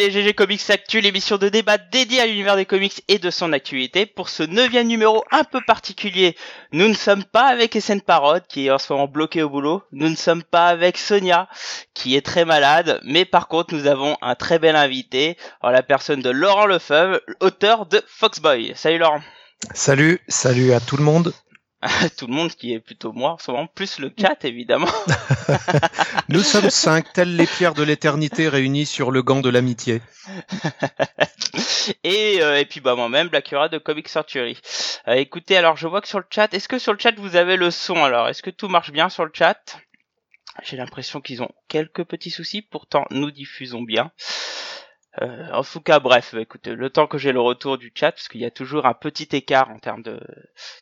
Les GG Comics Actu, l'émission de débat dédiée à l'univers des comics et de son actualité. Pour ce neuvième numéro un peu particulier, nous ne sommes pas avec SN Parode, qui est en ce moment bloqué au boulot. Nous ne sommes pas avec Sonia, qui est très malade. Mais par contre, nous avons un très bel invité, en la personne de Laurent Lefebvre, auteur de Foxboy. Salut Laurent. Salut, salut à tout le monde. tout le monde qui est plutôt moi en ce moment, plus le chat évidemment. Nous sommes cinq, telles les pierres de l'éternité réunies sur le gant de l'amitié. et, euh, et puis bah moi-même, Blackura de Comic Century. Euh, écoutez, alors je vois que sur le chat, est-ce que sur le chat vous avez le son alors? Est-ce que tout marche bien sur le chat? J'ai l'impression qu'ils ont quelques petits soucis, pourtant nous diffusons bien. Euh, en tout cas, bref, écoutez, le temps que j'ai le retour du chat, parce qu'il y a toujours un petit écart en termes de,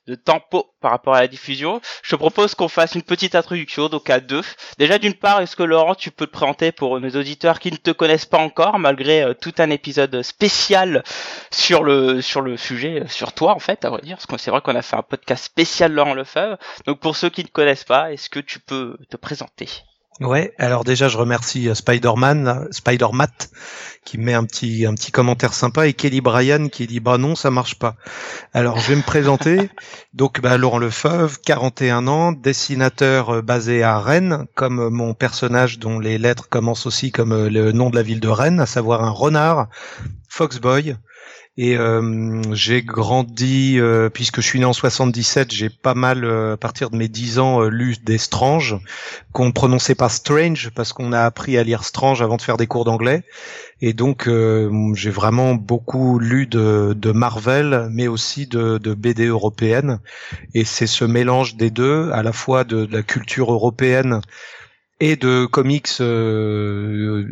de tempo par rapport à la diffusion, je te propose qu'on fasse une petite introduction, donc à deux. Déjà, d'une part, est-ce que Laurent, tu peux te présenter pour nos auditeurs qui ne te connaissent pas encore, malgré euh, tout un épisode spécial sur le sur le sujet, euh, sur toi en fait, à vrai dire, parce que c'est vrai qu'on a fait un podcast spécial Laurent Lefebvre. Donc pour ceux qui ne connaissent pas, est-ce que tu peux te présenter? Ouais, alors déjà je remercie Spider-Man, Spider-Matt qui met un petit un petit commentaire sympa et Kelly Bryan qui dit bah non ça marche pas. Alors je vais me présenter. Donc bah, Laurent Lefebvre, 41 ans, dessinateur basé à Rennes, comme mon personnage dont les lettres commencent aussi comme le nom de la ville de Rennes, à savoir un renard, Foxboy. Et euh, j'ai grandi, euh, puisque je suis né en 77, j'ai pas mal, euh, à partir de mes 10 ans, lu des Strange, qu'on prononçait pas Strange, parce qu'on a appris à lire Strange avant de faire des cours d'anglais. Et donc, j'ai vraiment beaucoup lu de, de Marvel, mais aussi de, de BD européenne. Et c'est ce mélange des deux, à la fois de, de la culture européenne et de comics euh,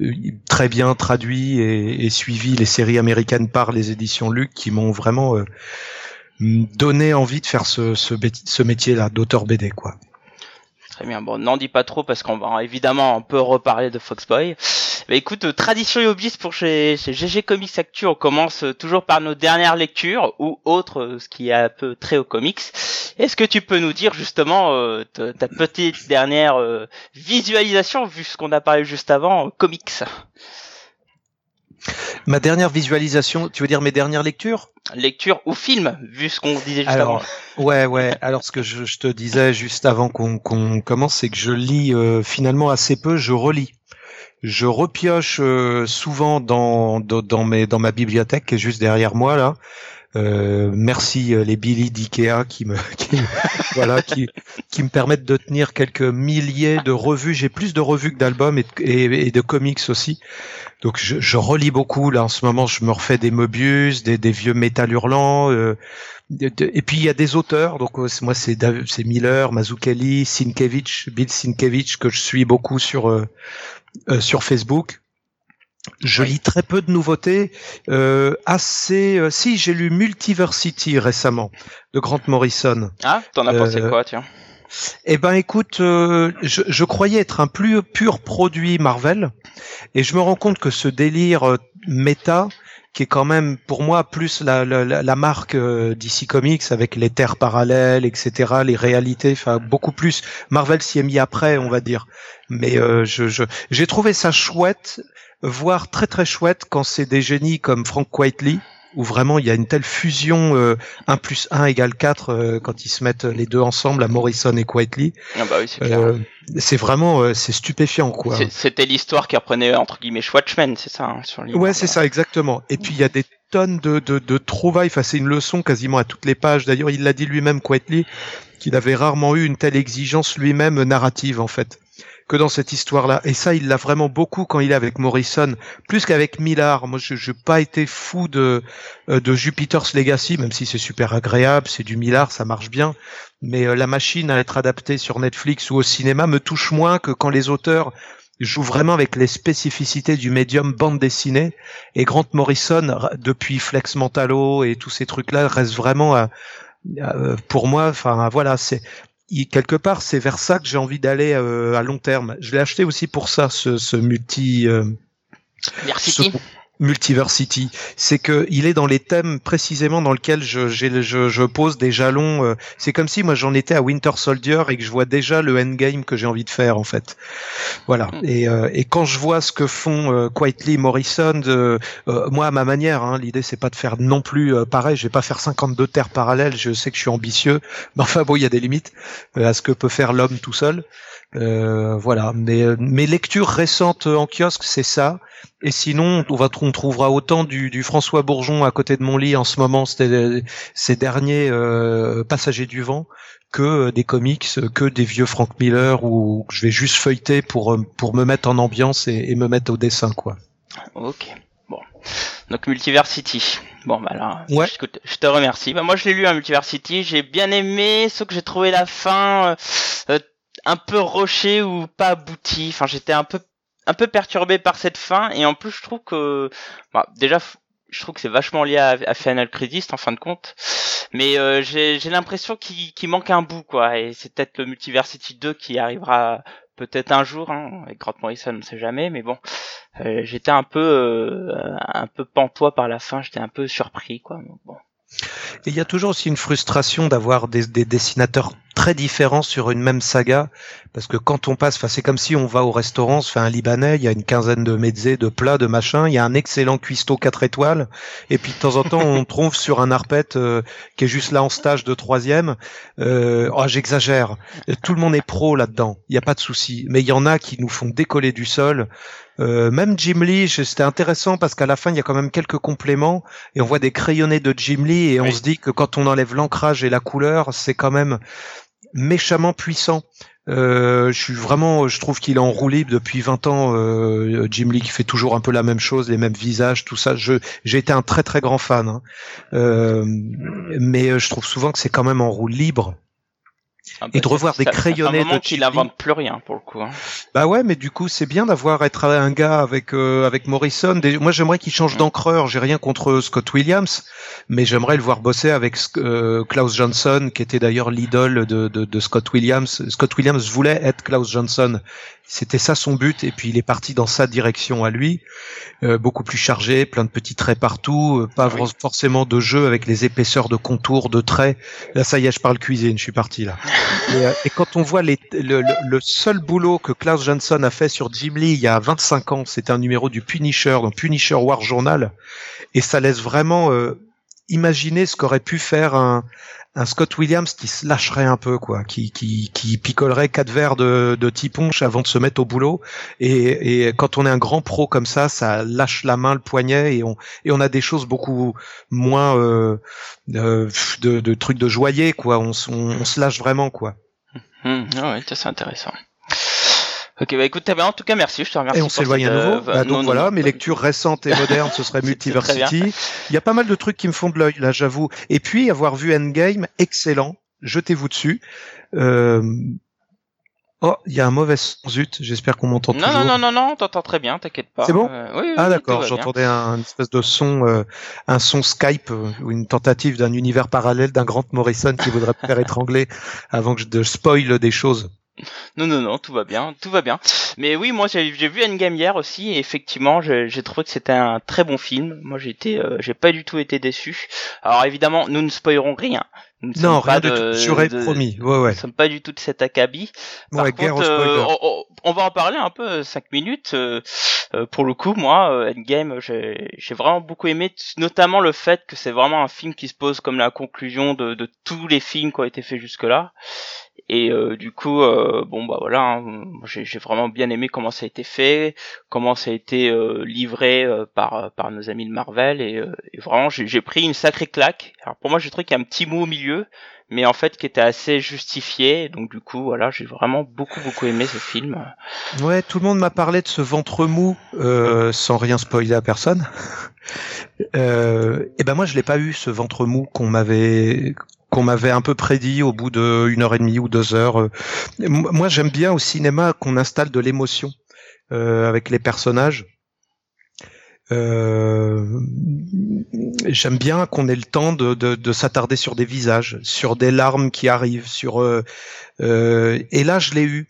très bien traduits et, suivis les séries américaines par les éditions Luc qui m'ont vraiment euh, donné envie de faire ce, ce, ce métier-là d'auteur BD quoi. Très bien. Bon, n'en dis pas trop parce qu'on va évidemment un peu reparler de Foxboy. Mais écoute, euh, tradition et pour chez, chez, GG Comics Actu, on commence euh, toujours par nos dernières lectures ou autres, euh, ce qui est un peu très au comics. Est-ce que tu peux nous dire justement ta, ta, petite dernière visualisation, vu ce qu'on a parlé juste avant, comics? Ma dernière visualisation, tu veux dire mes dernières lectures? Lecture ou film, vu ce qu'on disait juste Alors, avant. Ouais, ouais. Alors ce que je, je te disais juste avant qu'on qu'on commence, c'est que je lis euh, finalement assez peu, je relis. Je repioche euh, souvent dans, dans, ma bibliothèque qui est juste derrière moi là. Euh, merci euh, les Billy d'Ikea qui me, qui, voilà, qui, qui me permettent de tenir quelques milliers de revues. J'ai plus de revues que d'albums et, de comics aussi. Donc je, je, relis beaucoup. Là en ce moment, je me refais des Mobius, des, des vieux métal hurlants. Euh, et puis il y a des auteurs. Donc euh, moi c'est c'est Miller, Mazzucchelli, Sienkiewicz, Bill Sienkiewicz que je suis beaucoup sur euh, sur Facebook. Je oui. lis très peu de nouveautés. Euh, assez. Euh, si j'ai lu Multiversity récemment de Grant Morrison. Ah, t'en as euh, pensé quoi, tiens? Eh ben, écoute, euh, je, je, croyais être un plus pur produit Marvel, et je me rends compte que ce délire euh, méta, qui est quand même pour moi plus la, la, la marque euh, DC Comics avec les terres parallèles, etc., les réalités, enfin beaucoup plus. Marvel s'y est mis après, on va dire. Mais euh, je, je, j'ai trouvé ça chouette voire très très chouette quand c'est des génies comme Frank Whiteley, où vraiment il y a une telle fusion euh, 1 plus 1 égale 4 euh, quand ils se mettent les deux ensemble, à Morrison et Whiteley. Ah bah oui, c'est euh, C'est vraiment euh, c'est stupéfiant quoi. C'était l'histoire qui reprenait entre guillemets Watchmen, c'est ça hein, sur Ouais, c'est ça exactement. Et puis il y a des tonnes de, de, de trouvailles, enfin c'est une leçon quasiment à toutes les pages. D'ailleurs, il l'a dit lui-même Whiteley qu'il avait rarement eu une telle exigence lui-même narrative en fait que dans cette histoire-là. Et ça, il l'a vraiment beaucoup quand il est avec Morrison, plus qu'avavec Millard. Moi, je n'ai pas été fou de, de Jupiter's Legacy, même si c'est super agréable, c'est du Millard, ça marche bien. Mais euh, la machine à être adaptée sur Netflix ou au cinéma me touche moins que quand les auteurs jouent vraiment avec les spécificités du médium bande dessinée. Et Grant Morrison, depuis Flex Mentalo et tous ces trucs-là, reste vraiment... À, pour moi, enfin voilà, c'est quelque part, c'est vers ça que j'ai envie d'aller euh, à long terme. Je l'ai acheté aussi pour ça, ce, ce multi. Euh, ce, Multiversity, c'est que il est dans les thèmes précisément dans lesquels je, je, je pose des jalons. Euh, c'est comme si moi j'en étais à Winter Soldier et que je vois déjà le endgame que j'ai envie de faire en fait. Voilà. Mm. Et, euh, et quand je vois ce que font euh, Quietly Morrison, de, moi à ma manière, hein, l'idée c'est pas de faire non plus pareil. Je vais pas faire 52 terres parallèles. Je sais que je suis ambitieux, mais enfin bon, il y a des limites à ce que peut faire l'homme tout seul. Euh, voilà, mais mes lectures récentes en kiosque, c'est ça. Et sinon, on, va, on trouvera autant du, du, François Bourgeon à côté de mon lit en ce moment, ces derniers euh, Passagers du vent, que des comics, que des vieux Frank Miller, où je vais juste feuilleter pour pour me mettre en ambiance et, me mettre au dessin, quoi. Ok. Bon. Donc Multiversity. Bon bah là, ouais. je te remercie. Bah, moi je l'ai lu à Multiversity, j'ai bien aimé, sauf que j'ai trouvé la fin euh, euh un peu rocher ou pas abouti. Enfin, j'étais un peu un peu perturbé par cette fin. Et en plus je trouve que bah, déjà je trouve que c'est vachement lié à, Final Crisis en fin de compte. Mais euh, j'ai l'impression qu'il manque un bout quoi. Et c'est peut-être le Multiversity 2 qui arrivera peut-être un jour hein, avec Grant Morrison on sait jamais. Mais bon euh, j'étais un peu euh, un peu pantois par la fin. J'étais un peu surpris quoi. Bon. Et il y a toujours aussi une frustration d'avoir des, des, dessinateurs très différents sur une même saga, parce que quand on passe, enfin c'est comme si on va au restaurant, se fait un libanais, il y a une quinzaine de mezzés, de plats, de machins, il y a un excellent cuistot 4 étoiles, et puis de temps en temps on trouve sur un arpète euh, qui est juste là en stage de troisième, euh, oh j'exagère, tout le monde est pro là-dedans, il n'y a pas de souci, mais il y en a qui nous font décoller du sol, euh, même Jim Lee, c'était intéressant parce qu'à la fin il y a quand même quelques compléments et on voit des crayonnés de Jim Lee et on se dit que quand on enlève l'ancrage et la couleur, c'est quand même méchamment puissant. Euh, je suis vraiment, je trouve qu'il est en roue libre depuis 20 ans. Euh, Jim Lee fait toujours un peu la même chose, les mêmes visages, tout ça. Je, j'ai été un très très grand fan, hein. euh, mais je trouve souvent que c'est quand même en roue libre ah bah, et de revoir des crayonnés de qu'il n'invente plus rien pour le coup. Hein. Bah ouais, mais du coup c'est bien d'avoir être un gars avec euh, avec Morrison. Moi j'aimerais qu'il change d'encreur. J'ai rien contre Scott Williams, mais j'aimerais le voir bosser avec euh, Klaus Johnson, qui était d'ailleurs l'idole de, de, de, Scott Williams. Scott Williams voulait être Klaus Johnson. C'était ça son but, et puis il est parti dans sa direction à lui, euh, beaucoup plus chargé, plein de petits traits partout, pas forcément de jeu avec les épaisseurs de contours, de traits. Là ça y est, je parle cuisine, je suis parti là. Euh, et, quand on voit le, seul boulot que Klaus Johnson a fait sur Jim Lee il y a 25 ans, c'était un numéro du Punisher, dans Punisher War Journal, et ça laisse vraiment euh, imaginer ce qu'aurait pu faire un, un Scott Williams qui se lâcherait un peu, quoi, qui, qui, qui picolerait quatre verres de, de tiponche avant de se mettre au boulot. Et, et quand on est un grand pro comme ça, ça lâche la main, le poignet, et on, et on a des choses beaucoup moins euh, de, de, trucs de joyer, quoi. On, on, se lâche vraiment, quoi. Hum, ah ouais, c'est intéressant. Ok, bah écoute, en tout cas, merci, je te remercie. Et on s'éloigne à nouveau. Bah, donc voilà, mes lectures récentes et modernes, ce serait Multiversity. Il y a pas mal de trucs qui me font de l'œil, là, j'avoue. Et puis, avoir vu Endgame, excellent. Jetez-vous dessus. Euh... Oh, il y a un mauvais son, zut, j'espère qu'on m'entend toujours. Non, non, non, non, t'entends très bien, t'inquiète pas. C'est bon euh, oui, Ah d'accord, j'entendais un espèce de son, euh, un son Skype euh, ou une tentative d'un univers parallèle d'un Grant Morrison qui voudrait faire étrangler avant que je de spoil des choses. Non, non, non, tout va bien, tout va bien. Mais oui, moi j'ai vu Endgame hier aussi, et effectivement, j'ai trouvé que c'était un très bon film. Moi j'ai été, euh, j'ai pas du tout été déçu. Alors évidemment, nous ne spoilerons rien. non, rien de, tout. J'aurais promis. Ouais, ouais. Nous sommes pas du tout de cet acabit. Par contre, euh, on, va en parler un peu 5 euh, minutes. pour le coup, moi, Endgame, j'ai vraiment beaucoup aimé, notamment le fait que c'est vraiment un film qui se pose comme la conclusion de, de tous les films qui ont été faits jusque-là et euh, du coup, euh, bon bah voilà, hein, j'ai vraiment bien aimé comment ça a été fait, comment ça a été euh, livré par par nos amis de Marvel, et, et vraiment j'ai pris une sacrée claque. Alors pour moi, j'ai trouvé qu'il y a un petit mot au milieu, mais en fait qui était assez justifié. Donc du coup, voilà, j'ai vraiment beaucoup beaucoup aimé ce film. Ouais, tout le monde m'a parlé de ce ventre mou, sans rien spoiler à personne. et ben moi, je l'ai pas eu ce ventre mou qu'on m'avait qu'on m'avait un peu prédit au bout d'une heure et demie ou deux heures. Euh, moi, j'aime bien au cinéma qu'on installe de l'émotion euh, avec les personnages. Euh, j'aime bien qu'on ait le temps de, de, de s'attarder sur des visages, sur des larmes qui arrivent, sur et là je l'ai eu.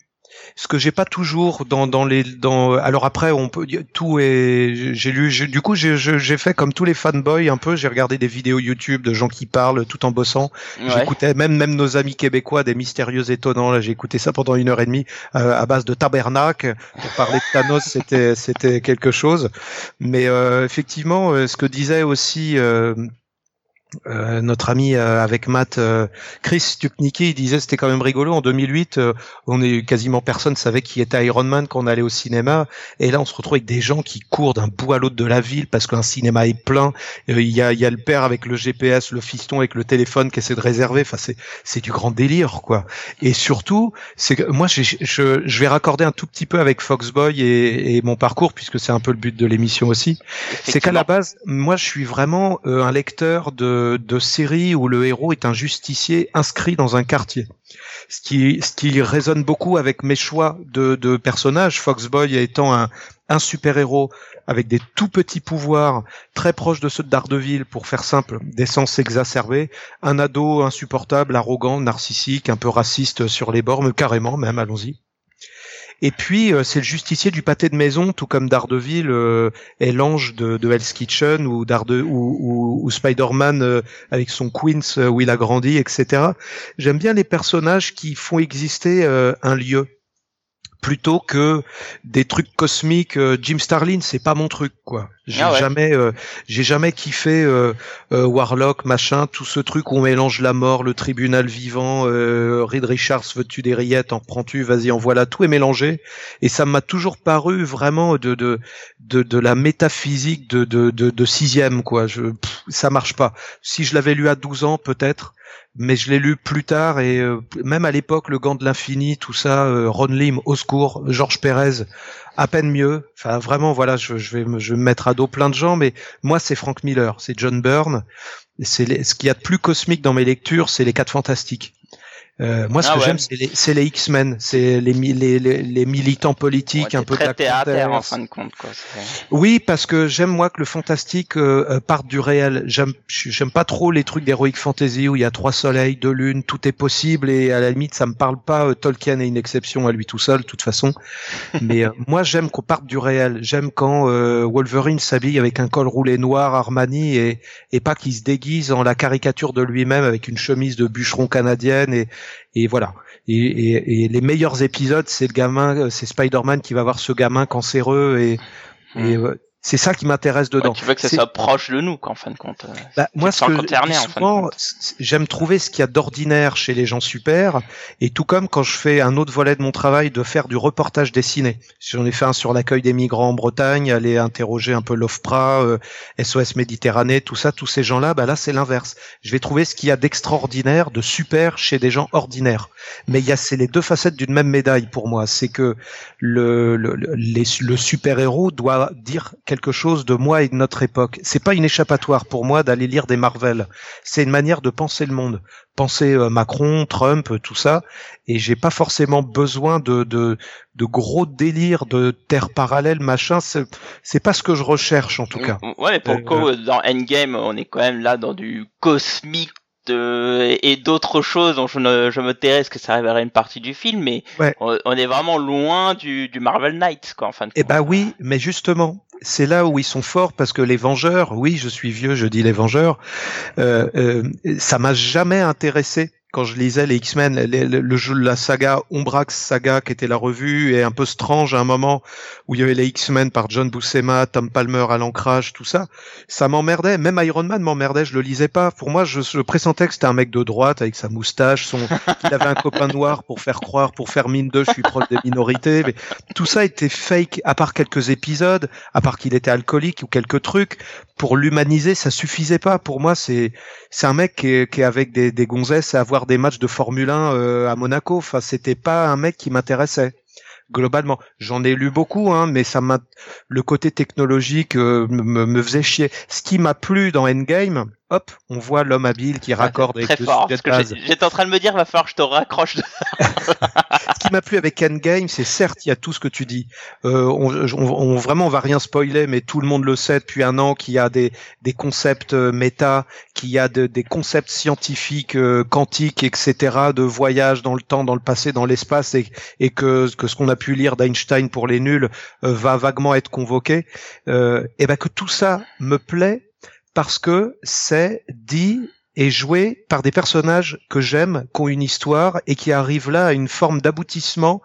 Ce que j'ai pas toujours dans dans les dans alors après on peut tout est j'ai lu du coup j'ai j'ai fait comme tous les fanboys un peu j'ai regardé des vidéos YouTube de gens qui parlent tout en bossant. J'écoutais même même nos amis québécois des mystérieux étonnants. Là j'ai écouté ça pendant une heure et demie euh, à base de tabernacle. Pour parler de Thanos c'était c'était quelque chose. Mais euh, effectivement euh, ce que disait aussi euh, notre ami euh, avec Matt, euh, Chris Stuknicki, il disait c'était quand même rigolo. En 2008, on est quasiment personne savait qui était Iron Man quand on allait au cinéma, et là on se retrouve avec des gens qui courent d'un bout à l'autre de la ville parce qu'un cinéma est plein. Il y a, y a le père avec le GPS, le fiston avec le téléphone qui essaie de réserver. Enfin c'est c'est du grand délire quoi. Et surtout, c'est que moi je, je vais raccorder un tout petit peu avec Foxboy et, et mon parcours puisque c'est un peu le but de l'émission aussi. C'est qu'à la base, moi je suis vraiment un lecteur de de, séries où le héros est un justicier inscrit dans un quartier. Ce qui, ce qui résonne beaucoup avec mes choix de, de personnages, Foxboy étant un, super-héros avec des tout petits pouvoirs très proches de ceux de Daredevil, pour faire simple, d'essence exacerbée, un ado insupportable, arrogant, narcissique, un peu raciste sur les mais carrément même, allons-y. Et puis euh, c'est le justicier du pâté de maison, tout comme Daredevil euh, est l'ange de, de, Hell's Kitchen ou, ou, ou, Spider-Man euh, avec son Queens où il a grandi, etc. J'aime bien les personnages qui font exister un lieu plutôt que des trucs cosmiques. Euh, Jim Starlin, c'est pas mon truc, quoi. J'ai ah jamais, euh, j'ai jamais kiffé euh, Warlock, machin, tout ce truc où on mélange la mort, le tribunal vivant. Reed Richards, veux-tu des rillettes, en prends-tu, vas-y, en voilà, tout est mélangé. Et ça m'a toujours paru vraiment de de de, de la métaphysique de de de, de sixième, quoi. Je, ça marche pas. Si je l'avais lu à 12 ans, peut-être mais je l'ai lu plus tard et euh, même à l'époque le gant de l'infini tout ça euh, Ron Lim au secours Georges Pérez à peine mieux. Enfin vraiment voilà je, vais me, je vais me mettre à dos plein de gens mais moi c'est Frank Miller c'est John Byrne. C'est ce qu'il y a de plus cosmique dans mes lectures c'est les quatre fantastiques euh, moi, ce ah que j'aime, c'est les, les X-Men, c'est les, les, les, militants politiques, un peu très théâtre en fin de compte. Quoi, oui, parce que j'aime moi que le fantastique euh, euh parte du réel. J'aime, j'aime pas trop les trucs d'heroic fantasy où il y a trois soleils, deux lunes, tout est possible et à la limite ça me parle pas. Euh, Tolkien est une exception à lui tout seul, de toute façon. Mais moi, j'aime qu'on parte du réel. J'aime quand Wolverine s'habille avec un col roulé noir Armani et, et pas qu'il se déguise en la caricature de lui-même avec une chemise de bûcheron canadienne et et voilà. Et, les meilleurs épisodes, c'est le gamin, c'est Spider-Man qui va voir ce gamin cancéreux et, et hmm. C'est ça qui m'intéresse dedans. tu veux que ça soit proche de nous, qu'en fin de compte. Bah, moi, ce que souvent, j'aime trouver ce qu'il y a d'ordinaire chez les gens super, et tout comme quand je fais un autre volet de mon travail de faire du reportage dessiné. J'en ai fait un sur l'accueil des migrants en Bretagne, aller interroger un peu l'OFPRA, SOS euh, Méditerranée, tout ça, tous ces gens-là, bah là c'est l'inverse. Je vais trouver ce qu'il y a d'extraordinaire, de super chez des gens ordinaires. Mais il y a c'est les deux facettes d'une même médaille pour moi. C'est que le le, le super héros doit dire quelque quelque chose de moi et de notre époque. C'est pas une échappatoire pour moi d'aller lire des Marvel. C'est une manière de penser le monde, penser euh, Macron, Trump, tout ça. Et j'ai pas forcément besoin de, de, de gros délires de terre parallèle, machin. C'est pas ce que je recherche en tout cas. Ouais, pour euh, dans Endgame, on est quand même là dans du cosmique et d'autres choses dont je, ne, je me tairais ce que ça arriverait une partie du film, mais on, est vraiment loin du, du Marvel Knights, quoi, en fin de Eh bah oui, mais justement, c'est là où ils sont forts parce que les Vengeurs, oui, je suis vieux, je dis les Vengeurs, euh, euh, ça m'a jamais intéressé quand je lisais les X-Men, le, jeu, la saga Umbrax Saga, qui était la revue, et un peu strange à un moment où il y avait les X-Men par John Buscema, Tom Palmer à l'ancrage, tout ça, ça m'emmerdait. Même Iron Man m'emmerdait, je le lisais pas. Pour moi, je, pressentais que c'était un mec de droite avec sa moustache, son, qu'il avait un copain noir pour faire croire, pour faire mine de, je suis proche des minorités. Mais tout ça était fake, à part quelques épisodes, à part qu'il était alcoolique ou quelques trucs. Pour l'humaniser, ça suffisait pas. Pour moi, c'est c'est un mec qui est, qui est avec des, des gonzesses à avoir des matchs de Formule 1 euh, à Monaco. Enfin, c'était pas un mec qui m'intéressait globalement. J'en ai lu beaucoup, hein, mais ça m'a le côté technologique euh, me, me, faisait chier. Ce qui m'a plu dans Endgame, hop, on voit l'homme habile qui raccorde avec très fort, parce que j'étais en train de me dire, va falloir que je te raccroche. ce qui m'a plu avec Endgame, c'est certes, il y a tout ce que tu dis. Euh, on, on, vraiment, on va rien spoiler, mais tout le monde le sait depuis un an qu'il y a des, des concepts euh, méta, qu'il y a de, des concepts scientifiques, euh, quantiques, etc., de voyage dans le temps, dans le passé, dans l'espace, et, et que, que ce qu'on a pu lire d'Einstein pour les nuls euh, va vaguement être convoqué. et ben que tout ça me plaît parce que c'est dit et joué par des personnages que j'aime, qui ont une histoire et qui arrivent là à une forme d'aboutissement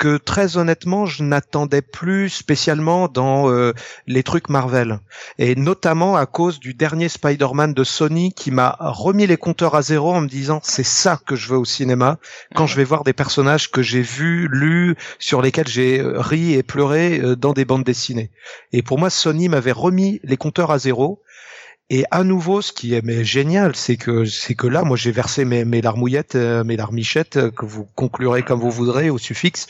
que très honnêtement je n'attendais plus spécialement dans euh, les trucs Marvel et notamment à cause du dernier Spider-Man de Sony qui m'a remis les compteurs à zéro en me disant c'est ça que je veux au cinéma quand je vais voir des personnages que j'ai vus, lus, sur lesquels j'ai euh, ri et pleuré euh, dans des bandes dessinées. Et pour moi Sony m'avait remis les compteurs à zéro et à nouveau, ce qui est mais génial, c'est que c'est que là, moi, j'ai versé mes, mes larmouillettes, euh, mes larmichettes, euh, que vous conclurez comme vous voudrez au suffixe.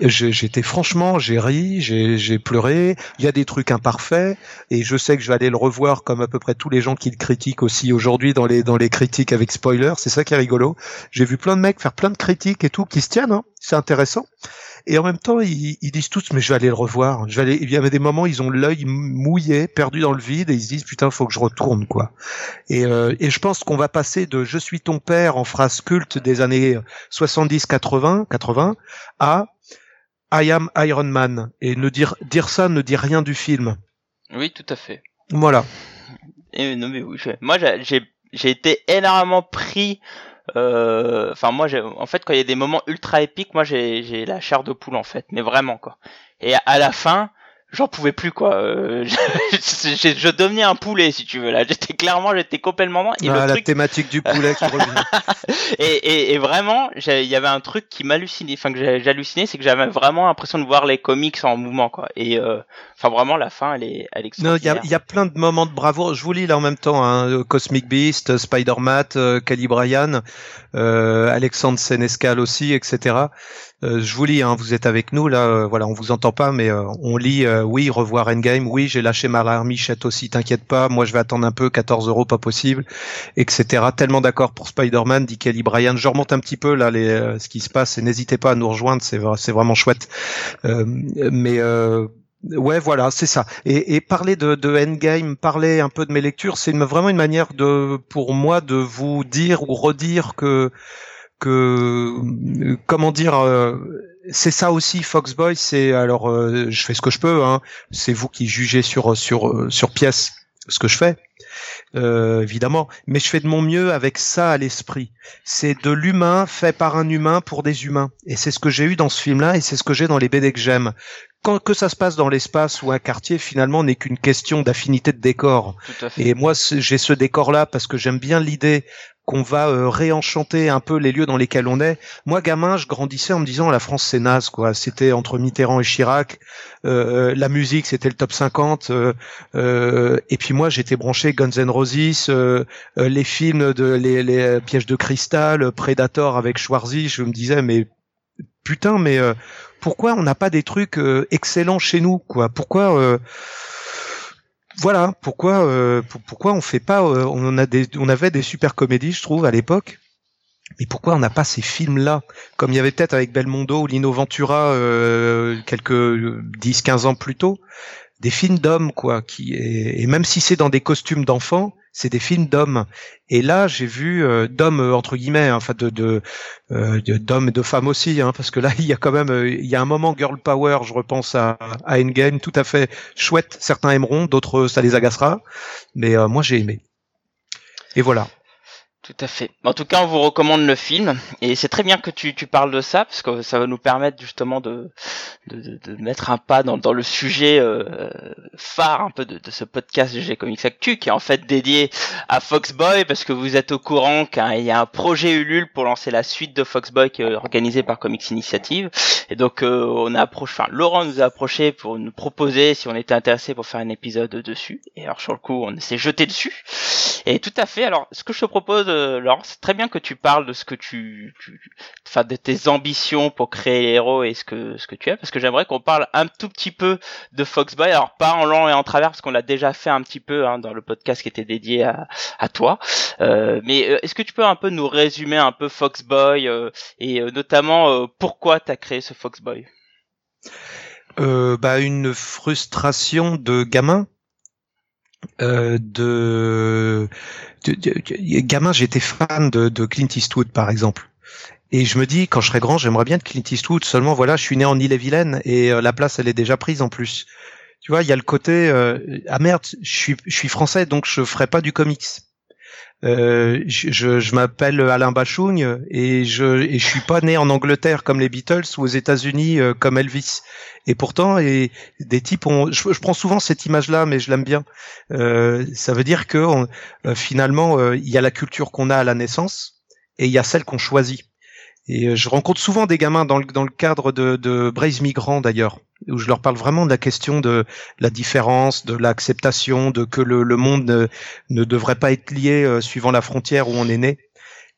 J'étais franchement, j'ai ri, j'ai pleuré. Il y a des trucs imparfaits, et je sais que je vais aller le revoir comme à peu près tous les gens qui le critiquent aussi aujourd'hui dans les dans les critiques avec spoilers. C'est ça qui est rigolo. J'ai vu plein de mecs faire plein de critiques et tout qui se tiennent. Hein. C'est intéressant. Et en même temps, ils, ils, disent tous, mais je vais aller le revoir. Je vais aller. Il y avait des moments, ils ont l'œil mouillé, perdu dans le vide, et ils se disent, putain, faut que je retourne, quoi. Et, euh, et je pense qu'on va passer de "Je suis ton père" en phrase culte des années 70, 80, 80, à "I am Iron Man". Et ne dire dire ça ne dit rien du film. Oui, tout à fait. Voilà. Et, non mais oui, moi j'ai j'ai été énormément pris enfin moi en fait quand il y a des moments ultra épiques moi j'ai la chair de poule en fait. Mais vraiment quoi. Et à la fin j'en pouvais plus quoi. Euh, je, je, devenais un poulet si tu veux là. J'étais clairement, j'étais complètement et ah, la thématique du poulet qui revient. et, et, et, vraiment, il y avait un truc qui m'hallucinait, enfin que j'hallucinais, c'est que j'avais vraiment l'impression de voir les comics en mouvement quoi. Et euh, enfin vraiment la fin, elle est, elle est Non, il y a, y a, plein de moments de bravoure. Je vous lis là en même temps, hein, Cosmic Beast, Spider-Man, euh, Cali Bryan, euh, Alexandre Senescal aussi, etc. Euh, je vous lis, hein, vous êtes avec nous là, euh, voilà, on vous entend pas, mais euh, on lit. oui, revoir Endgame. Oui, j'ai lâché ma larmichette aussi. T'inquiète pas, moi je vais attendre un peu. 14 euros, pas possible, etc. Tellement d'accord pour Spider-Man, dit Kelly Bryan. Je remonte un petit peu là les, ce qui se passe et n'hésitez pas à nous rejoindre, c'est vraiment chouette. mais Ouais, voilà, c'est ça. Et, et, parler de, de Endgame, parler un peu de mes lectures, c'est vraiment une manière de, pour moi, de vous dire ou redire que que comment dire euh, c'est ça aussi Foxboy c'est alors euh, je fais ce que je peux hein, c'est vous qui jugez sur sur sur pièce ce que je fais euh, évidemment. Mais je fais de mon mieux avec ça à l'esprit. C'est de l'humain fait par un humain pour des humains. Et c'est ce que j'ai eu dans ce film là et c'est ce que j'ai dans les BD que j'aime. Quand que ça se passe dans l'espace ou un quartier, finalement, n'est qu'une question d'affinité de décor. Et moi, j'ai ce décor-là parce que j'aime bien l'idée qu'on va euh, réenchanter un peu les lieux dans lesquels on est. Moi, gamin, je grandissais en me disant la France c'est naze, quoi. C'était entre Mitterrand et Chirac. Euh, la musique, c'était le top 50. Euh, et puis moi, j'étais branché Guns N' Roses, les films de les, les, pièges de cristal, Predator avec Schwarzy. Je me disais mais putain, mais pourquoi on n'a pas des trucs excellents chez nous, quoi? Pourquoi voilà pourquoi euh, pourquoi on fait pas euh, on a des on avait des super comédies je trouve à l'époque. Mais pourquoi on n'a pas ces films là comme il y avait peut-être avec Belmondo ou Lino Ventura euh, quelques 10 15 ans plus tôt. Des films d'hommes quoi qui et même si c'est dans des costumes d'enfants c'est des films d'hommes. Et là j'ai vu euh, d'hommes euh, entre guillemets hein, enfin de de euh, d'hommes et de femmes aussi hein, parce que là il y a quand même il y a un moment girl power je repense à, à Endgame tout à fait chouette. Certains aimeront d'autres ça les agacera. Mais moi j'ai aimé. Et voilà tout à fait. En tout cas, on vous recommande le film et c'est très bien que tu, tu parles de ça parce que ça va nous permettre justement de, de, de, mettre un pas dans, dans le sujet euh, phare un peu de, de ce podcast de G Comics Actu qui est en fait dédié à Foxboy parce que vous êtes au courant qu'il y a un projet Ulule pour lancer la suite de Foxboy qui est organisé par Comics Initiative et donc euh, on a approché, enfin Laurent nous a approché pour nous proposer si on était intéressé pour faire un épisode dessus et alors sur le coup on s'est jeté dessus et tout à fait. Alors ce que je te propose euh, Laurent, c'est très bien que tu parles de ce que tu, enfin, de tes ambitions pour créer les héros et ce que ce que tu es, parce que j'aimerais qu'on parle un tout petit peu de Foxboy. Alors pas en long et en travers, parce qu'on l'a déjà fait un petit peu hein, dans le podcast qui était dédié à, toi. Euh, mais euh, est-ce que tu peux un peu nous résumer un peu Foxboy et notamment pourquoi tu as créé ce Foxboy? Bah, une frustration de gamin euh, de, gamin, j'étais fan de, de, Clint Eastwood par exemple. Et je me dis, quand je serai grand, j'aimerais bien de Clint Eastwood. Seulement, voilà, je suis né en Ille-et-Vilaine et euh, la place, elle est déjà prise en plus. Tu vois, il y a le côté euh, ah merde, je suis, je suis français, donc je ferai pas du comics. Euh, je, je, m'appelle Alain Bachougne et je et suis pas né en Angleterre comme les Beatles ou aux États-Unis euh, comme Elvis. Et pourtant, et des types ont. Je, prends souvent cette image-là, mais je l'aime bien. Euh, ça veut dire que euh, finalement, il y a la culture qu'on a à la naissance et il y a celle qu'on choisit. Et euh, je rencontre souvent des gamins dans le, cadre de, de Braise Migrants d'ailleurs, où je leur parle vraiment de la question de la différence, de l'acceptation, de que le, monde ne, ne, devrait pas être lié euh, suivant la frontière où on est né.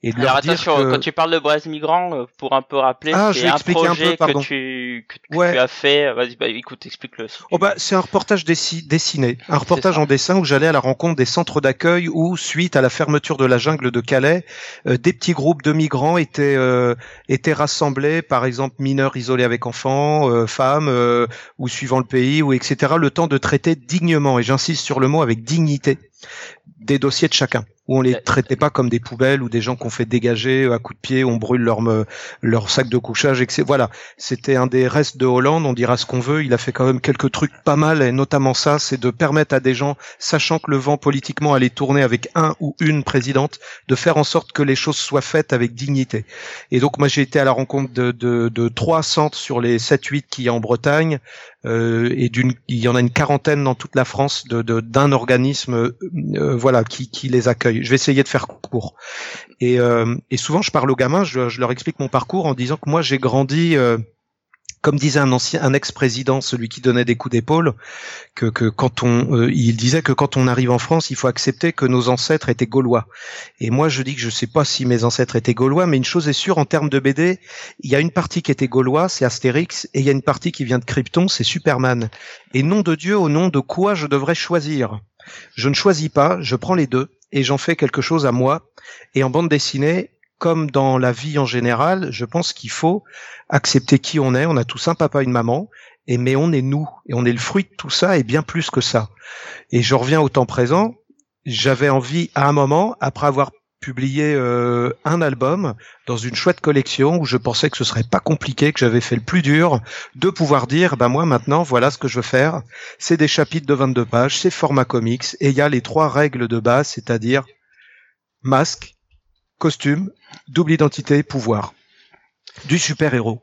Et Alors attention, quand tu parles de Braise Migrant, euh, pour un peu rappeler, ah, c'est un projet que, tu, que, tu as fait. Vas-y, bah, écoute, explique-le. oh bah, c'est un reportage dessiné, un reportage en dessin où j'allais à la rencontre des centres d'accueil où, suite à la fermeture de la jungle de Calais, euh, des petits groupes de migrants étaient euh, étaient rassemblés, par exemple mineurs isolés avec enfants, euh, femmes, ou suivant le pays, ou etc. Le temps de traiter dignement, et j'insiste sur le mot avec dignité, des dossiers de chacun où on les traitait pas comme des poubelles ou des gens qu'on fait dégager à coups de pied, on brûle leur leur sac de couchage, etc. Voilà, c'était un des restes de Hollande. On dira ce qu'on veut, il a fait quand même quelques trucs pas mal, et notamment ça, c'est de permettre à des gens, sachant que le vent politiquement allait tourner avec un ou une présidente, de faire en sorte que les choses soient faites avec dignité. Et donc moi j'ai été à la rencontre de, de, de trois centres sur les 7-8 qu'il y a en Bretagne, euh, et d'une, il y en a une quarantaine dans toute la France de, d'un organisme, euh, voilà, qui, qui les accueille. Je vais essayer de faire court. Et, euh, et souvent, je parle aux gamins, je, je, leur explique mon parcours en disant que moi, j'ai grandi comme disait un ancien, un ex-président, celui qui donnait des coups d'épaule, que, que quand on, euh, il disait que quand on arrive en France, il faut accepter que nos ancêtres étaient gaulois. Et moi, je dis que je sais pas si mes ancêtres étaient gaulois, mais une chose est sûre en termes de BD, il y a une partie qui était gaulois, c'est Astérix, et il y a une partie qui vient de Krypton, c'est Superman. Et nom de Dieu, au nom de quoi je devrais choisir? Je ne choisis pas, je prends les deux et j'en fais quelque chose à moi. Et en bande dessinée, comme dans la vie en général, je pense qu'il faut accepter qui on est. On a tous un papa, une maman, et mais on est nous, et on est le fruit de tout ça, et bien plus que ça. Et je reviens au temps présent. J'avais envie, à un moment, après avoir publié euh, un album dans une chouette collection où je pensais que ce serait pas compliqué, que j'avais fait le plus dur, de pouvoir dire, bah moi maintenant, voilà ce que je veux faire. C'est des chapitres de 22 pages, c'est format comics, et il y a les trois règles de base, c'est-à-dire masque, costume, double identité, pouvoir. Du super-héros.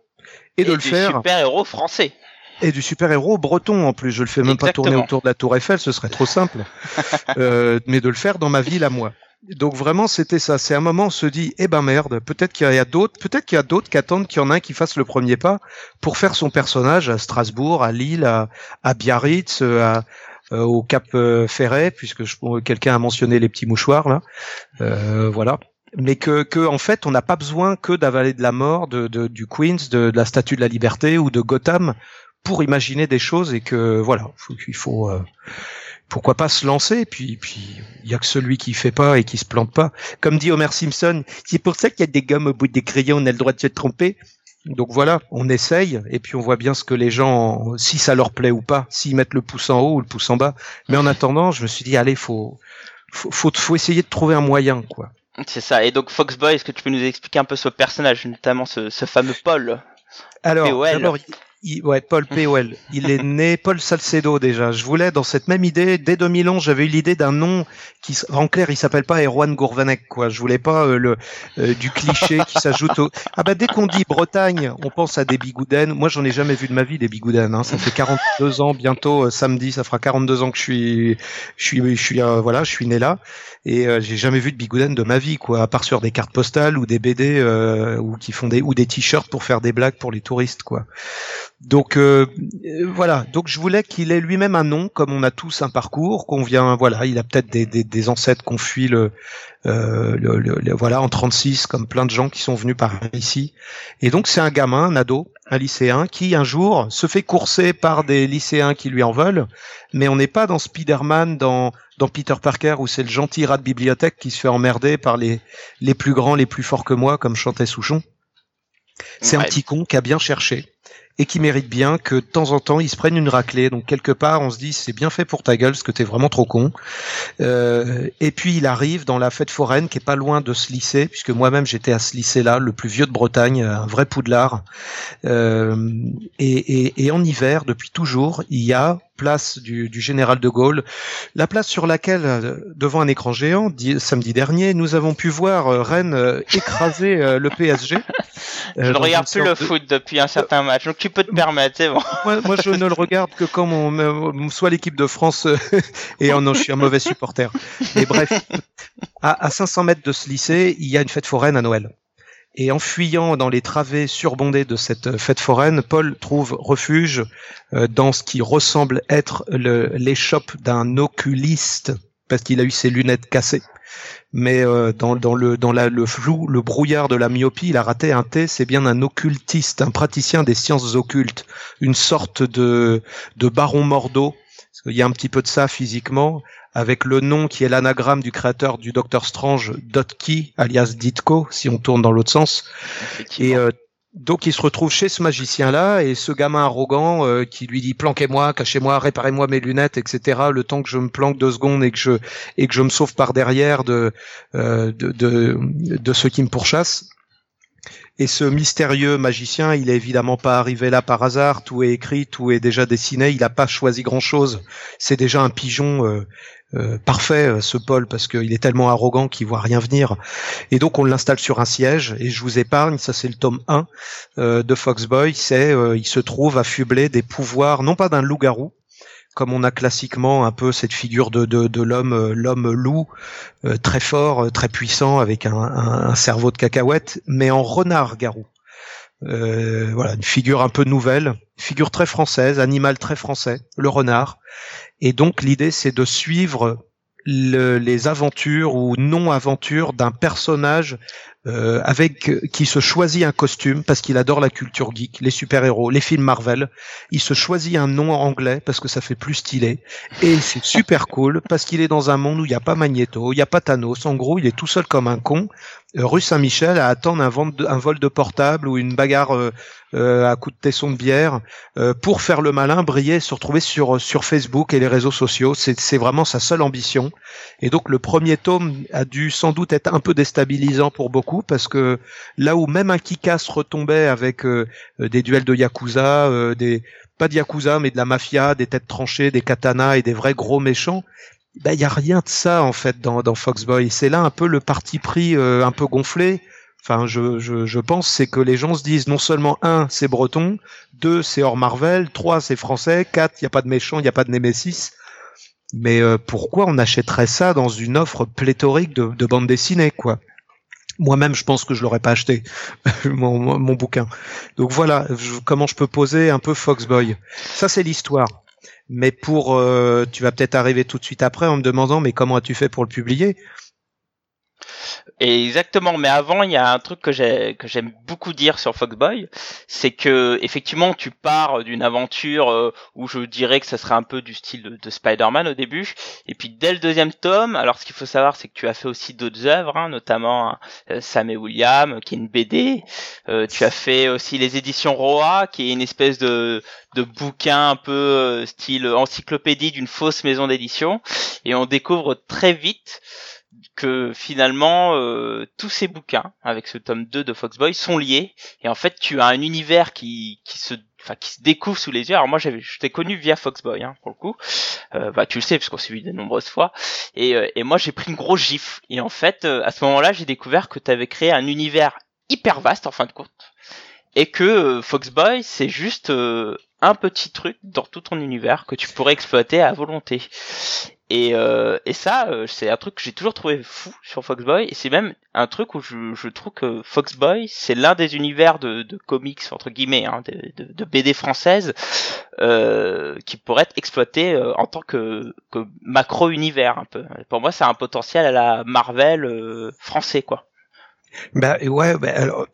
Et, de le faire. super-héros français. Et du super-héros breton en plus. Je le fais même pas tourner autour de la Tour Eiffel, ce serait trop simple. euh, mais de le faire dans ma ville à moi. Donc vraiment, c'était ça. C'est un moment, on se dit, eh ben merde, peut-être qu'il y a d'autres, peut-être qu'il y a d'autres qui attendent qu'il y en a un qui fasse le premier pas pour faire son personnage à Strasbourg, à Lille, à, Biarritz, à, euh, au Cap euh, Ferret, puisque quelqu'un a mentionné les petits mouchoirs là. Euh, voilà mais que, que en fait on n'a pas besoin que d'avaler de la mort de, du Queens, de, de, la Statue de la Liberté ou de Gotham pour imaginer des choses et que voilà, il faut euh, pourquoi pas se lancer puis puis il y a que celui qui fait pas et qui se plante pas. Comme dit Homer Simpson, c'est pour ça qu'il y a des gommes au bout des crayons, on a le droit de se tromper. Donc voilà, on essaye et puis on voit bien ce que les gens, si ça leur plaît ou pas, s'ils mettent le pouce en haut ou le pouce en bas. Mais en attendant, je me suis dit allez, faut faut, faut, faut essayer de trouver un moyen quoi. C'est ça. Et donc Foxboy, est-ce que tu peux nous expliquer un peu ce personnage, notamment ce, ce fameux Paul? Alors, d'abord, ouais, Paul P.O.L. Il est né Paul Salcedo déjà. Je voulais, dans cette même idée, dès 2011, j'avais eu l'idée d'un nom qui, en clair, il s'appelle pas Erwan Gourvanek, quoi. Je voulais pas euh, le euh, du cliché qui s'ajoute au. Ah bah dès qu'on dit Bretagne, on pense à des bigoudens. Moi, j'en ai jamais vu de ma vie des bigoudens. Hein. Ça fait 42 ans bientôt, euh, samedi, ça fera 42 ans que je suis, je suis, je suis, voilà, je suis né là et j'ai jamais vu de bigouden de ma vie, quoi. À part sur des cartes postales ou des BD ou qui font des ou des t-shirts pour faire des blagues pour les touristes, quoi. Donc euh, voilà, donc je voulais qu'il ait lui-même un nom, comme on a tous un parcours, qu'on vient, voilà, il a peut-être des, des, des, ancêtres qu'on fuit le, euh, le, voilà en 36, comme plein de gens qui sont venus par ici. Et donc c'est un gamin, un ado, un lycéen, qui un jour se fait courser par des lycéens qui lui en veulent, mais on n'est pas dans Spider-Man, dans dans Peter Parker où c'est le gentil rat de bibliothèque qui se fait emmerder par les les plus grands, les plus forts que moi, comme chantait Souchon. C'est un petit con qui a bien cherché et qui mérite bien que de temps en temps il se prenne une raclée. Donc quelque part on se dit c'est bien fait pour ta gueule parce que t'es vraiment trop con. Euh, et puis il arrive dans la fête foraine qui est pas loin de ce lycée puisque moi-même j'étais à ce lycée-là, le plus vieux de Bretagne, un vrai poudlard. Euh, et, et, et en hiver depuis toujours il y a place du, du, général de Gaulle, la place sur laquelle, euh, devant un écran géant, samedi dernier, nous avons pu voir euh, Rennes euh, écraser le PSG. je ne regarde plus le foot depuis un certain match, donc tu peux te permettre, c'est bon. moi, moi, je ne le regarde que quand on, soit l'équipe de France et non, je suis un mauvais supporter. Mais bref, à, à 500 mètres de ce lycée, il y a une fête foraine à Noël. Et en fuyant dans les travées surbondées de cette fête foraine, Paul trouve refuge euh, dans ce qui ressemble être l'échoppe d'un oculiste, parce qu'il a eu ses lunettes cassées. Mais euh, dans, le flou, le brouillard de la myopie, il a raté un T, c'est bien un occultiste, un praticien des sciences occultes, une sorte de, de baron Mordo, parce qu'il y a un petit peu de ça physiquement, avec le nom qui est l'anagramme du créateur du Docteur Strange, Dotki, alias Ditko, si on tourne dans l'autre sens. Et euh, donc il se retrouve chez ce magicien-là et ce gamin arrogant euh, qui lui dit planquez-moi, cachez-moi, réparez-moi mes lunettes, etc. Le temps que je me planque deux secondes et que je et que je me sauve par derrière de euh, de, de, de ceux qui me pourchassent. Et ce mystérieux magicien, il est évidemment pas arrivé là par hasard. Tout est écrit, tout est déjà dessiné. Il n'a pas choisi grand-chose. C'est déjà un pigeon euh, euh, parfait, euh, ce Paul, parce qu'il est tellement arrogant qu'il voit rien venir. Et donc on l'installe sur un siège. Et je vous épargne, ça c'est le tome 1 de Foxboy. C'est, il se trouve affublé des pouvoirs, non pas d'un loup-garou, comme on a classiquement un peu cette figure de, l'homme euh, l'homme loup euh, très fort, euh, très puissant avec un, cerveau de cacahuète, mais en renard garou. Voilà, une figure un peu nouvelle, figure très française, animal très français, le renard. Et donc l'idée c'est de suivre le, les aventures ou non-aventures d'un personnage euh, avec qui se choisit un costume parce qu'il adore la culture geek, les super-héros, les films Marvel. Il se choisit un nom anglais parce que ça fait plus stylé et c'est super cool parce qu'il est dans un monde où il n'y a pas Magneto, il n'y a pas Thanos. En gros, il est tout seul comme un con euh, rue Saint-Michel à attendre un, vol de portable ou une bagarre euh, euh, à coup de tesson de bière pour faire le malin, briller, se retrouver sur Facebook et les réseaux sociaux. C'est vraiment sa seule ambition. Et donc le premier tome a dû sans doute être un peu déstabilisant pour beaucoup parce que là où même un Kikas retombait avec des duels de yakuza, des pas de yakuza mais de la mafia, des têtes tranchées, des katanas et des vrais gros méchants, bah, il y a rien de ça en fait dans, dans Foxboy. C'est là un peu le parti pris euh, un peu gonflé. Enfin, je, je, je pense c'est que les gens se disent non seulement un c'est breton, deux c'est hors Marvel, trois c'est français, quatre il y a pas de méchant, il y a pas de Némésis. Mais euh, pourquoi on achèterait ça dans une offre pléthorique de, de bande dessinée quoi? Moi-même, je pense que je l'aurais pas acheté mon, mon, bouquin. Donc voilà, comment je peux poser un peu Foxboy. Ça, c'est l'histoire. Mais pour, euh, tu vas peut-être arriver tout de suite après en me demandant, mais comment as-tu fait pour le publier? Exactement, mais avant, il y a un truc que j'ai que j'aime beaucoup dire sur Foxboy, c'est que effectivement, tu pars d'une aventure euh, où je dirais que ça serait un peu du style de, Spider-Man au début, et puis dès le deuxième tome, alors ce qu'il faut savoir, c'est que tu as fait aussi d'autres œuvres, hein, notamment euh, Sam et William, qui est une BD. Euh, tu as fait aussi les éditions Roa, qui est une espèce de de bouquin un peu style encyclopédie d'une fausse maison d'édition, et on découvre très vite que finalement euh, tous ces bouquins avec ce tome 2 de Foxboy sont liés et en fait tu as un univers qui qui se enfin qui se découvre sous les yeux. Alors moi j'avais je t'ai connu via Foxboy hein, pour le coup. Euh, bah tu le sais parce qu'on s'est vu de nombreuses fois et euh, et moi j'ai pris une grosse gifle et en fait euh, à ce moment-là, j'ai découvert que tu avais créé un univers hyper vaste en fin de compte et que Foxboy c'est juste un petit truc dans tout ton univers que tu pourrais exploiter à volonté. Et, euh, et ça, euh, c'est un truc que j'ai toujours trouvé fou sur Foxboy. Et c'est même un truc où je, trouve que Foxboy, c'est l'un des univers de, de comics, entre guillemets, hein, de, BD française, euh, qui pourrait être exploité euh, en tant que, que macro-univers, un peu. Pour moi, c'est un potentiel à la Marvel français, quoi. Bah ouais, bah, alors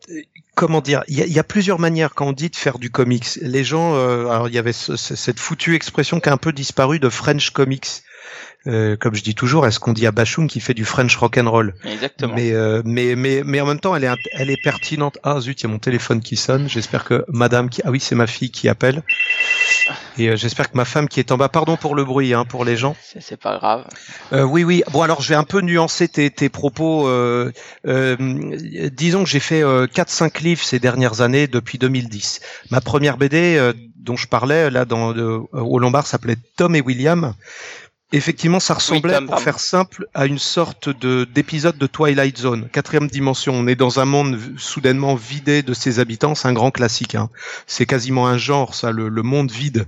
comment dire Il y, a plusieurs manières quand on dit de faire du comics. Les gens, alors il y avait ce, cette foutue expression qui a un peu disparu de French comics. Euh, comme je dis toujours, est-ce qu'on dit à Bachung qui fait du French rock and roll? Exactement. Mais, euh, mais mais mais en même temps, elle est elle est pertinente. Ah zut, il y a mon téléphone qui sonne. J'espère que Madame qui ah oui c'est ma fille qui appelle. Et euh, j'espère que ma femme qui est en bas, pardon pour le bruit, hein, pour les gens. C'est pas grave. Euh, oui, oui. Bon, alors je vais un peu nuancer tes, tes propos. Euh, euh disons que j'ai fait euh, 4-5 livres ces dernières années depuis 2010. Ma première BD dont je parlais là dans au Lombard s'appelait Tom et William. Effectivement, ça ressemblait, oui, pour faire simple, à une sorte de d'épisode de Twilight Zone, quatrième dimension. On est dans un monde soudainement vidé de ses habitants, c'est un grand classique. Hein. C'est quasiment un genre, ça, le, le, monde vide,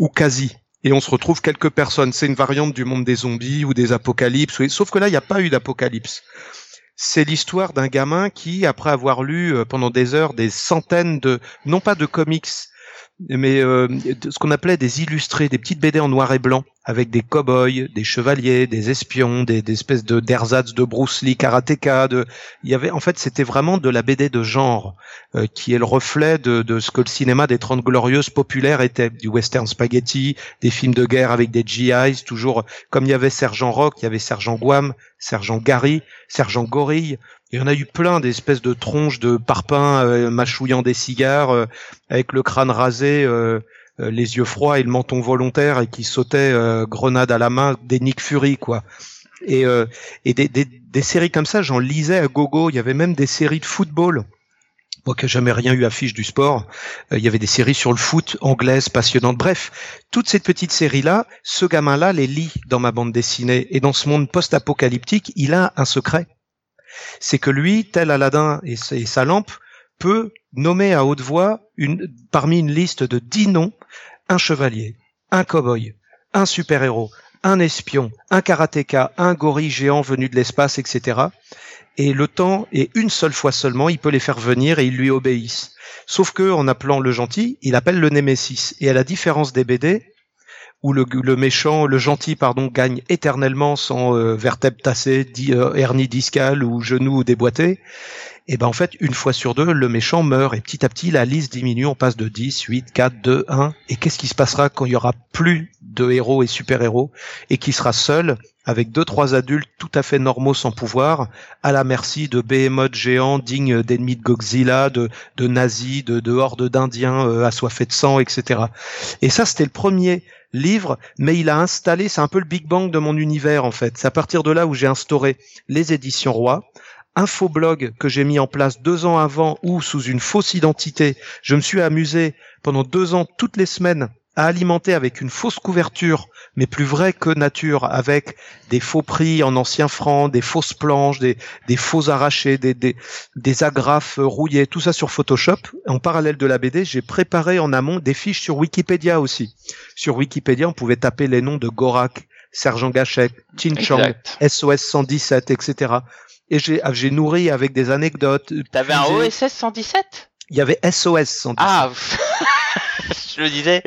ou quasi. Et on se retrouve quelques personnes. C'est une variante du monde des zombies ou des apocalypses. Sauf que là, il n'y a pas eu d'apocalypse. C'est l'histoire d'un gamin qui, après avoir lu euh, pendant des heures des centaines de, non pas de comics, mais euh, ce qu'on appelait des illustrés, des petites BD en noir et blanc, avec des cow-boys, des chevaliers, des espions, des, espèces de d'ersatz de Bruce Lee, karatéka. De, il y avait, en fait, c'était vraiment de la BD de genre, euh, qui est le reflet de, de ce que le cinéma des Trente Glorieuses populaires était, du western spaghetti, des films de guerre avec des GIs, toujours comme il y avait Sergent Rock, il y avait Sergent Guam, Sergent Gary, Sergent Gorille. Il y en a eu plein d'espèces de tronches de parpaings euh, mâchouillant des cigares, euh, avec le crâne rasé, euh, euh, les yeux froids et le menton volontaire, et qui sautaient euh, grenade à la main, des Nick Fury, quoi. Et, et des, des, des, séries comme ça, j'en lisais à gogo. Il y avait même des séries de football. Moi qui jamais rien eu à fiche du sport, il y avait des séries sur le foot anglaises passionnantes. Bref, toutes ces petites séries-là, ce gamin-là les lit dans ma bande dessinée. Et dans ce monde post-apocalyptique, il a un secret c'est que lui, tel Aladdin et, sa lampe, peut nommer à haute voix parmi une liste de dix noms un chevalier, un cow-boy, un super-héros, un espion, un karatéka, un gorille géant venu de l'espace, etc. Et le temps est une seule fois seulement, il peut les faire venir et ils lui obéissent. Sauf que, en appelant le gentil, il appelle le Némésis. Et à la différence des BD, où le, méchant, le gentil, pardon, gagne éternellement sans euh, vertèbre tassée, euh, hernie discale ou genou déboîté, et ben en fait, une fois sur deux, le méchant meurt et petit à petit, la liste diminue, on passe de 10, 8, 4, 2, 1. Et qu'est-ce qui se passera quand il y aura plus de héros et super-héros et qui sera seul avec deux trois adultes tout à fait normaux sans pouvoir, à la merci de behemoths géants dignes d'ennemis de Godzilla, de, de nazis, de, de hordes d'indiens euh, assoiffés de sang, etc. Et ça, c'était le premier livre, mais il a installé, c'est un peu le Big Bang de mon univers en fait. C'est à partir de là où j'ai instauré les éditions Roy, un faux blog que j'ai mis en place deux ans avant où, sous une fausse identité, je me suis amusé pendant deux ans toutes les semaines à alimenter avec une fausse couverture, mais plus vrai que nature, avec des faux prix en anciens francs, des fausses planches, des, des faux arrachés, des, des, des agrafes rouillées, tout ça sur Photoshop. En parallèle de la BD, j'ai préparé en amont des fiches sur Wikipédia aussi. Sur Wikipédia, on pouvait taper les noms de Gorak, Sergent Gachek, Chin Chong, SOS 117, etc. Et j'ai, j'ai nourri avec des anecdotes. T'avais un OSS 117 Il y avait SOS 117. Ah je le disais.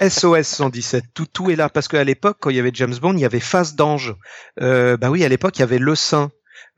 SOS 117, tout, tout est là. Parce qu'à l'époque, quand il y avait James Bond, il y avait Face d'Ange. Euh, bah oui, à l'époque, il y avait Le Saint.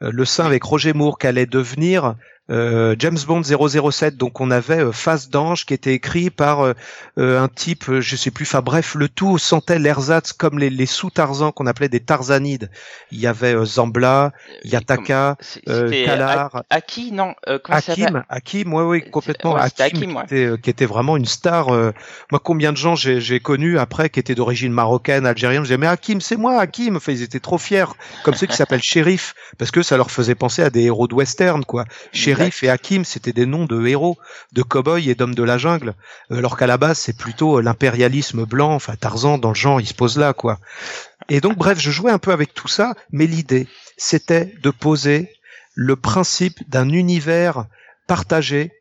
Euh, le Saint avec Roger Moore, qui allait devenir euh, James Bond 007. Donc on avait euh, Face d'Ange qui était écrit par euh, un type, je sais plus, enfin bref, le tout sentait l'ersatz comme les, les sous-Tarzans qu'on appelait des Tarzanides. Il y avait Zambla, Yataka, Kalar. Aki, non, Hakim, Hakim, ouais, oui, complètement. Ouais, Hakim, Hakim ouais. qui, était, qui, était, vraiment une star. moi, combien de gens j'ai connu après qui étaient d'origine marocaine, algérienne, je disais, mais Hakim, c'est moi, Hakim. Enfin, ils étaient trop fiers, comme ceux qui s'appellent Shérif, parce que ça leur faisait penser à des héros de western, quoi. Et Hakim, c'était des noms de héros, de cow-boys et d'hommes de la jungle. Alors qu'à la base, c'est plutôt l'impérialisme blanc, enfin Tarzan dans le genre, il se pose là, quoi. Et donc, bref, je jouais un peu avec tout ça, mais l'idée, c'était de poser le principe d'un univers partagé,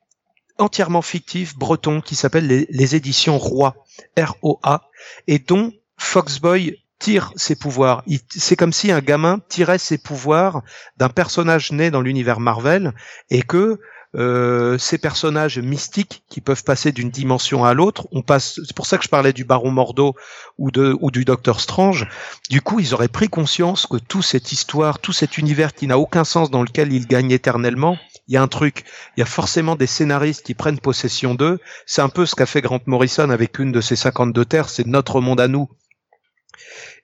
entièrement fictif, breton, qui s'appelle les, les éditions Roi, R-O-A, et dont Foxboy tire ses pouvoirs. C'est comme si un gamin tirait ses pouvoirs d'un personnage né dans l'univers Marvel et que euh, ces personnages mystiques qui peuvent passer d'une dimension à l'autre. On passe, c'est pour ça que je parlais du Baron Mordo ou de ou du Docteur Strange. Du coup, ils auraient pris conscience que toute cette histoire, tout cet univers qui n'a aucun sens dans lequel ils gagnent éternellement, il y a un truc, il y a forcément des scénaristes qui prennent possession d'eux. C'est un peu ce qu'a fait Grant Morrison avec une de ses 52 terres, c'est notre monde à nous.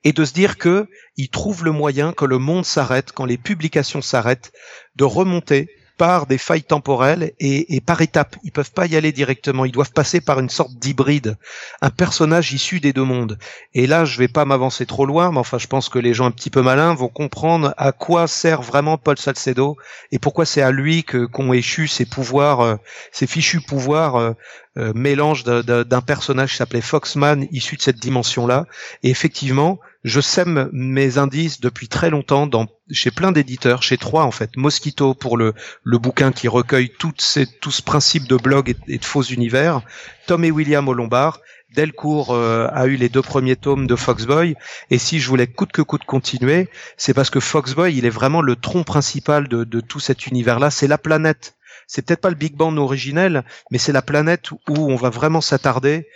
Et de se dire que il trouve le moyen que le monde s'arrête, quand les publications s'arrêtent, de remonter par des failles temporelles et, et, par étapes. Ils peuvent pas y aller directement. Ils doivent passer par une sorte d'hybride, un personnage issu des deux mondes. Et là, je vais pas m'avancer trop loin, mais enfin, je pense que les gens un petit peu malins vont comprendre à quoi sert vraiment Paul Salcedo et pourquoi c'est à lui que qu'ont échu ses pouvoirs, euh, ses fichus pouvoirs euh, euh, mélange d'un personnage qui s'appelait Foxman issu de cette dimension-là. Et effectivement, je sème mes indices depuis très longtemps dans, chez plein d'éditeurs, chez trois en fait. Mosquito pour le, le bouquin qui recueille toutes ces, tout ce principe de blog et, de faux univers. Tom et William au Lombard. Delcourt euh, a eu les deux premiers tomes de Foxboy. Et si je voulais coûte que coûte continuer, c'est parce que Foxboy, il est vraiment le tronc principal de, de tout cet univers-là. C'est la planète c'est peut-être pas le Big Bang originel, mais c'est la planète où on va vraiment s'attarder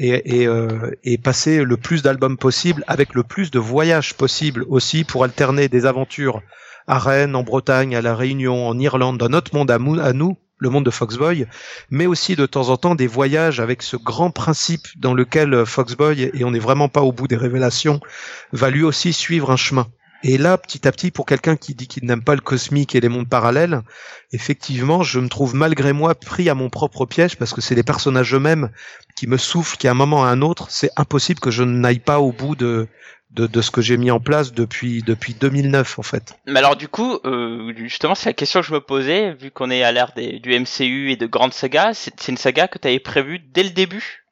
euh, et, passer le plus d'albums possible avec le plus de voyages possible aussi pour alterner des aventures à Rennes, en Bretagne, à la Réunion, en Irlande, dans notre monde à, à nous, le monde de Foxboy, mais aussi de temps en temps des voyages avec ce grand principe dans lequel Foxboy, et on n'est vraiment pas au bout des révélations, va lui aussi suivre un chemin. Et là, petit à petit, pour quelqu'un qui dit qu'il n'aime pas le cosmique et les mondes parallèles, effectivement, je me trouve malgré moi pris à mon propre piège parce que c'est les personnages eux-mêmes qui me soufflent qu'à un moment à un autre, c'est impossible que je n'aille pas au bout de, de, de ce que j'ai mis en place depuis depuis 2009 en fait. Mais alors du coup, euh, justement, c'est la question que je me posais, vu qu'on est à l'ère du MCU et de grandes sagas, c'est une saga que tu avais prévue dès le début?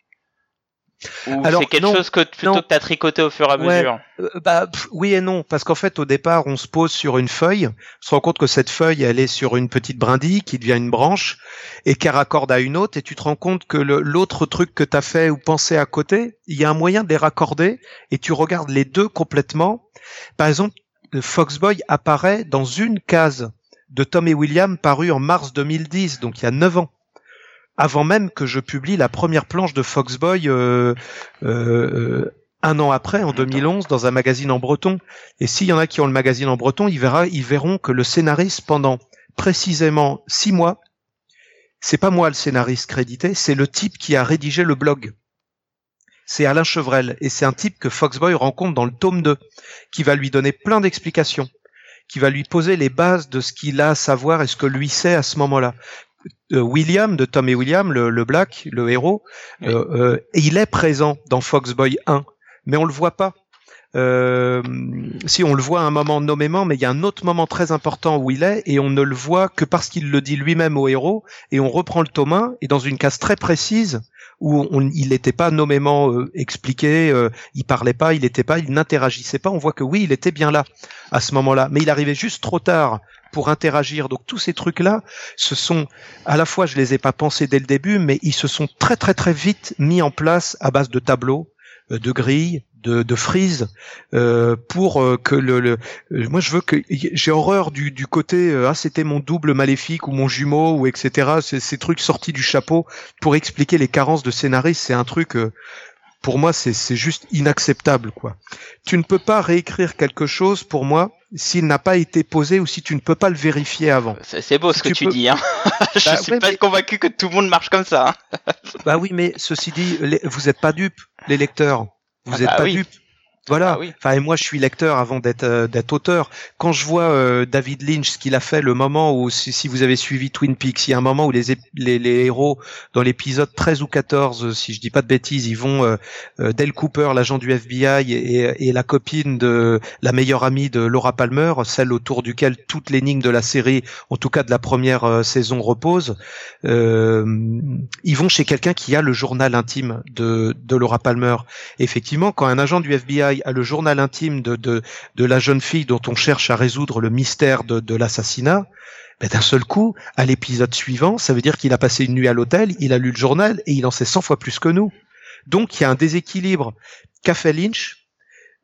Ou c'est quelque chose que plutôt que t'as tricoté au fur et à mesure euh, Bah oui et non, parce qu'en fait au départ on se pose sur une feuille, on se rend compte que cette feuille elle est sur une petite brindille qui devient une branche et qui raccorde à une autre et tu te rends compte que l'autre truc que t'as fait ou pensé à côté, il y a un moyen de les raccorder et tu regardes les deux complètement. Par exemple, Foxboy apparaît dans une case de Tom et William paru en mars 2010, donc il y a 9 ans avant même que je publie la première planche de Foxboy euh, euh, un an après, en 2011, dans un magazine en breton. Et s'il y en a qui ont le magazine en breton, ils, verra, ils verront que le scénariste, pendant précisément six mois, c'est pas moi le scénariste crédité, c'est le type qui a rédigé le blog. C'est Alain Chevrel, et c'est un type que Foxboy rencontre dans le tome 2, qui va lui donner plein d'explications qui va lui poser les bases de ce qu'il a à savoir et ce que lui sait à ce moment-là. Euh, William de Tom et William, le, Black, le héros, euh, euh, il est présent dans Foxboy 1, mais on le voit pas. si on le voit à un moment nommément, mais il y a un autre moment très important où il est et on ne le voit que parce qu'il le dit lui-même au héros et on reprend le tome 1 et dans une case très précise où il n'était pas nommément expliqué, il parlait pas, il n'était pas, il n'interagissait pas. On voit que oui, il était bien là à ce moment-là, mais il arrivait juste trop tard pour interagir. Donc tous ces trucs-là, ce sont à la fois, je les ai pas pensés dès le début, mais ils se sont très très très vite mis en place à base de tableaux, euh, de grilles, de, de frises, euh, pour euh, que le, le, moi je veux que j'ai horreur du, du côté ah c'était mon double maléfique ou mon jumeau ou etc. Ces trucs sortis du chapeau pour expliquer les carences de scénariste, c'est un truc pour moi, c'est juste inacceptable, quoi. Tu ne peux pas réécrire quelque chose, pour moi, s'il n'a pas été posé ou si tu ne peux pas le vérifier avant. C'est beau ce que tu, dis, hein. Je bah, suis pas convaincu que tout le monde marche comme ça. Hein. bah oui, mais ceci dit, vous n'êtes pas dupes, les lecteurs. Vous n'êtes ah bah pas dupes. Voilà. Ah enfin, et moi, je suis lecteur avant d'être euh, d'être auteur. Quand je vois euh, David Lynch, ce qu'il a fait, le moment où, si, vous avez suivi Twin Peaks, il y a un moment où les les, les héros dans l'épisode 13 ou 14, si je dis pas de bêtises, ils vont euh, euh Dale Cooper, l'agent du FBI, et, et, la copine de la meilleure amie de Laura Palmer, celle autour duquel toute l'énigme de la série, en tout cas de la première saison, repose. ils vont chez quelqu'un qui a le journal intime de de Laura Palmer. effectivement, quand un agent du FBI à le journal intime de, de, la jeune fille dont on cherche à résoudre le mystère de, de l'assassinat, ben d'un seul coup, à l'épisode suivant, ça veut dire qu'il a passé une nuit à l'hôtel, il a lu le journal et il en sait 100 fois plus que nous. Donc il y a un déséquilibre qu'a Lynch?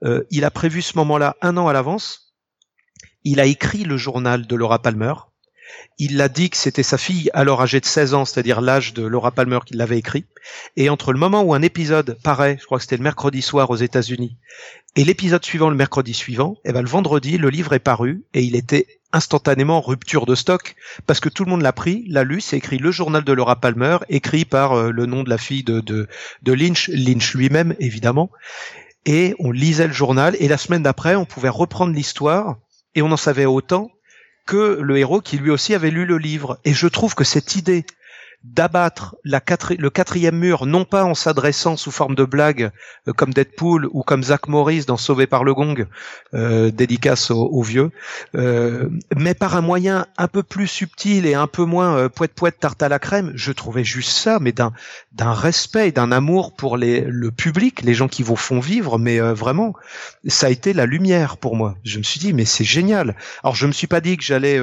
Euh, il a prévu ce moment-là un an à l'avance. Il a écrit le journal de Laura Palmer. Il l'a dit que c'était sa fille, alors âgée de 16 ans, c'est-à-dire l'âge de Laura Palmer qui l'avait écrit. Et entre le moment où un épisode paraît, je crois que c'était le mercredi soir aux États-Unis, et l'épisode suivant le mercredi suivant, et eh ben le vendredi, le livre est paru et il était instantanément rupture de stock parce que tout le monde l'a pris, l'a lu, c'est écrit le journal de Laura Palmer, écrit par euh, le nom de la fille de, de, de Lynch, Lynch lui-même évidemment, et on lisait le journal et la semaine d'après on pouvait reprendre l'histoire et on en savait autant que le héros qui lui aussi avait lu le livre. Et je trouve que cette idée d'abattre le quatrième mur, non pas en s'adressant sous forme de blague euh, comme Deadpool ou comme Zach Morris dans Sauvé par le Gong, euh, dédicace aux, vieux, euh, mais par un moyen un peu plus subtil et un peu moins euh, poète poète tarte à la crème. Je trouvais juste ça, mais d'un respect, d'un amour pour les le public, les gens qui vous font vivre, mais vraiment, ça a été la lumière pour moi. Je me suis dit mais c'est génial. Alors je me suis pas dit que j'allais,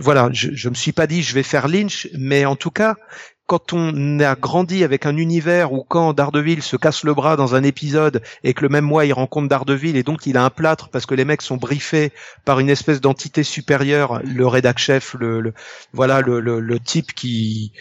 voilà, je, je me suis pas dit je vais faire Lynch mais en tout cas, quand on a grandi avec un univers où quand Daredevil se casse le bras dans un épisode et que le même mois il rencontre Daredevil et donc il a un plâtre parce que les mecs sont briefés par une espèce d'entité supérieure, le rédac chef, le, voilà le, le, type qui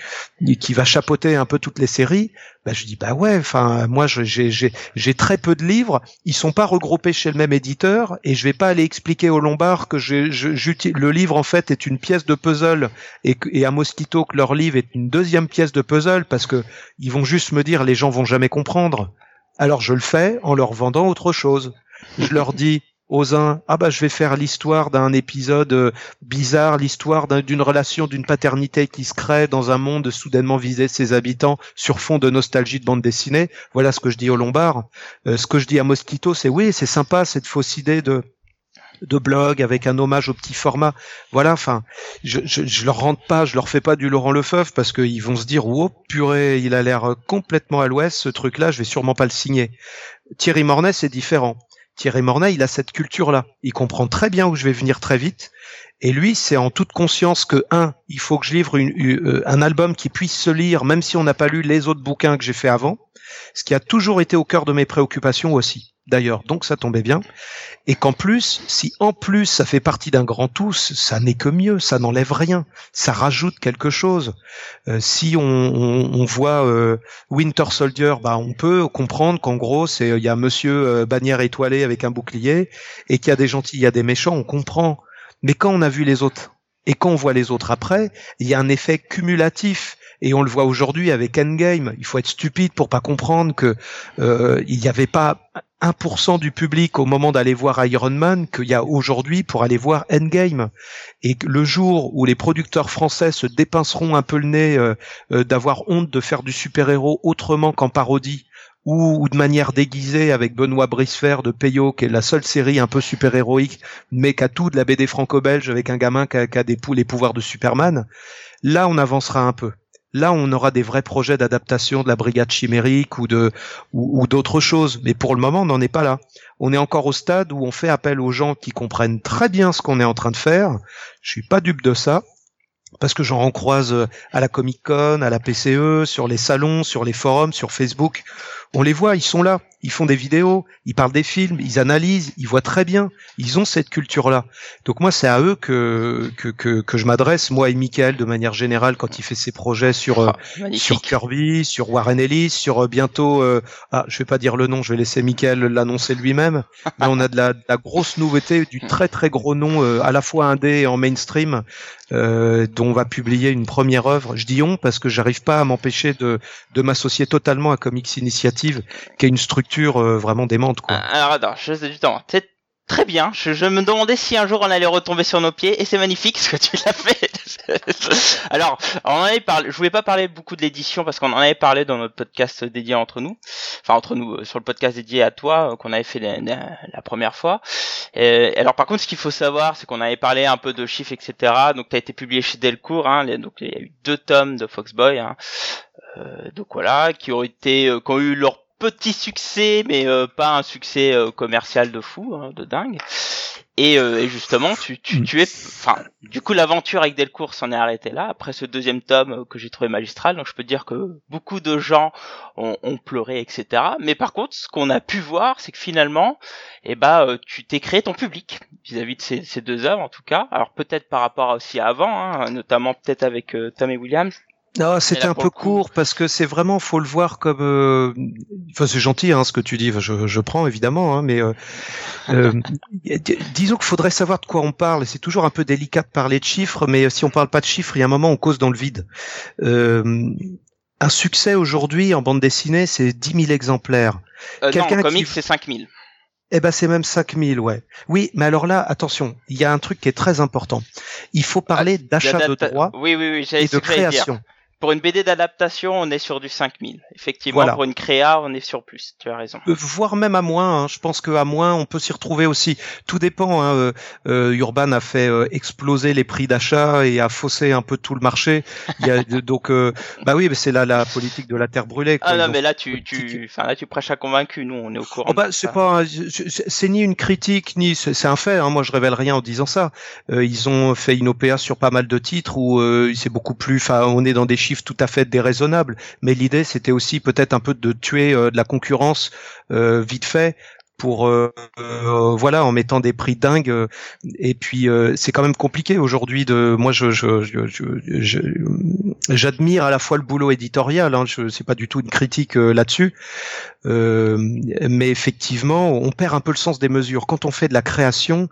qui va chapeauter un peu toutes les séries, bah je dis bah ouais, enfin moi j'ai très peu de livres, ils sont pas regroupés chez le même éditeur et je vais pas aller expliquer au Lombard que le livre en fait est une pièce de puzzle et, et à Mosquito que leur livre est une deuxième pièce de puzzle parce que ils vont juste me dire les gens vont jamais comprendre. Alors je le fais en leur vendant autre chose. Je leur dis aux uns ah bah je vais faire l'histoire d'un épisode euh, bizarre, l'histoire d'une relation d'une paternité qui se crée dans un monde soudainement visé de ses habitants sur fond de nostalgie de bande dessinée. Voilà ce que je dis aux Lombard. Euh, ce que je dis à Mosquito, c'est oui, c'est sympa cette fausse idée de de blog avec un hommage au petit format. Voilà, enfin, je, je, je, leur rentre pas, je leur fais pas du Laurent Lefeuf parce qu'ils vont se dire, oh purée, il a l'air complètement à l'ouest, ce truc-là, je vais sûrement pas le signer. Thierry Mornay, c'est différent. Thierry Mornay, il a cette culture-là. Il comprend très bien où je vais venir très vite. Et lui, c'est en toute conscience que, un, il faut que je livre euh, un album qui puisse se lire, même si on n'a pas lu les autres bouquins que j'ai fait avant, ce qui a toujours été au cœur de mes préoccupations aussi d'ailleurs, donc ça tombait bien. Et qu'en plus, si en plus ça fait partie d'un grand tout, ça n'est que mieux, ça n'enlève rien, ça rajoute quelque chose. Euh, si on, voit euh, Winter Soldier, bah on peut comprendre qu'en gros c'est il y a Monsieur euh, bannière étoilée avec un bouclier et qu'il y a des gentils, il y a des méchants, on comprend. Mais quand on a vu les autres et quand on voit les autres après, il y a un effet cumulatif et on le voit aujourd'hui avec Endgame. Il faut être stupide pour pas comprendre que euh, il n'y avait pas 1% du public au moment d'aller voir Iron Man qu'il y a aujourd'hui pour aller voir Endgame. Et le jour où les producteurs français se dépinceront un peu le nez euh, euh, d'avoir honte de faire du super-héros autrement qu'en parodie, ou, de manière déguisée avec Benoît Bricefer de Peyo, qui est la seule série un peu super-héroïque, mais qui tout de la BD franco-belge avec un gamin qui a, qui a des, les pouvoirs de Superman, là on avancera un peu. Là, on aura des vrais projets d'adaptation de la brigade chimérique ou d'autres choses. Mais pour le moment, on n'en est pas là. On est encore au stade où on fait appel aux gens qui comprennent très bien ce qu'on est en train de faire. Je suis pas dupe de ça parce que j'en croise à la Comic Con, à la PCE, sur les salons, sur les forums, sur Facebook, on les voit, ils sont là, ils font des vidéos, ils parlent des films, ils analysent, ils voient très bien, ils ont cette culture-là. Donc moi, c'est à eux que, que, que, que je m'adresse, moi et Michael, de manière générale, quand il fait ses projets sur, euh, ah, sur Kirby, sur Warren Ellis, sur euh, bientôt, euh, ah, je vais pas dire le nom, je vais laisser Michael l'annoncer lui-même, mais on a de la, de la, grosse nouveauté, du très très gros nom, à la fois indé et en mainstream, euh, dont on va publier une première œuvre. Je dis on parce que j'arrive pas à m'empêcher de, de m'associer totalement à Comics Initiative, qui est une structure euh, vraiment démente. Quoi. Alors attends, je sais du temps. Très bien. Je, me demandais si un jour on allait retomber sur nos pieds et c'est magnifique ce que tu l'as fait. Alors, on en avait parlé. Je voulais pas parler beaucoup de l'édition parce qu'on en avait parlé dans notre podcast dédié entre nous, enfin entre nous euh, sur le podcast dédié à toi euh, qu'on avait fait la, première fois. Et, alors par contre, ce qu'il faut savoir, c'est qu'on avait parlé un peu de chiffres, etc. Donc, tu as été publié chez Delcourt. Hein, donc il y a eu deux tomes de Foxboy. Hein, euh, donc voilà, qui ont été, qui ont eu leur petit succès, mais euh, pas un succès euh, commercial de fou, hein, de dingue. Et, euh, et justement, tu, tu, tu es, enfin, du coup, l'aventure avec Delcourt s'en est arrêtée là. Après ce deuxième tome euh, que j'ai trouvé magistral, donc je peux dire que beaucoup de gens ont, ont pleuré, etc. Mais par contre, ce qu'on a pu voir, c'est que finalement, eh ben, euh, tu t'es créé ton public vis-à-vis de ces, ces, deux œuvres, en tout cas. Alors peut-être par rapport aussi à avant, hein, notamment peut-être avec euh, Tom et Williams. Non, c'était un peu court parce que c'est vraiment, faut le voir comme. Euh... Enfin, c'est gentil hein, ce que tu dis. Je, je prends évidemment, hein, mais euh, euh, disons qu'il faudrait savoir de quoi on parle. C'est toujours un peu délicat de parler de chiffres, mais si on parle pas de chiffres, il y a un moment on cause dans le vide. Euh, un succès aujourd'hui en bande dessinée, c'est 10 000 exemplaires. Euh, non, en comics, qui... c'est 5 000. Eh ben c'est même 5000, ouais. Oui, mais alors là, attention, il y a un truc qui est très important. Il faut parler ah, d'achat de droits oui, oui, oui, et de création. Dire pour une BD d'adaptation, on est sur du 5000. Effectivement, voilà. pour une créa, on est sur plus. Tu as raison. Euh, voire même à moins. Hein. Je pense qu'à moins, on peut s'y retrouver aussi. Tout dépend. Hein. Euh, euh Urban a fait euh, exploser les prix d'achat et a faussé un peu tout le marché. Il y a, donc, euh, bah oui, c'est là la politique de la terre brûlée. Quoi. Ah non, mais là, tu, tu, enfin là, tu prêches à convaincu. Nous, on est au courant. Oh, bah, c'est pas, c'est ni une critique ni c'est un fait. Hein. Moi, je révèle rien en disant ça. ils ont fait une OPA sur pas mal de titres où c'est beaucoup plus. Enfin, on est dans des chiffres tout à fait déraisonnables, mais l'idée c'était aussi peut-être un peu de tuer euh, de la concurrence euh, vite fait pour euh, euh, voilà en mettant des prix dingues euh, et puis c'est quand même compliqué aujourd'hui de moi je j'admire à la fois le boulot éditorial hein, je c'est pas du tout une critique là-dessus mais effectivement on perd un peu le sens des mesures quand on fait de la création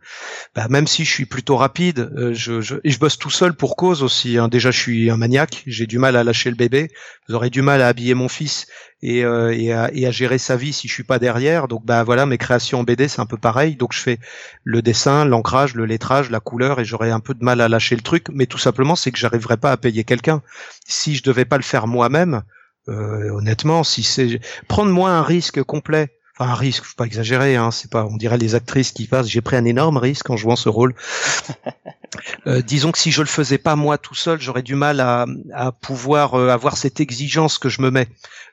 bah, même si je suis plutôt rapide je, je et je bosse tout seul pour cause aussi hein. déjà je suis un maniaque j'ai du mal à lâcher le bébé vous aurez du mal à habiller mon fils et, euh, et, à, gérer sa vie si je suis pas derrière. Donc bah voilà, mes créations en BD c'est un peu pareil. Donc je fais le dessin, l'ancrage, le lettrage, la couleur et j'aurais un peu de mal à lâcher le truc. Mais tout simplement c'est que j'arriverais pas à payer quelqu'un. Si je devais pas le faire moi-même, euh, honnêtement, si c'est prendre moi un risque complet. Enfin, un risque, faut pas exagérer, hein, c'est pas, on dirait les actrices qui passent, j'ai pris un énorme risque en jouant ce rôle. Euh, disons que si je le faisais pas moi tout seul, j'aurais du mal à, à pouvoir euh, avoir cette exigence que je me mets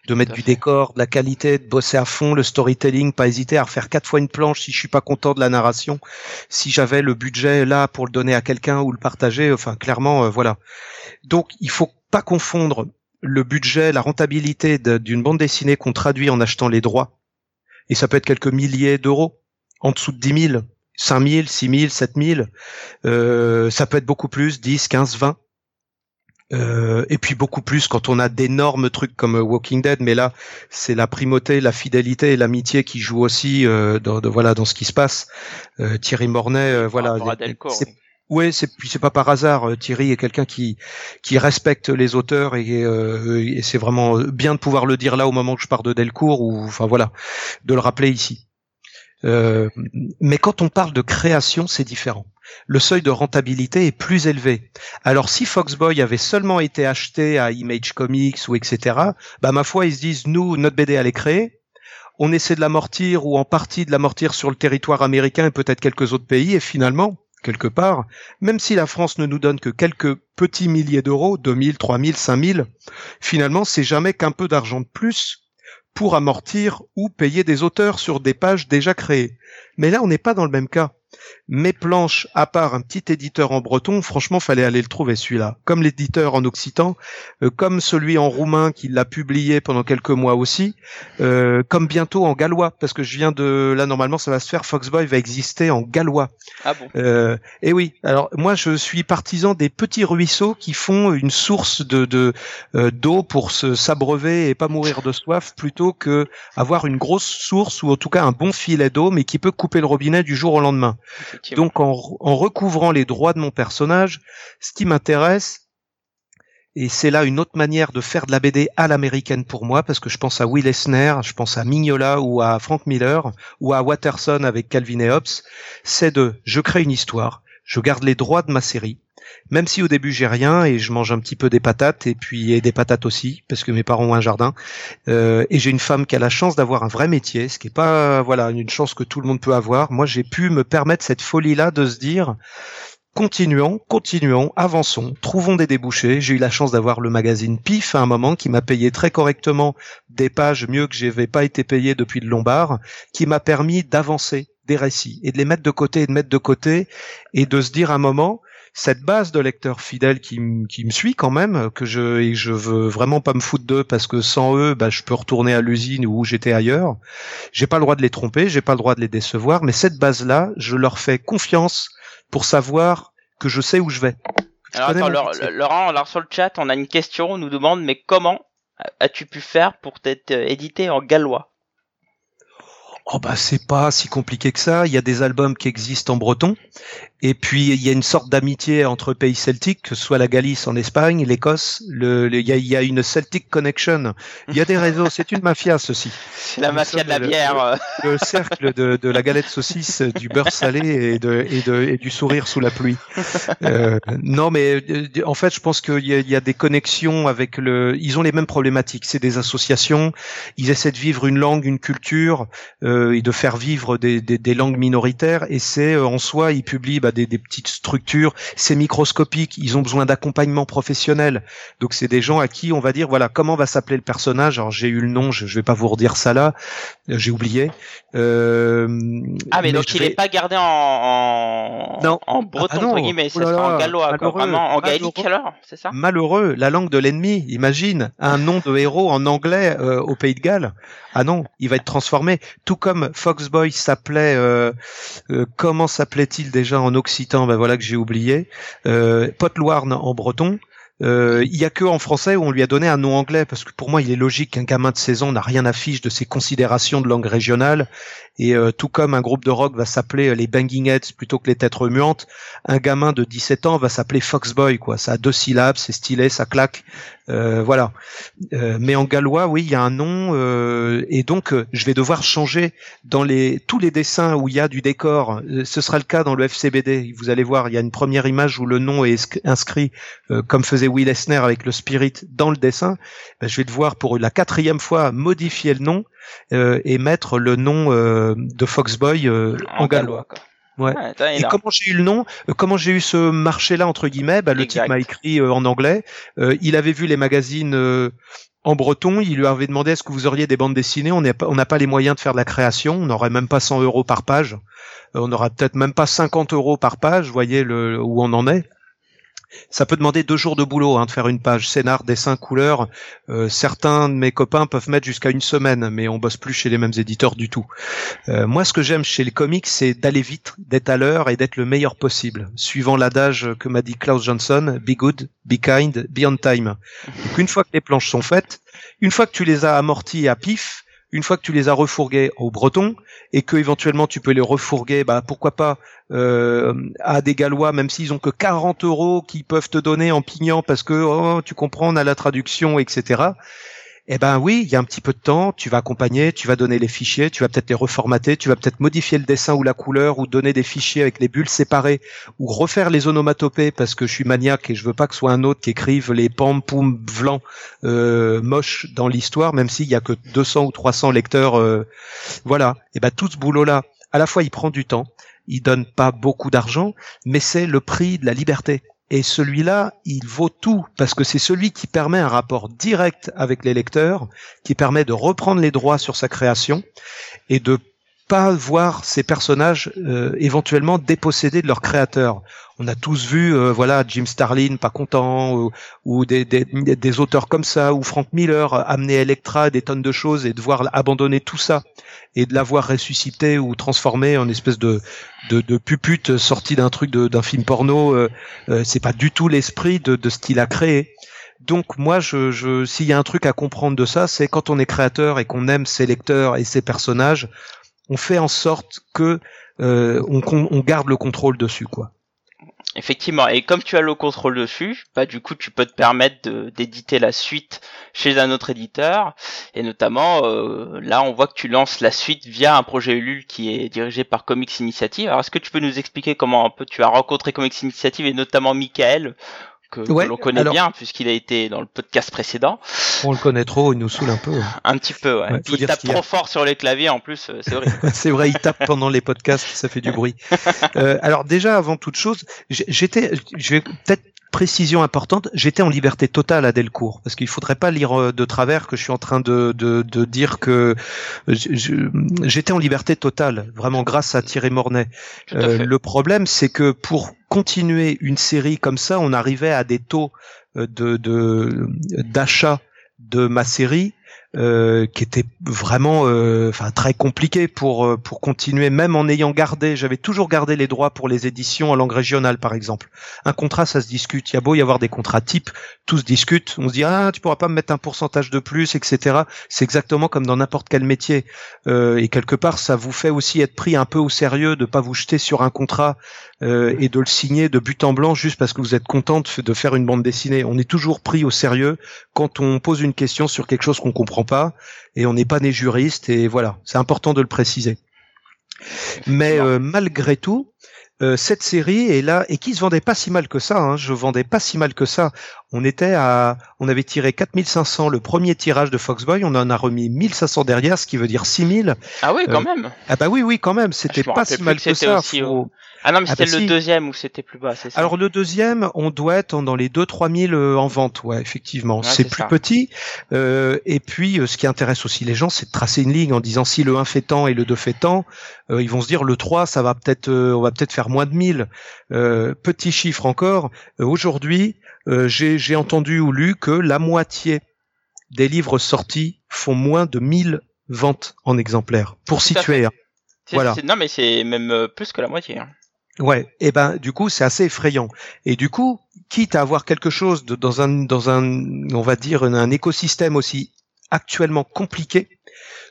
de mettre du décor, de la qualité, de bosser à fond le storytelling, pas hésiter à refaire quatre fois une planche si je suis pas content de la narration. Si j'avais le budget là pour le donner à quelqu'un ou le partager, enfin clairement, euh, voilà. Donc il faut pas confondre le budget, la rentabilité d'une bande dessinée qu'on traduit en achetant les droits, et ça peut être quelques milliers d'euros, en dessous de 10 000, 5 000, 6 000, 7 000, euh, ça peut être beaucoup plus, 10, 15, 20. Euh, et puis beaucoup plus quand on a d'énormes trucs comme Walking Dead, mais là c'est la primauté, la fidélité et l'amitié qui jouent aussi euh, dans, de, voilà dans ce qui se passe. Euh, Thierry Mornay, euh, voilà. Oui, c'est puis c'est pas par hasard. Euh, Thierry est quelqu'un qui qui respecte les auteurs et, et c'est vraiment bien de pouvoir le dire là au moment que je pars de Delcourt ou enfin voilà de le rappeler ici. mais quand on parle de création, c'est différent le seuil de rentabilité est plus élevé. Alors si Foxboy avait seulement été acheté à Image Comics ou etc., bah ma foi ils se disent nous notre BD elle est on essaie de l'amortir ou en partie de l'amortir sur le territoire américain et peut-être quelques autres pays et finalement quelque part, même si la France ne nous donne que quelques petits milliers d'euros, 2000, 3000, 5000, finalement c'est jamais qu'un peu d'argent de plus pour amortir ou payer des auteurs sur des pages déjà créées. Mais là, on n'est pas dans le même cas mes planches, à part un petit éditeur en breton, franchement, fallait aller le trouver celui-là. Comme l'éditeur en occitan, euh, comme celui en roumain qui l'a publié pendant quelques mois aussi, euh, comme bientôt en gallois, parce que je viens de là normalement ça va se faire. Foxboy va exister en gallois. Ah bon? Euh, Et oui. Alors moi je suis partisan des petits ruisseaux qui font une source de d'eau pour se s'abreuver et pas mourir de soif, plutôt que avoir une grosse source ou en tout cas un bon filet d'eau, mais qui peut couper le robinet du jour au lendemain. Donc en, recouvrant les droits de mon personnage, ce qui m'intéresse, et c'est là une autre manière de faire de la BD à l'américaine pour moi, parce que je pense à Will Eisner, je pense à Mignola ou à Frank Miller ou à Watterson avec Calvin et Hobbes, c'est de je crée une histoire, je garde les droits de ma série, même si au début j'ai rien et je mange un petit peu des patates et puis et des patates aussi parce que mes parents ont un jardin euh, et j'ai une femme qui a la chance d'avoir un vrai métier, ce qui est pas voilà une chance que tout le monde peut avoir. Moi j'ai pu me permettre cette folie là de se dire continuons, continuons, avançons, trouvons des débouchés. J'ai eu la chance d'avoir le magazine PIF à un moment qui m'a payé très correctement des pages mieux que j'avais pas été payé depuis le Lombard, qui m'a permis d'avancer des récits et de les mettre de côté et de mettre de côté et de se dire un moment, cette base de lecteurs fidèles qui, qui me suit quand même, que je et je veux vraiment pas me foutre d'eux parce que sans eux, bah, je peux retourner à l'usine où j'étais ailleurs. J'ai pas le droit de les tromper, j'ai pas le droit de les décevoir, mais cette base-là, je leur fais confiance pour savoir que je sais où je vais. Alors attends, Laurent, alors sur le chat, on a une question, on nous demande mais comment as-tu pu faire pour t'être euh, édité en gallois? Oh bah c'est pas si compliqué que ça. Il y a des albums qui existent en breton, et puis il y a une sorte d'amitié entre pays celtiques, que ce soit la Galice en Espagne, l'Écosse. Le, il, y a, une Celtic connection. Il y a des réseaux. C'est une mafia ceci. C'est la mafia de la bière. Le, cercle de, de, la galette saucisse, du beurre salé et, de, et, de, et du sourire sous la pluie. Euh, non mais euh, en fait je pense qu'il y, y, a des connexions avec le. Ils ont les mêmes problématiques. C'est des associations. Ils essaient de vivre une langue, une culture. Euh, et de faire vivre des, des, langues minoritaires. Et c'est euh, en soi, ils publient bah, des, des, petites structures, c'est microscopique. Ils ont besoin d'accompagnement professionnel. Donc c'est des gens à qui on va dire voilà comment va s'appeler le personnage? Alors j'ai eu le nom, je, je vais pas vous redire ça là, j'ai oublié. Euh, ah mais, donc il est pas gardé en, en, non. en breton ah, entre guillemets, oh en gallois, vraiment en gaélique alors, c'est ça Malheureux, la langue de l'ennemi. Imagine un nom de héros en anglais au Pays de Galles. Ah non, il va être transformé. Tout comme Foxboy s'appelait, euh, euh, comment s'appelait-il déjà en occitan? Ben voilà que j'ai oublié. Euh, Potloarn en breton. Euh, il y a que en français où on lui a donné un nom anglais parce que pour moi il est logique qu'un gamin de 16 ans n'a rien à de ses considérations de langue régionale et euh, tout comme un groupe de rock va s'appeler euh, les Banging Heads plutôt que les Têtes Remuantes, un gamin de 17 ans va s'appeler Foxboy quoi. Ça a deux syllabes, c'est stylé, ça claque, voilà. mais en gallois, oui, il y a un nom et donc je vais devoir changer dans les tous les dessins où il y a du décor. ce sera le cas dans le FCBD. Vous allez voir, il y a une première image où le nom est inscrit comme faisait Will Esner avec le Spirit dans le dessin, ben, je vais devoir pour la quatrième fois modifier le nom euh, et mettre le nom euh, de Foxboy euh, en, gallois. Ouais. et comment j'ai eu le nom Comment j'ai eu ce marché-là entre guillemets bah, Le type m'a écrit en anglais. il avait vu les magazines en breton. Il lui avait demandé est-ce que vous auriez des bandes dessinées? On n'a pas les moyens de faire de la création. On n'aurait même pas 100 euros par page. on n'aura peut-être même pas 50 euros par page. Vous voyez le, où on en est. Ça peut demander deux jours de boulot hein, de faire une page scénar, dessin, couleur. Euh, certains de mes copains peuvent mettre jusqu'à une semaine, mais on bosse plus chez les mêmes éditeurs du tout. Euh, moi, ce que j'aime chez les comics, c'est d'aller vite, d'être à l'heure et d'être le meilleur possible, suivant l'adage que m'a dit Klaus Johnson be good, be kind, be on time. Donc, une fois que les planches sont faites, une fois que tu les as amorties à pif, une fois que tu les as refourgués au breton et que éventuellement tu peux les refourguer, bah pourquoi pas euh, à des Gallois, même s'ils ont que 40 euros qu'ils peuvent te donner en pignant parce que oh, tu comprends, on a la traduction, etc eh ben oui, il y a un petit peu de temps, tu vas accompagner, tu vas donner les fichiers, tu vas peut-être les reformater, tu vas peut-être modifier le dessin ou la couleur ou donner des fichiers avec les bulles séparées ou refaire les onomatopées parce que je suis maniaque et je veux pas que ce soit un autre qui écrive les pam poum vlan euh, moches dans l'histoire, même s'il y a que 200 ou 300 lecteurs. Euh, voilà. Et eh ben tout ce boulot là, à la fois il prend du temps, il donne pas beaucoup d'argent, mais c'est le prix de la liberté. Et celui-là, il vaut tout parce que c'est celui qui permet un rapport direct avec les lecteurs, qui permet de reprendre les droits sur sa création et de pas voir ces personnages euh, éventuellement dépossédés de leur créateur. On a tous vu, euh, voilà, Jim Starlin pas content, ou, des, des, des, auteurs comme ça, ou Frank Miller amener Electra des tonnes de choses et devoir abandonner tout ça et de l'avoir ressuscité ou transformé en espèce de de, de pupute sortie d'un truc d'un film porno. Euh, euh, c'est pas du tout l'esprit de, de ce qu'il a créé. Donc moi, je, je s'il y a un truc à comprendre de ça, c'est quand on est créateur et qu'on aime ses lecteurs et ses personnages, on fait en sorte que euh, on, garde le contrôle dessus, quoi. Effectivement, et comme tu as le contrôle dessus, bah du coup tu peux te permettre d'éditer la suite chez un autre éditeur, et notamment euh, là on voit que tu lances la suite via un projet Ulule qui est dirigé par Comics Initiative. Alors est-ce que tu peux nous expliquer comment un peu tu as rencontré Comics Initiative et notamment Michael que, l'on connaît bien puisqu'il a été dans le podcast précédent. On le connaît trop, il nous saule un peu. Un petit peu, ouais. il tape trop fort sur les claviers en plus, euh, c'est vrai. c'est vrai, il tape pendant les podcasts, ça fait du bruit. euh, alors déjà, avant toute chose, j'étais, je vais peut-être précision importante, j'étais en liberté totale à Delcourt, parce qu'il faudrait pas lire euh, de travers que je suis en train de, de, de dire que j'étais en liberté totale, vraiment grâce à Thierry Mornay. Euh, le problème, c'est que pour continuer une série comme ça, on arrivait à des taux euh, de d'achat de ma série euh, qui était vraiment euh, très compliqué pour pour continuer même en ayant gardé j'avais toujours gardé les droits pour les éditions en langue régionale par exemple. Un contrat ça se discute. Il y a beau y avoir des contrats types tout se discute. On se dit ah tu pourras pas me mettre un pourcentage de plus etc c'est exactement comme dans n'importe quel métier. Et quelque part ça vous fait aussi être pris un peu au sérieux de pas vous jeter sur un contrat et de le signer de but en blanc juste parce que vous êtes contente de faire une bande dessinée on est toujours pris au sérieux quand on pose une question sur quelque chose qu'on comprend pas et on n'est pas né juriste et voilà, c'est important de le préciser. Mais euh, malgré tout, euh, cette série est là et qui se vendait pas si mal que ça. Hein, je vendais pas si mal que ça. On était à, on avait tiré 4500 le premier tirage de Foxboy, on en a remis 1500 derrière, ce qui veut dire 6000. Ah oui, quand euh, même. Ah bah oui, oui, quand même. C'était pas si mal que, ça. Ah non, mais ah, c'était bah le deuxième ou c'était plus bas, c'est ça Alors le deuxième, on doit être dans les 2-3 000 euh, en vente, ouais, effectivement. c'est plus petit. Euh, et puis, euh, ce qui intéresse aussi les gens, c'est de tracer une ligne en disant si le 1 fait tant et le 2 fait tant, euh, ils vont se dire le 3, ça va peut-être, on va peut-être faire moins de 1000. petit chiffre encore. Aujourd'hui, j'ai entendu ou lu que la moitié des livres sortis font moins de 1000 ventes en exemplaires. Pour situer. Hein. Voilà. Non, mais c'est même plus que la moitié. Hein. Ouais, et ben du coup c'est assez effrayant. Et du coup, quitte à avoir quelque chose de, dans un dans un on va dire un, écosystème aussi actuellement compliqué,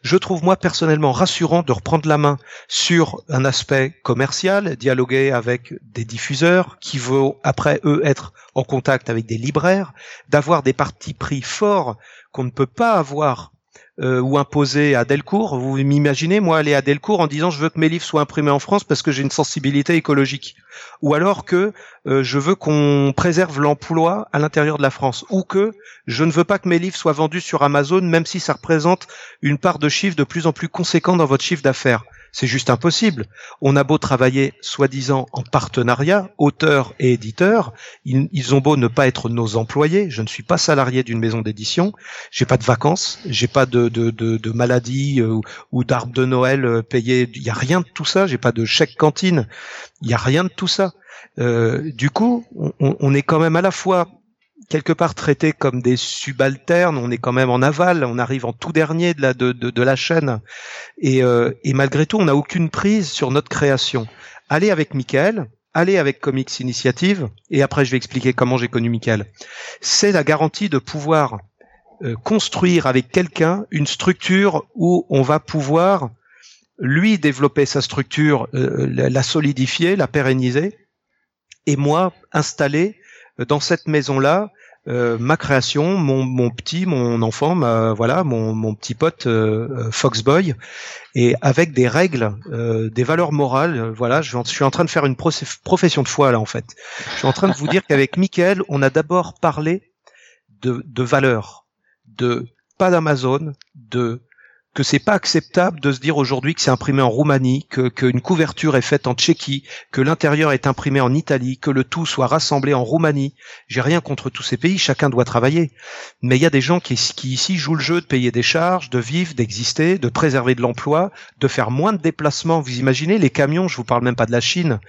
je trouve moi personnellement rassurant de reprendre la main sur un aspect commercial, dialoguer avec des diffuseurs qui vont après eux être en contact avec des libraires, d'avoir des partis pris forts qu'on ne peut pas avoir euh, ou imposé à Delcourt. Vous m'imaginez, moi, aller à Delcourt en disant je veux que mes livres soient imprimés en France parce que j'ai une sensibilité écologique. Ou alors que euh, je veux qu'on préserve l'emploi à l'intérieur de la France. Ou que je ne veux pas que mes livres soient vendus sur Amazon, même si ça représente une part de chiffre de plus en plus conséquent dans votre chiffre d'affaires. C'est juste impossible. On a beau travailler soi-disant en partenariat, auteurs et éditeurs, ils, ont beau ne pas être nos employés. Je ne suis pas salarié d'une maison d'édition. J'ai pas de vacances, j'ai pas de, de, maladie euh, ou d'arbre de Noël euh. Il y a rien de tout ça. J'ai pas de chèque cantine. Il y a rien de tout ça. Euh, du coup, on est quand même à la fois quelque part traités comme des subalternes. On est quand même en aval, on arrive en tout dernier de la, de, de, la chaîne. Et, euh, et, malgré tout, on n'a aucune prise sur notre création. Allez avec Michael, allez avec Comics Initiative, et après je vais expliquer comment j'ai connu Michael. C'est la garantie de pouvoir euh, construire avec quelqu'un une structure où on va pouvoir lui développer sa structure, euh, la solidifier, la pérenniser, et moi installer dans cette maison-là euh, ma création, mon, mon, petit, mon enfant, ma, voilà, mon, mon petit pote euh, euh Foxboy, et avec des règles, euh, des valeurs morales. Voilà, je, suis en train de faire une profession de foi là en fait. Je suis en train de vous dire qu'avec Michael, on a d'abord parlé de, de valeurs, de pas d'Amazon, de que c'est pas acceptable de se dire aujourd'hui que c'est imprimé en Roumanie, que qu'une couverture est faite en Tchéquie, que l'intérieur est imprimé en Italie, que le tout soit rassemblé en Roumanie. J'ai rien contre tous ces pays, chacun doit travailler. Mais il y a des gens qui, qui ici jouent le jeu de payer des charges, de vivre, d'exister, de préserver de l'emploi, de faire moins de déplacements. Vous imaginez les camions, je vous parle même pas de la Chine.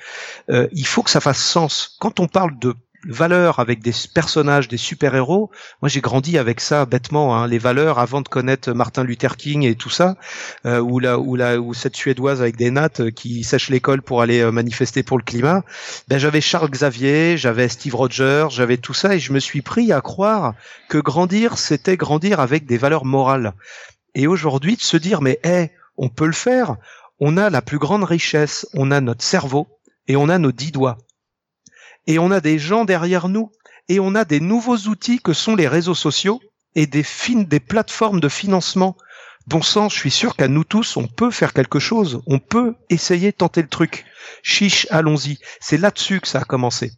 Euh, il faut que ça fasse sens. Quand on parle de valeurs avec des personnages, des super-héros. Moi, j'ai grandi avec ça bêtement, hein, les valeurs avant de connaître Martin Luther King et tout ça, euh, ou la ou la ou cette suédoise avec des nattes euh, qui sèche l'école pour aller euh, manifester pour le climat. Ben j'avais Charles Xavier, j'avais Steve Rogers, j'avais tout ça et je me suis pris à croire que grandir c'était grandir avec des valeurs morales. Et aujourd'hui de se dire mais hé, on peut le faire. On a la plus grande richesse, on a notre cerveau et on a nos dix doigts et on a des gens derrière nous et on a des nouveaux outils que sont les réseaux sociaux et des, plateformes de financement. Bon sang, je suis sûr qu'à nous tous, on peut faire quelque chose. On peut essayer tenter le truc. Chiche, allons-y. C'est là-dessus que ça a commencé.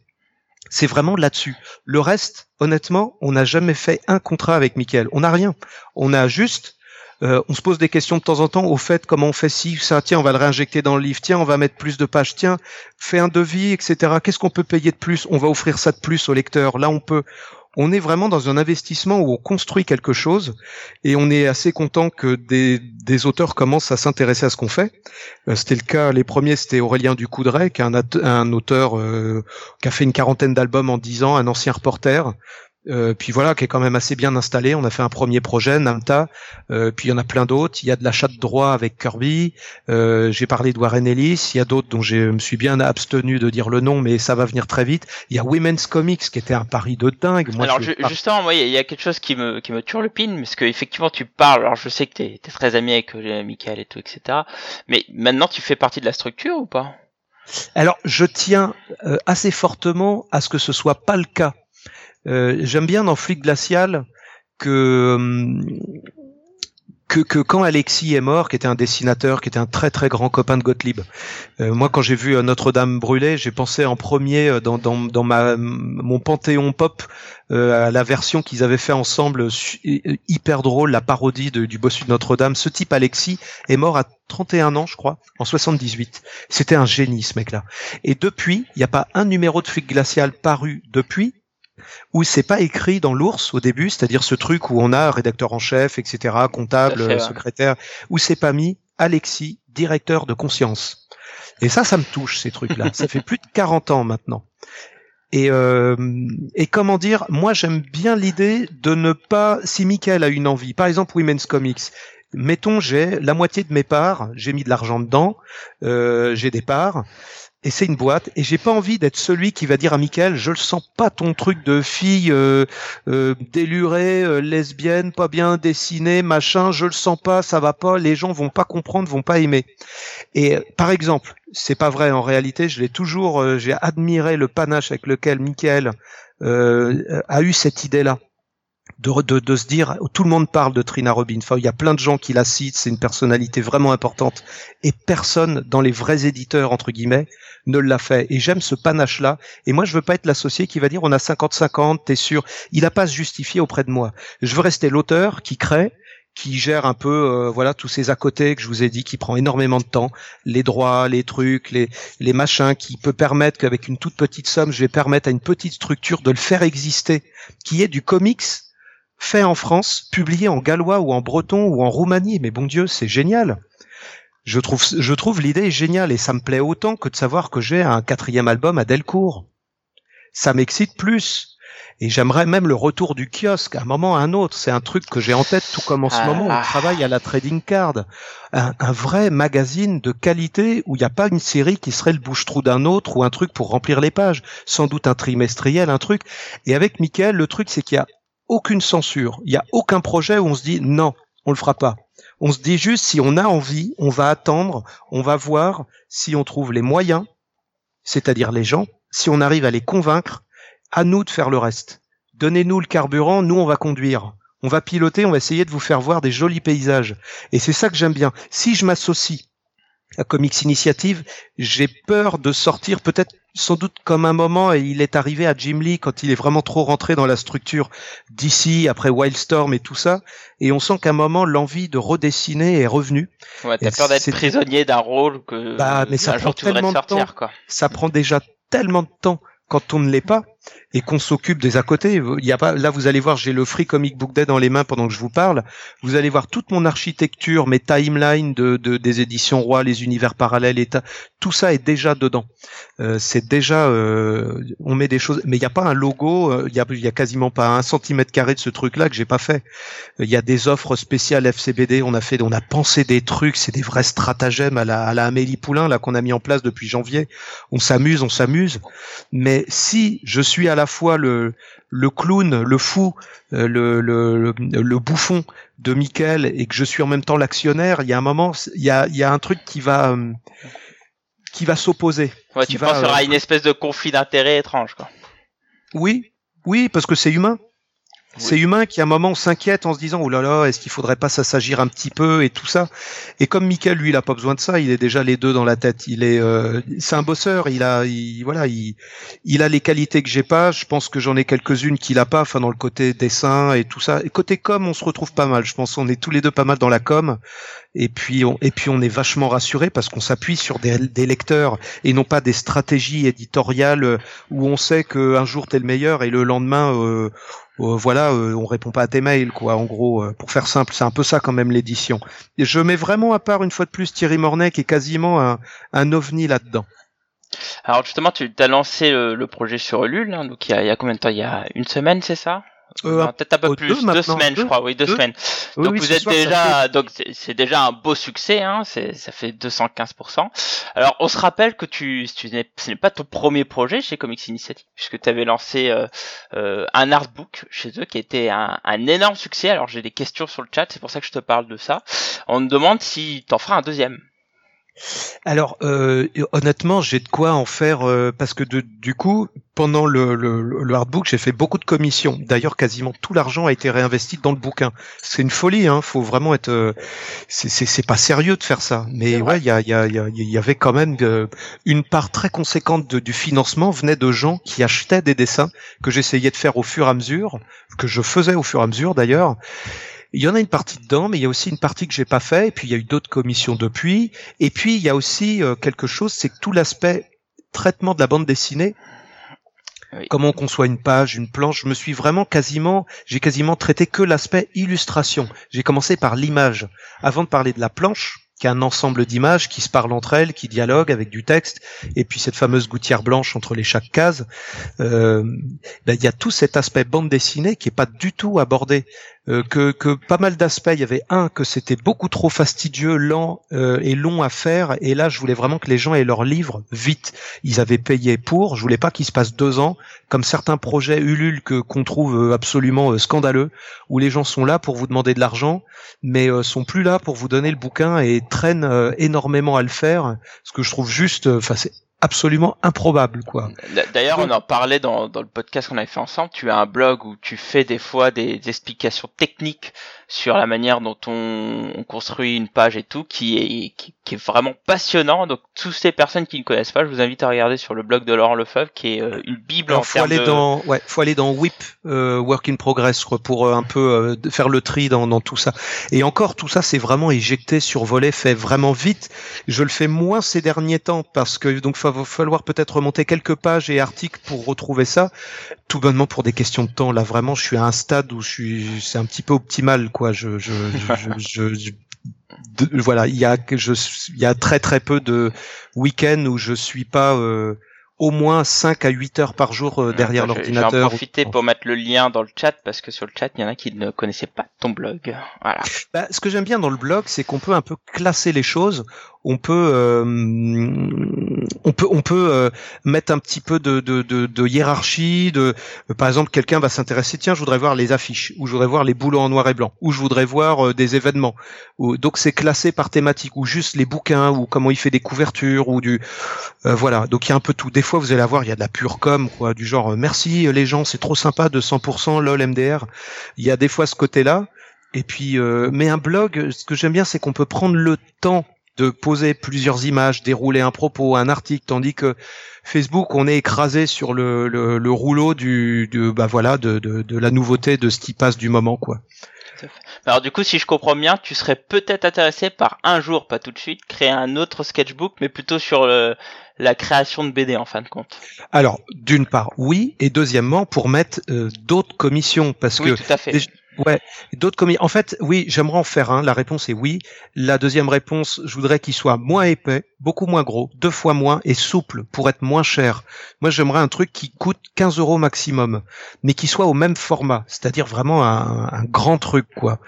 C'est vraiment là-dessus. Le reste, honnêtement, on n'a jamais fait un contrat avec Michael. On n'a rien. On a juste Euh, on se pose des questions de temps en temps au fait comment on fait si ça, tiens, on va le réinjecter dans le livre, tiens, on va mettre plus de pages, tiens, fais un devis, etc. Qu'est-ce qu'on peut payer de plus? On va offrir ça de plus au lecteur. Là, on peut, on est vraiment dans un investissement où on construit quelque chose et on est assez content que des, des auteurs commencent à s'intéresser à ce qu'on fait. Euh, c'était le cas, les premiers, c'était Aurélien Ducoudray, qui est un, un auteur euh, qui a fait une quarantaine d'albums en dix ans, un ancien reporter, euh, puis voilà, qui est quand même assez bien installé. On a fait un premier projet, Namta. Euh, puis il y en a plein d'autres. Il y a de l'achat de droit avec Kirby. Euh, j'ai parlé de Warren Ellis. Il y a d'autres dont je me suis bien abstenu de dire le nom, mais ça va venir très vite. Il y a Women's Comics qui était un pari de dingue. Moi, alors justement, moi, il y a quelque chose qui me qui me tue le pin, parce que effectivement, tu parles. Alors je sais que tu es, très ami avec Michael et tout, etc. Mais maintenant, tu fais partie de la structure ou pas? Alors, je tiens assez fortement à ce que ce soit pas le cas euh, j'aime bien dans Flic glacial que hum, que, que, quand Alexis est mort, qui était un dessinateur, qui était un très très grand copain de Gottlieb, euh, moi quand j'ai vu euh, Notre-Dame brûler, j'ai pensé en premier dans, dans, dans ma, mon panthéon pop à la version qu'ils avaient fait ensemble, hyper drôle, la parodie du bossu de Notre-Dame. Ce type Alexis est mort à 31 ans, je crois, en 78. C'était un génie ce mec-là. Et depuis, il n'y a pas un numéro de Flic glacial paru depuis, où c'est pas écrit dans l'ours au début, c'est-à-dire ce truc où on a rédacteur en chef, etc., comptable, secrétaire, où c'est pas mis Alexis, directeur de conscience. Et ça, ça me touche ces trucs-là. ça fait plus de 40 ans maintenant. Et, euh, et comment dire, moi j'aime bien l'idée de ne pas, si Michael a une envie, par exemple Women's Comics, mettons j'ai la moitié de mes parts, j'ai mis de l'argent dedans, euh, j'ai des parts, et c'est une boîte et j'ai pas envie d'être celui qui va dire à Michael je le sens pas ton truc de fille euh, euh, délurée euh, lesbienne pas bien dessinée machin je le sens pas ça va pas les gens vont pas comprendre vont pas aimer. Et par exemple c'est pas vrai en réalité je l'ai toujours j'ai admiré le panache avec lequel Michael a eu cette idée là de, de, de, se dire, tout le monde parle de Trina Robin. Enfin, il y a plein de gens qui la citent, c'est une personnalité vraiment importante. Et personne dans les vrais éditeurs, entre guillemets, ne l'a fait. Et j'aime ce panache-là. Et moi, je veux pas être l'associé qui va dire, on a 50-50, t'es sûr. Il a pas à se justifier auprès de moi. Je veux rester l'auteur qui crée, qui gère un peu euh, voilà tous ces à côté que je vous ai dit qui prend énormément de temps les droits les trucs les les machins qui peut permettre qu'avec une toute petite somme je vais permettre à une petite structure de le faire exister qui est du comics fait en France, publié en gallois ou en breton ou en roumanie. Mais bon Dieu, c'est génial. Je trouve, je trouve l'idée géniale et ça me plaît autant que de savoir que j'ai un quatrième album à Delcourt. Ça m'excite plus. Et j'aimerais même le retour du kiosque à un moment ou à un autre. C'est un truc que j'ai en tête, tout comme en ce moment, on ah. travaille à la trading card. Un, un vrai magazine de qualité où il n'y a pas une série qui serait le bouche-trou d'un autre ou un truc pour remplir les pages. Sans doute un trimestriel, un truc. Et avec Mickaël, le truc, c'est qu'il y a aucune censure. Il n'y a aucun projet où on se dit non, on le fera pas. On se dit juste si on a envie, on va attendre, on va voir si on trouve les moyens, c'est-à-dire les gens, si on arrive à les convaincre, à nous de faire le reste. Donnez-nous le carburant, nous on va conduire. On va piloter, on va essayer de vous faire voir des jolis paysages. Et c'est ça que j'aime bien. Si je m'associe à Comics Initiative, j'ai peur de sortir peut-être sans doute comme un moment et il est arrivé à Jim Lee quand il est vraiment trop rentré dans la structure d'ici après Wildstorm et tout ça et on sent qu'à un moment l'envie de redessiner est revenue. Ouais, t'as peur d'être prisonnier d'un rôle que bah, mais ça de temps, quoi. Ça prend déjà tellement de temps quand on ne l'est pas et qu'on s'occupe des à côté. Il y a pas, là, vous allez voir, j'ai le Free Comic Book Day dans les mains pendant que je vous parle. Vous allez voir toute mon architecture, mes timelines de, de des éditions Roi, les univers parallèles, tout ça est déjà dedans. Euh, c'est déjà, euh, on met des choses, mais il n'y a pas un logo, euh, il y, a, y a quasiment pas un centimètre carré de ce truc-là que j'ai pas fait. Il y a des offres spéciales FCBD, on a fait, on a pensé des trucs, c'est des vrais stratagèmes à la, à la Amélie Poulain là qu'on a mis en place depuis janvier. On s'amuse, on s'amuse. Mais si je suis à la fois le, le clown, le fou, euh, le, le, le, bouffon de Michael et que je suis en même temps l'actionnaire, il y a un moment, il y a, il y a un truc qui va, euh, qui va s'opposer. Ouais, tu penses qu'il y aura une espèce de conflit d'intérêts étrange, quoi. Oui, oui, parce que c'est humain. C'est humain qui à un moment s'inquiète en se disant oh là là, est-ce qu'il faudrait pas s'agir un petit peu et tout ça. Et comme Michael, lui, il a pas besoin de ça, il est déjà les deux dans la tête. Il est, euh, c'est un bosseur. Il a, il, voilà, il, il a les qualités que j'ai pas. Je pense que j'en ai quelques-unes qu'il a pas. Enfin, dans le côté dessin et tout ça. Et côté com, on se retrouve pas mal. Je pense qu'on est tous les deux pas mal dans la com. Et puis, on, et puis on est vachement rassuré parce qu'on s'appuie sur des, des lecteurs et non pas des stratégies éditoriales où on sait qu'un jour t'es le meilleur et le lendemain euh, voilà, euh, on répond pas à tes mails, quoi. En gros, euh, pour faire simple, c'est un peu ça quand même l'édition. Et je mets vraiment à part une fois de plus Thierry Mornay qui est quasiment un, un ovni là-dedans. Alors justement, tu as lancé le, projet sur Ulule, hein, donc il y, a, il y a combien de temps? Il y a une semaine, c'est ça? Euh, peut-être un peu plus, deux, semaines, je crois, oui, deux, semaines. donc vous êtes déjà, donc c'est déjà un beau succès, hein, ça fait 215%. Alors on se rappelle que tu, tu ce n'est pas ton premier projet chez Comics Initiative, puisque tu avais lancé euh, euh, un artbook chez eux qui était un, un énorme succès. Alors j'ai des questions sur le chat, c'est pour ça que je te parle de ça. On me demande si t'en feras un deuxième. Alors euh, honnêtement, j'ai de quoi en faire euh, parce que de, du coup, pendant le, le, le hardbook, j'ai fait beaucoup de commissions. D'ailleurs, quasiment tout l'argent a été réinvesti dans le bouquin. C'est une folie, hein. Faut vraiment être. Euh, c'est pas sérieux de faire ça. Mais ouais, il y, a, y, a, y, y, avait quand même euh, une part très conséquente de, du financement venait de gens qui achetaient des dessins que j'essayais de faire au fur et à mesure, que je faisais au fur et à mesure d'ailleurs. Il y en a une partie dedans, mais il y a aussi une partie que j'ai pas fait. Et puis il y a eu d'autres commissions depuis. Et puis il y a aussi euh, quelque chose, c'est que tout l'aspect traitement de la bande dessinée, comment on conçoit une page, une planche, je me suis vraiment quasiment, j'ai quasiment traité que l'aspect illustration. J'ai commencé par l'image avant de parler de la planche qui est un ensemble d'images qui se parlent entre elles, qui dialoguent avec du texte, et puis cette fameuse gouttière blanche entre les chaque cases. Euh, ben, il y a tout cet aspect bande dessinée qui est pas du tout abordé. Euh, que, que, pas mal d'aspects. Il y avait un que c'était beaucoup trop fastidieux, lent euh, et long à faire. Et là, je voulais vraiment que les gens aient leur livre vite. Ils avaient payé pour. Je voulais pas qu'il se passe deux ans, comme certains projets Ulule que qu'on trouve euh, absolument scandaleux, où les gens sont là pour vous demander de l'argent, mais sont plus là pour vous donner le bouquin et traînent énormément à le faire. Ce que je trouve juste, enfin, absolument improbable quoi. D'ailleurs, on en parlait dans, dans le podcast qu'on avait fait ensemble. Tu as un blog où tu fais des fois des explications techniques sur la manière dont on, on, construit une page et tout, qui est, qui, qui, est vraiment passionnant. Donc, toutes ces personnes qui ne connaissent pas, je vous invite à regarder sur le blog de Laurent Lefebvre, qui est euh, une bible en faut aller dans, ouais, faut aller dans WIP, euh, Work in Progress, quoi, pour euh, un peu euh, faire le tri dans, dans tout ça. Et encore, tout ça, c'est vraiment éjecté, survolé, fait vraiment vite. Je le fais moins ces derniers temps parce que donc va falloir peut-être remonter quelques pages et articles pour retrouver ça. Tout bonnement pour des questions de temps. Là, vraiment, je suis à un stade où je suis, c'est un petit peu optimal quoi. Je, je, je, je voilà, il y a je, il y a très très peu de week-ends où je suis pas euh, au moins 5 à 8 heures par jour euh, derrière l'ordinateur. J'en profiter pour mettre le lien dans le chat parce que sur le chat, il y en a qui ne connaissaient pas ton blog. Voilà. Bah, ce que j'aime bien dans le blog, c'est qu'on peut un peu classer les choses on peut euh, on peut on peut euh, mettre un petit peu de, de, de, de hiérarchie de par exemple quelqu'un va s'intéresser tiens je voudrais voir les affiches ou je voudrais voir les boulots en noir et blanc ou je voudrais voir euh, des événements. Ou, donc c'est classé par thématique ou juste les bouquins ou comment il fait des couvertures ou du voilà. Donc il y a un peu tout. Des fois vous allez voir il y a de la pure com quoi du genre merci les gens c'est trop sympa de 100% lol MDR il y a des fois ce côté là et puis, mais un blog, ce que j'aime bien, c'est qu'on peut prendre le temps de poser plusieurs images, dérouler un propos, un article, tandis que Facebook, on est écrasé sur le, le, rouleau du, de, bah voilà, de, de, de, la nouveauté de ce qui passe du moment, quoi. Alors du coup, si je comprends bien, tu serais peut-être intéressé par un jour, pas tout de suite, créer un autre sketchbook, mais plutôt sur le, la création de BD en fin de compte. Alors, d'une part, oui, et deuxièmement, pour mettre euh, d'autres commissions, parce oui, que tout à fait. Ouais, d'autres comédies. En fait, oui, j'aimerais en faire un. La réponse est oui. La deuxième réponse, je voudrais qu'il soit moins épais, beaucoup moins gros, deux fois moins et souple pour être moins cher. Moi, j'aimerais un truc qui coûte 15 euros maximum, mais qui soit au même format, c'est-à-dire vraiment un, grand truc, quoi.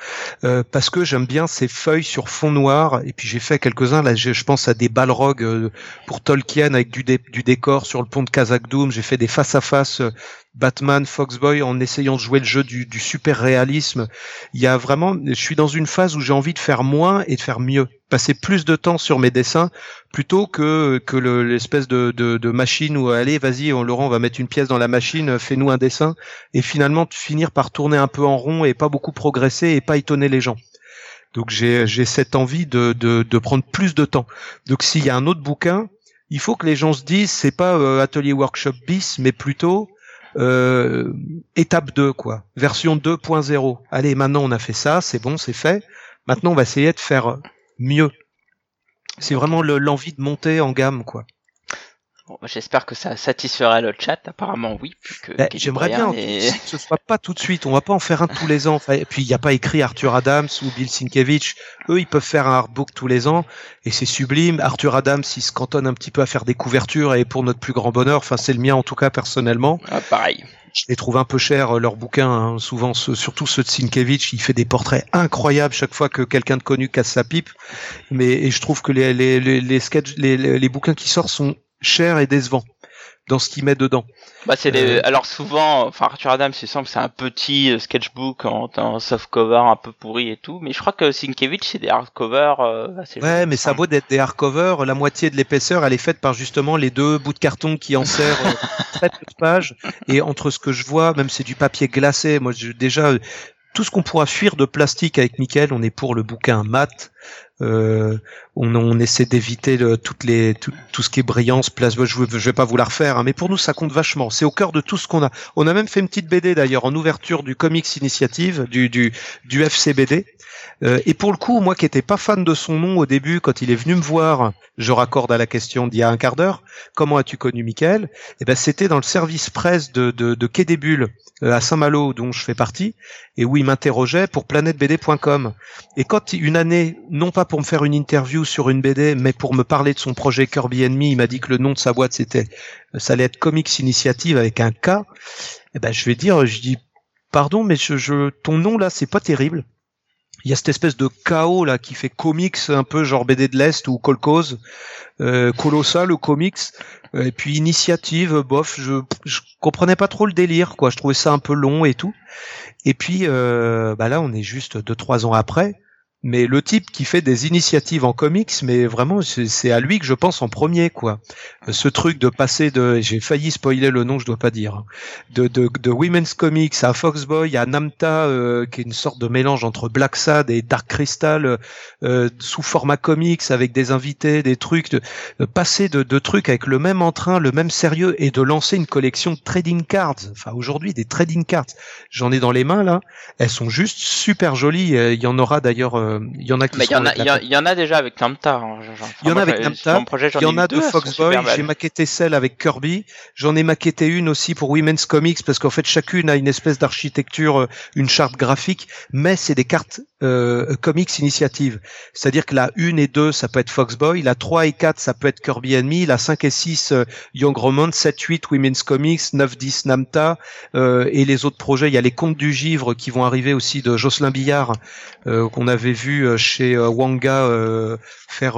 Euh, parce que j'aime bien ces feuilles sur fond noir. Et puis j'ai fait quelques-uns. Là, je, pense à des balrogs euh, pour Tolkien avec du, décor sur le pont de Kazakh Doom. J'ai fait des face à face Batman, Foxboy en essayant de jouer le jeu du super réalisme Il y a vraiment, je suis dans une phase où j'ai envie de faire moins et de faire mieux, passer plus de temps sur mes dessins plutôt que que l'espèce de, machine où allez, vas-y, Laurent, on va mettre une pièce dans la machine, fais-nous un dessin et finalement finir par tourner un peu en rond et pas beaucoup progresser et pas étonner les gens. Donc j'ai cette envie de prendre plus de temps. Donc s'il y a un autre bouquin, il faut que les gens se disent c'est pas euh, atelier workshop bis, mais plutôt euh, étape 2 quoi, version 2.0. Allez, maintenant on a fait ça, c'est bon, c'est fait. Maintenant on va essayer de faire mieux. C'est vraiment l'envie de monter en gamme quoi. Bon, J'espère que ça satisfera le chat. Apparemment, oui. Bah, j'aimerais bien que ce soit pas tout de suite. On va pas en faire un tous les ans. et puis, il n'y a pas écrit Arthur Adams ou Bill Sienkiewicz. Eux, ils peuvent faire un artbook tous les ans. Et c'est sublime. Arthur Adams, il se cantonne un petit peu à faire des couvertures. Et pour notre plus grand bonheur, enfin, c'est le mien en tout cas, personnellement. Ah, pareil. Je les trouve un peu chers, euh, leurs bouquins, hein. souvent surtout ceux de Sienkiewicz. Il fait des portraits incroyables chaque fois que quelqu'un de connu casse sa pipe. Mais et je trouve que les, les, les, les, sketch, les, les bouquins qui sortent sont cher et décevant dans ce qu'il met dedans. Bah c'est euh, alors souvent enfin Arthur Adams il semble c'est un petit euh, sketchbook en, en soft cover un peu pourri et tout mais je crois que Sienkiewicz c'est des hardcover euh, Ouais, mais ça vaut d'être des hardcovers, la moitié de l'épaisseur elle est faite par justement les deux bouts de carton qui en serrent euh, très peu de pages et entre ce que je vois même c'est du papier glacé. Moi je, déjà tout ce qu'on pourra fuir de plastique avec Michael, on est pour le bouquin mat. Euh, on, on, essaie d'éviter toutes les tout, tout, ce qui est brillance, place. Je, je vais pas vous la refaire, hein, mais pour nous ça compte vachement. C'est au cœur de tout ce qu'on a. On a même fait une petite BD d'ailleurs en ouverture du Comics Initiative du du, du FCBD. Euh, et pour le coup, moi qui étais pas fan de son nom au début, quand il est venu me voir, je raccorde à la question d'il y a un quart d'heure, comment as-tu connu Michael? Eh ben, c'était dans le service presse de, de, de Quai des Bulles euh, à Saint-Malo, dont je fais partie, et où il m'interrogeait pour planetebd.com. Et quand une année, non pas pour me faire une interview sur une BD, mais pour me parler de son projet Kirby Enemy, il m'a dit que le nom de sa boîte c'était, ça allait être Comics Initiative avec un K. Eh ben, je vais dire, je dis, pardon, mais je, je ton nom là, c'est pas terrible il y a cette espèce de chaos là qui fait comics un peu genre BD de l'Est ou Colcose, euh, Colossal ou comics, euh, et puis initiative, bof, je, je comprenais pas trop le délire quoi, je trouvais ça un peu long et tout. Et puis euh, bah là on est juste deux trois ans après, mais le type qui fait des initiatives en comics, mais vraiment, c'est à lui que je pense en premier, quoi. Ce truc de passer de, j'ai failli spoiler le nom, je dois pas dire, hein. de, de, de Women's Comics à Foxboy, à Namta, euh, qui est une sorte de mélange entre Black Sad et Dark Crystal, euh, sous format comics, avec des invités, des trucs, de, passer de, de trucs avec le même entrain, le même sérieux, et de lancer une collection de trading cards. Enfin, aujourd'hui, des trading cards. J'en ai dans les mains, là. Elles sont juste super jolies. Il y en aura d'ailleurs euh, il y en a qui Mais il y, en a, y, en a déjà avec Namta. Hein, il y en a avec Namta. Il y en a de Foxboy. J'ai maquetté celle avec Kirby. J'en ai maquetté une aussi pour Women's Comics parce qu'en fait chacune a une espèce d'architecture, euh, une charte graphique, mais c'est des cartes euh, comics initiative. C'est-à-dire que la 1 et 2, ça peut être Foxboy, la 3 et 4, ça peut être Kirby Enemy, la 5 et 6, euh, Young Roman, 7, 8, Women's Comics, 9, 10, Namta, euh, et les autres projets, il y a les Contes du Givre qui vont arriver aussi de Jocelyn Billard, euh, qu'on avait vu euh, chez Wanga faire,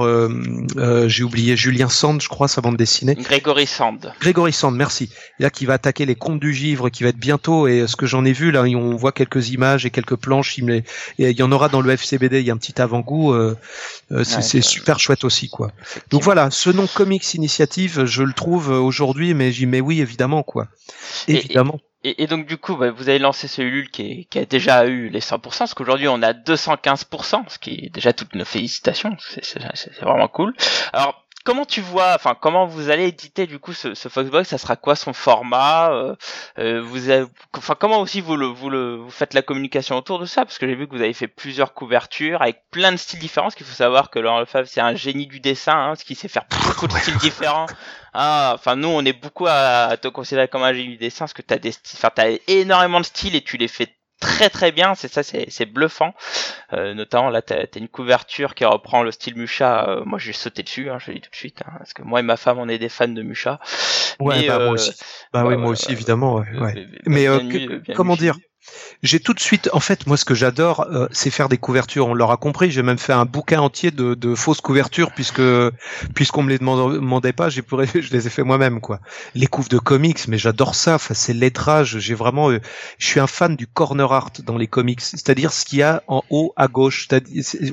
j'ai oublié, Julien Sand, je crois, sa bande dessinée. Grégory Sand. Grégory Sand, merci. Là, qui va attaquer les Contes du Givre, qui va être bientôt, et ce que j'en ai vu, là, on voit quelques images et quelques planches, il, il y en aura dans le FCBD, il y a un petit avant-goût, euh, euh, c'est super chouette aussi quoi. Donc voilà, ce nom Comics Initiative, je le trouve aujourd'hui, mais j'y mets oui évidemment quoi. Évidemment. Et, donc du coup, bah, vous avez lancé ce Ulule qui, qui a déjà eu les 100%, parce qu'aujourd'hui on a 215%, ce qui est déjà toutes nos félicitations, c'est vraiment cool. Alors comment tu vois, enfin comment vous allez éditer du coup ce, ce Foxbox? Ça sera quoi son format? Euh, euh Vous, avez, enfin comment aussi vous le, vous le, vous faites la communication autour de ça? Parce que j'ai vu que vous avez fait plusieurs couvertures avec plein de styles différents. Ce qu'il faut savoir que Laurent Lefebvre c'est un génie du dessin, hein, ce qui sait faire beaucoup de styles différents. Ah, enfin nous on est beaucoup à, te considérer comme un génie du dessin parce que t'as des, enfin t'as énormément de styles et tu les fais très très bien, c'est ça, c'est bluffant. Euh, notamment là, t'as as une couverture qui reprend le style Musha. Euh, moi, j'ai sauté dessus, hein, je le dis tout de suite, hein, parce que moi et ma femme, on est des fans de Musha. Ouais, bah, moi euh, aussi. Bah, oui, moi aussi, évidemment. Ouais, Mais comment dire j'ai tout de suite, en fait, moi, ce que j'adore, euh, c'est faire des couvertures. On l'aura compris. J'ai même fait un bouquin entier de, de fausses couvertures puisque puisqu'on me les demandait pas, j'ai je les ai fait moi-même, quoi. Les couves de comics, mais j'adore ça. Enfin, c'est lettrage. J'ai vraiment, euh, je suis un fan du corner art dans les comics, c'est-à-dire ce qu'il y a en haut à gauche.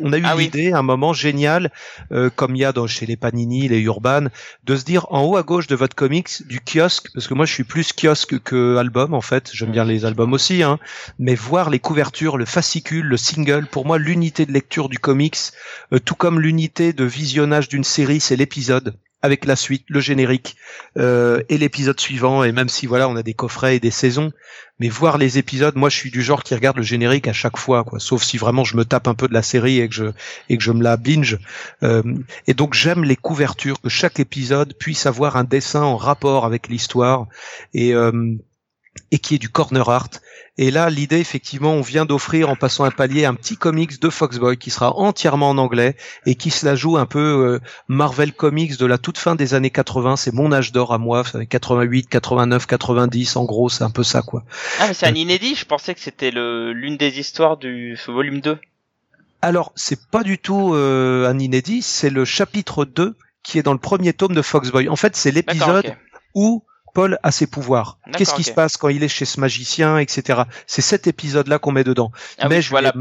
On a eu ah l'idée, un moment génial, euh, comme il y a dans chez les Panini, les Urban, de se dire en haut à gauche de votre comics du kiosque, parce que moi, je suis plus kiosque que album en fait. J'aime bien les albums aussi, hein mais voir les couvertures, le fascicule, le single, pour moi l'unité de lecture du comics, euh, tout comme l'unité de visionnage d'une série, c'est l'épisode avec la suite, le générique euh, et l'épisode suivant. Et même si voilà, on a des coffrets et des saisons, mais voir les épisodes, moi je suis du genre qui regarde le générique à chaque fois, quoi. Sauf si vraiment je me tape un peu de la série et que je et que je me la binge. Euh, et donc j'aime les couvertures, que chaque épisode puisse avoir un dessin en rapport avec l'histoire et et qui est du corner art et là, l'idée, effectivement, on vient d'offrir en passant un palier un petit comics de Foxboy qui sera entièrement en anglais et qui se la joue un peu euh, Marvel Comics de la toute fin des années 80. C'est mon âge d'or à moi, 88, 89, 90. En gros, c'est un peu ça, quoi. Ah, mais c'est un inédit. Je pensais que c'était l'une des histoires du volume 2. Alors, c'est pas du tout euh, un inédit. C'est le chapitre 2 qui est dans le premier tome de Foxboy. En fait, c'est l'épisode où Paul a ses pouvoirs. Qu'est-ce qui se passe quand il est chez ce magicien, etc. C'est cet épisode-là qu'on met dedans. Ah mais je la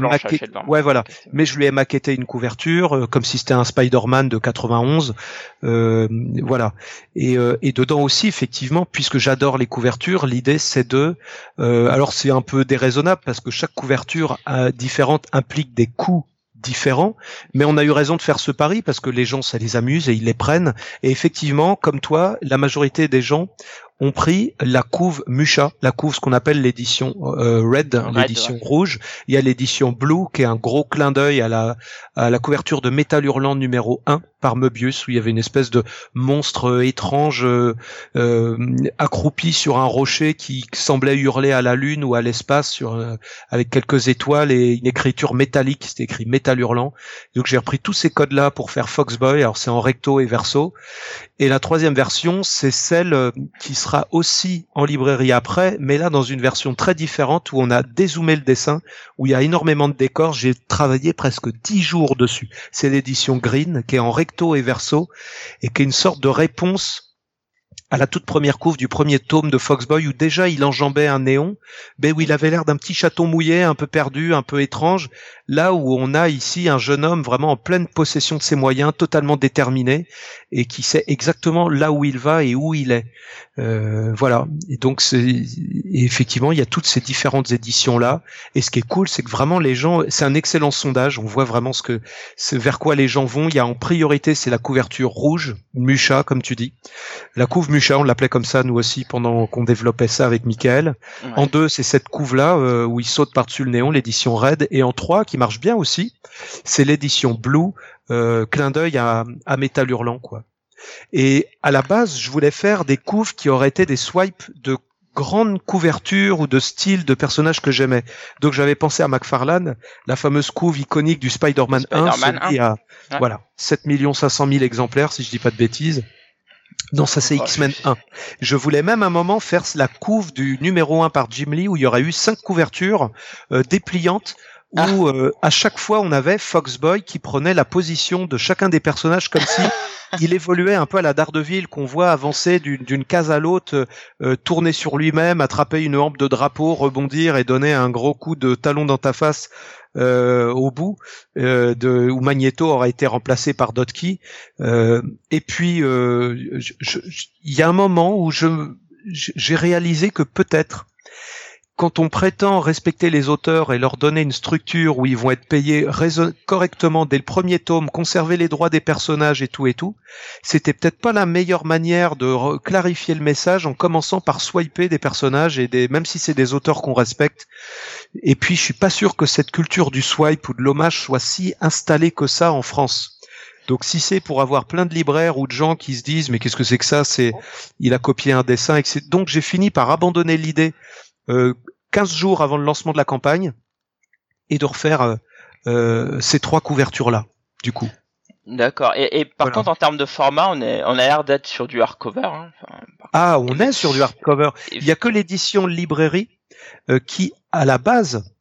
Ouais, voilà. Mais je lui ai maquetté une couverture, euh, comme si c'était un Spider-Man de 91. Euh, voilà. Et, euh, et dedans aussi, effectivement, puisque j'adore les couvertures, l'idée c'est de. Euh, alors c'est un peu déraisonnable parce que chaque couverture différente implique des coûts différents, mais on a eu raison de faire ce pari parce que les gens, ça les amuse et ils les prennent. Et effectivement, comme toi, la majorité des gens ont pris la couve Musha, la couve ce qu'on appelle l'édition euh, Red, l'édition rouge. Il y a l'édition Blue qui est un gros clin d'œil à la, à la couverture de Metal Hurlant numéro 1 par Möbius où il y avait une espèce de monstre euh, étrange euh, euh, accroupi sur un rocher qui semblait hurler à la lune ou à l'espace sur avec quelques étoiles et une écriture métallique, c'était écrit Metal Hurlant. Donc j'ai repris tous ces codes là pour faire Foxboy, alors c'est en recto et verso. Et la troisième version, c'est celle qui sera aussi en librairie après, mais là dans une version très différente où on a dézoomé le dessin, où il y a énormément de décors. J'ai travaillé presque dix jours dessus. C'est l'édition Green qui est en recto et verso et qui est une sorte de réponse à la toute première couve du premier tome de Foxboy où déjà il enjambait un néon, mais où il avait l'air d'un petit chaton mouillé, un peu perdu, un peu étrange, là où on a ici un jeune homme vraiment en pleine possession de ses moyens, totalement déterminé, et qui sait exactement là où il va et où il est. Euh, voilà. Et donc c'est effectivement il y a toutes ces différentes éditions là. Et ce qui est cool, c'est que vraiment les gens, c'est un excellent sondage. On voit vraiment ce que, vers quoi les gens vont. Il y a en priorité c'est la couverture rouge, Mucha comme tu dis, la couve Mucha, on l'appelait comme ça nous aussi pendant qu'on développait ça avec Michael. En deux, c'est cette couve là euh, où il saute par-dessus le néon, l'édition Red, et en trois qui marche bien aussi, c'est l'édition Blue, euh, clin d'œil à, à Metal Hurlant, quoi. Et à la base, je voulais faire des couves qui auraient été des swipes de grandes couvertures ou de style de personnages que j'aimais. Donc j'avais pensé à McFarlane, la fameuse couve iconique du Spider-Man 1, qui a voilà, 7 500 000 exemplaires si je dis pas de bêtises. Non, ça c'est X-Men 1. Je voulais même à un moment faire la couve du numéro 1 par Jim Lee où il y aurait eu cinq couvertures euh, dépliantes où ah. euh, à chaque fois on avait Foxboy qui prenait la position de chacun des personnages comme si il évoluait un peu à la Daredevil qu'on voit avancer d'une case à l'autre, euh, tourner sur lui-même, attraper une hampe de drapeau, rebondir et donner un gros coup de talon dans ta face euh, au bout, euh, de, où Magneto aura été remplacé par Dotki. Euh, et puis, il y a un moment où j'ai réalisé que peut-être quand on prétend respecter les auteurs et leur donner une structure où ils vont être payés correctement dès le premier tome, conserver les droits des personnages et tout et tout, c'était peut-être pas la meilleure manière de clarifier le message en commençant par swiper des personnages et des, même si c'est des auteurs qu'on respecte. Et puis, je suis pas sûr que cette culture du swipe ou de l'hommage soit si installée que ça en France. Donc si c'est pour avoir plein de libraires ou de gens qui se disent mais qu'est-ce que c'est que ça, c'est il a copié un dessin, etc. Donc j'ai fini par abandonner l'idée euh, 15 jours avant le lancement de la campagne et de refaire euh, euh, ces trois couvertures là du coup. D'accord. Et, par contre, en termes de format, on est, on a l'air d'être sur du hardcover. Hein. ah, on est sur du hardcover. Il y a que l'édition librairie euh, qui à la base,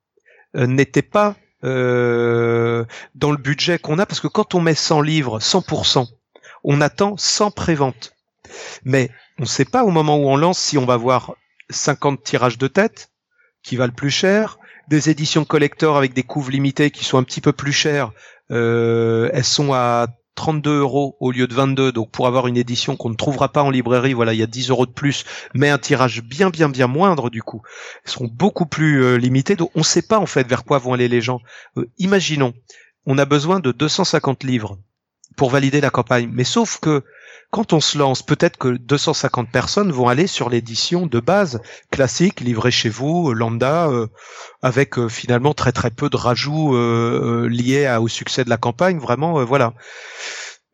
n'était pas dans le budget qu'on a, parce que quand on met 100 livres, 100%, on attend 100 préventes. Mais on ne sait pas au moment où on lance si on va voir 50 tirages de tête qui valent plus cher, des éditions collector avec des couves limitées qui sont un petit peu plus chères. Euh, elles sont à 32 euros au lieu de 22. Donc pour avoir une édition qu'on ne trouvera pas en librairie, voilà, il y a 10 euros de plus, mais un tirage bien bien bien moindre du coup. Elles seront beaucoup plus euh, limitées. Donc on ne sait pas en fait vers quoi vont aller les gens. Euh, imaginons, on a besoin de 250 livres pour valider la campagne, mais sauf que quand on se lance, peut-être que 250 personnes vont aller sur l'édition de base classique livrée chez vous, lambda, euh, avec euh, finalement très très peu de rajouts euh, liés au succès de la campagne. Vraiment, voilà.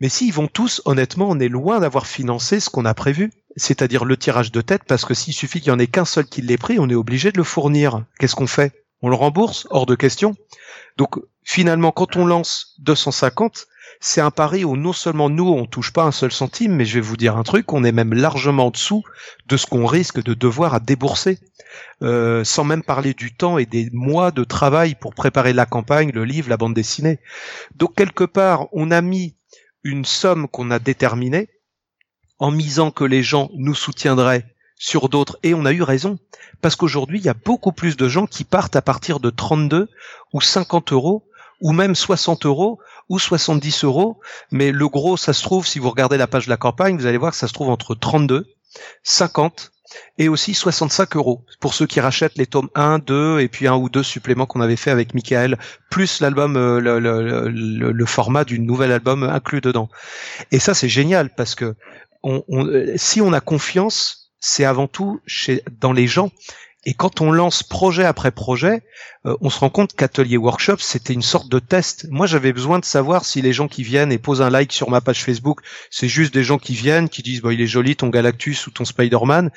Mais s'ils vont tous, honnêtement, on est loin d'avoir financé ce qu'on a prévu, c'est-à-dire le tirage de tête, parce que s'il suffit qu'il y en ait qu'un seul qui l'ait pris, on est obligé de le fournir. Qu'est-ce qu'on fait? On le rembourse? Hors de question. Donc finalement, quand on lance 250, c'est un pari où non seulement nous on touche pas un seul centime, mais je vais vous dire un truc, on est même largement en dessous de ce qu'on risque de devoir à débourser, euh, sans même parler du temps et des mois de travail pour préparer la campagne, le livre, la bande dessinée. Donc quelque part, on a mis une somme qu'on a déterminée en misant que les gens nous soutiendraient sur d'autres et on a eu raison parce qu'aujourd'hui il y a beaucoup plus de gens qui partent à partir de 32 ou 50 euros ou même 60 euros ou 70 euros. Mais le gros, ça se trouve, si vous regardez la page de la campagne, vous allez voir que ça se trouve entre 32, 50 et aussi 65 euros pour ceux qui rachètent les tomes 1, 2 et puis un ou deux suppléments qu'on avait fait avec Michael, plus l'album, euh, le, le, le, format du nouvel album inclus dedans. Et ça c'est génial parce que on, on, si on a confiance, c'est avant tout chez, dans les gens et quand on lance projet après projet, euh, on se rend compte qu'Atelier Workshop, c'était une sorte de test. Moi, j'avais besoin de savoir si les gens qui viennent et posent un like sur ma page Facebook, c'est juste des gens qui viennent, qui disent, bah, il est joli ton Galactus ou ton Spider-Man.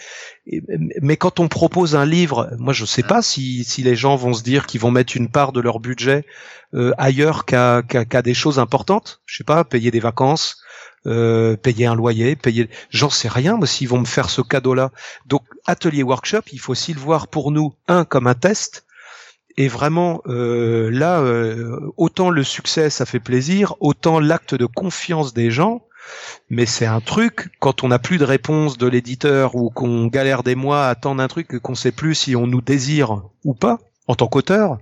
Mais quand on propose un livre, moi, je sais pas si, si les gens vont se dire qu'ils vont mettre une part de leur budget euh, ailleurs qu'à qu'à des choses importantes. Je sais pas, payer des vacances, euh, payer un loyer, payer, j'en sais rien, moi s'ils vont me faire ce cadeau-là. Donc atelier workshop, il faut aussi le voir pour nous un comme un test. Et vraiment, euh, là, euh, autant le succès, ça fait plaisir, autant l'acte de confiance des gens, mais c'est un truc quand on n'a plus de réponse de l'éditeur ou qu'on galère des mois à attendre un truc qu'on sait plus si on nous désire ou pas en tant qu'auteur,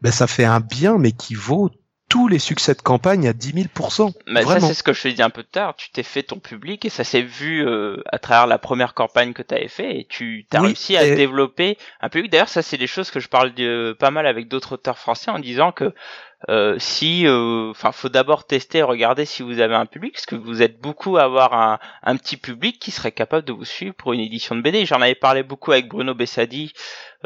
ben ça fait un bien mais qui vaut tous les succès de campagne à 10 000% Mais ça, c'est ce que je te dis un peu tard. Tu t'es fait ton public et ça s'est vu euh, à travers la première campagne que tu avais fait et tu as réussi à développer un public. D'ailleurs, ça, c'est des choses que je parle de, pas mal avec d'autres auteurs français en disant que euh, si, euh, enfin, faut d'abord tester et regarder si vous avez un public, parce que vous êtes beaucoup à avoir un, un petit public qui serait capable de vous suivre pour une édition de BD. J'en avais parlé beaucoup avec Bruno Bessadi,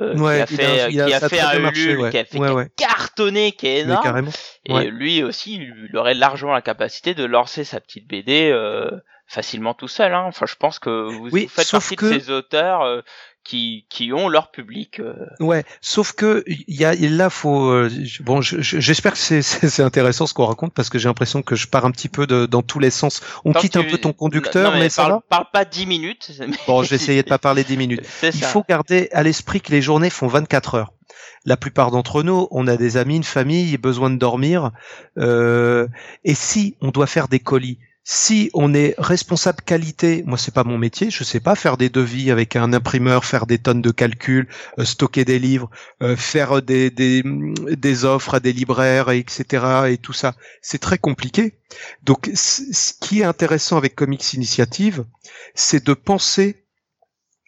euh, qui a fait, qui a, fait un Ulule, qui a fait ouais, cartonné, qui est énorme. Et lui aussi, il aurait largement la capacité de lancer sa petite BD euh, facilement tout seul. Hein. Enfin, je pense que vous, faites partie de ces auteurs euh, qui, qui ont leur public. Euh. Ouais, sauf que il y a là faut euh, bon j'espère que c'est intéressant ce qu'on raconte parce que j'ai l'impression que je pars un petit peu de, dans tous les sens. On quitte un peu ton conducteur mais, ça parle, parle pas dix minutes. Bon, je vais essayer de pas parler dix minutes. Il faut garder à l'esprit que les journées font 24 heures la plupart d'entre nous, on a des amis, une famille, besoin de dormir. Euh, et si on doit faire des colis, si on est responsable qualité, moi c'est pas mon métier, je sais pas faire des devis avec un imprimeur, faire des tonnes de calculs, euh, stocker des livres, euh, faire des, des, des, offres à des libraires, etc. et tout ça, c'est très compliqué. Donc ce qui est intéressant avec Comics Initiative, c'est de penser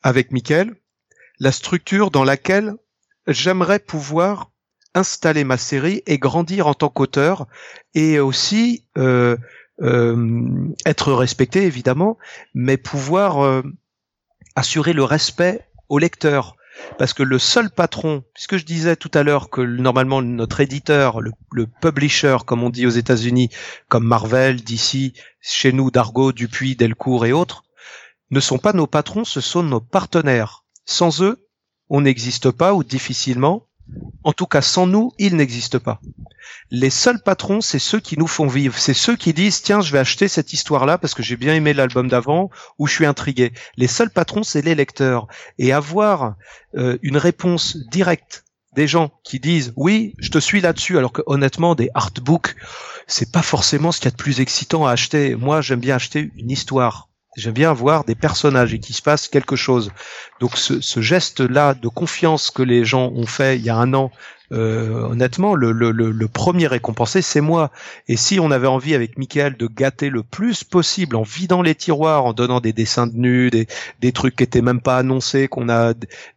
avec Michael la structure dans laquelle j'aimerais pouvoir installer ma série et grandir en tant qu'auteur et aussi euh, être respecté évidemment, mais pouvoir euh, assurer le respect au lecteur. Parce que le seul patron, puisque je disais tout à l'heure que normalement notre éditeur, le, publisher, comme on dit aux États-Unis, comme Marvel, DC, chez nous Dargo, Dupuis, Delcourt et autres, ne sont pas nos patrons, ce sont nos partenaires. Sans eux, on n'existe pas ou difficilement. En tout cas, sans nous, ils n'existent pas. Les seuls patrons, c'est ceux qui nous font vivre. C'est ceux qui disent, tiens, je vais acheter cette histoire-là parce que j'ai bien aimé l'album d'avant ou je suis intrigué. Les seuls patrons, c'est les lecteurs. Et avoir euh, une réponse directe des gens qui disent oui, je te suis là-dessus, alors que honnêtement, des artbooks, c'est pas forcément ce qu'il y a de plus excitant à acheter. Moi, j'aime bien acheter une histoire. J'aime bien voir des personnages et qu'il se passe quelque chose. Donc ce, ce geste-là de confiance que les gens ont fait il y a un an euh, honnêtement, le, le, le, premier récompensé, c'est moi. Et si on avait envie avec Michael de gâter le plus possible en vidant les tiroirs, en donnant des dessins de nus, des, des trucs qui étaient même pas annoncés, qu'on a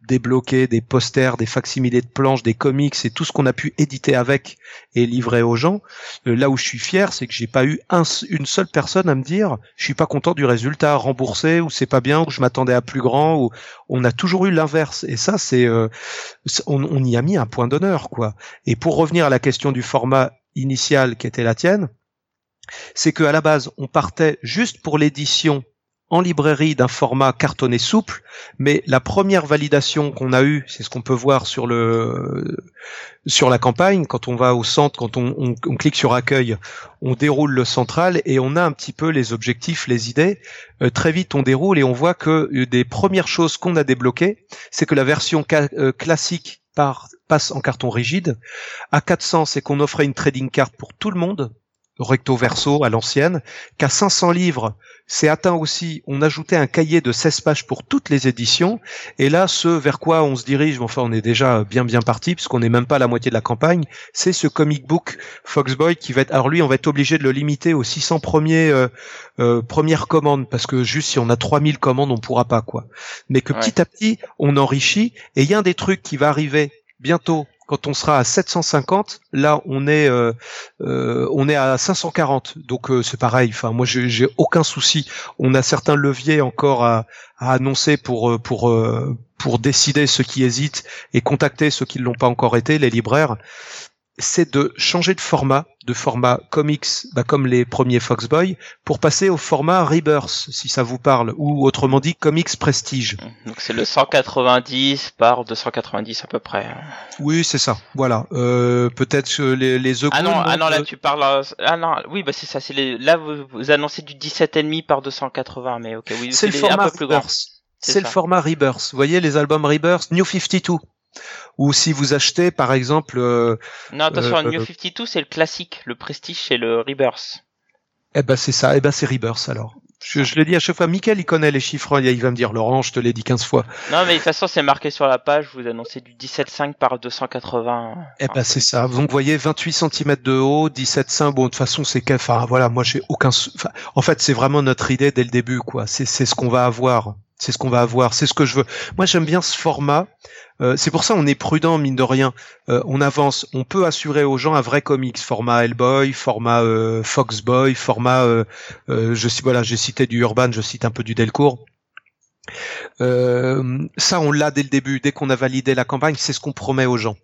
débloqué, des posters, des facsimilés de planches, des comics et tout ce qu'on a pu éditer avec et livrer aux gens, euh, là où je suis fier, c'est que j'ai pas eu un, une seule personne à me dire je suis pas content du résultat remboursé ou c'est pas bien ou je m'attendais à plus grand ou on a toujours eu l'inverse et ça c'est euh, on, on y a mis un point d'honneur quoi. Et pour revenir à la question du format initial qui était la tienne, c'est que à la base, on partait juste pour l'édition en librairie d'un format cartonné souple, mais la première validation qu'on a eue, c'est ce qu'on peut voir sur le sur la campagne, quand on va au centre, quand on, clique sur accueil, on déroule le central et on a un petit peu les objectifs, les idées. Euh, très vite, on déroule et on voit que des premières choses qu'on a débloquées, c'est que la version euh, classique passe en carton rigide. À 400, c'est qu'on offrait une trading card pour tout le monde, recto verso à l'ancienne. Qu'à 500 livres, c'est atteint aussi, on ajoutait un cahier de 16 pages pour toutes les éditions. Et là, ce vers quoi on se dirige, enfin on est déjà bien bien parti, puisqu'on n'est même pas à la moitié de la campagne, c'est ce comic book Foxboy qui va être, alors lui, on va être obligé de le limiter aux 600 premiers, euh, euh, premières commandes, parce que juste si on a 3000 commandes, on pourra pas, quoi. Mais que petit à petit, on enrichit, et il y a un des trucs qui va arriver bientôt quand on sera à 750, là on est euh, euh, on est à 540. Donc euh, c'est pareil. Enfin moi j'ai aucun souci. On a certains leviers encore à, à annoncer pour pour pour décider ceux qui hésitent et contacter ceux qui ne l'ont pas encore été, les libraires c'est de changer de format, de format comics, bah, comme les premiers Foxboy, pour passer au format Rebirth, si ça vous parle, ou autrement dit comics Prestige. Donc c'est le 190 par 290 à peu près. Oui, c'est ça. Voilà. Euh, Peut-être les les Ah non, ah non, là tu parles. Ah non, oui, bah c'est ça. C'est les... là vous, vous annoncez du 17,5 par 280, mais ok, oui. C'est le format un peu plus grand. C'est le format Rebirth. Vous voyez les albums Rebirth, New 52 ou si vous achetez par exemple euh, non attention euh, New 52 c'est le classique le prestige c'est le Rebirth. Eh ben c'est ça. Eh ben c'est Rebirth alors. Je, je l'ai dit à chaque fois. Michael il connaît les chiffres il va me dire Laurent je te l'ai dit 15 fois. Non mais de toute façon c'est marqué sur la page. Vous annoncez du 17,5 par 280 eh ben c'est ça. Donc vous voyez 28 cm de haut 17,5 bon de toute façon c'est enfin voilà moi j'ai aucun en fait c'est vraiment notre idée dès le début quoi. C'est c'est ce qu'on va avoir c'est ce qu'on va avoir, c'est ce que je veux. Moi, j'aime bien ce format. Euh, c'est pour ça on est prudent, mine de rien. Euh, on avance, on peut assurer aux gens un vrai comics, format Hellboy, format euh, Foxboy, format. je sais voilà, j'ai cité du Urban, je cite un peu du Delcourt. Euh, ça, on l'a dès le début, dès qu'on a validé la campagne, c'est ce qu'on promet aux gens.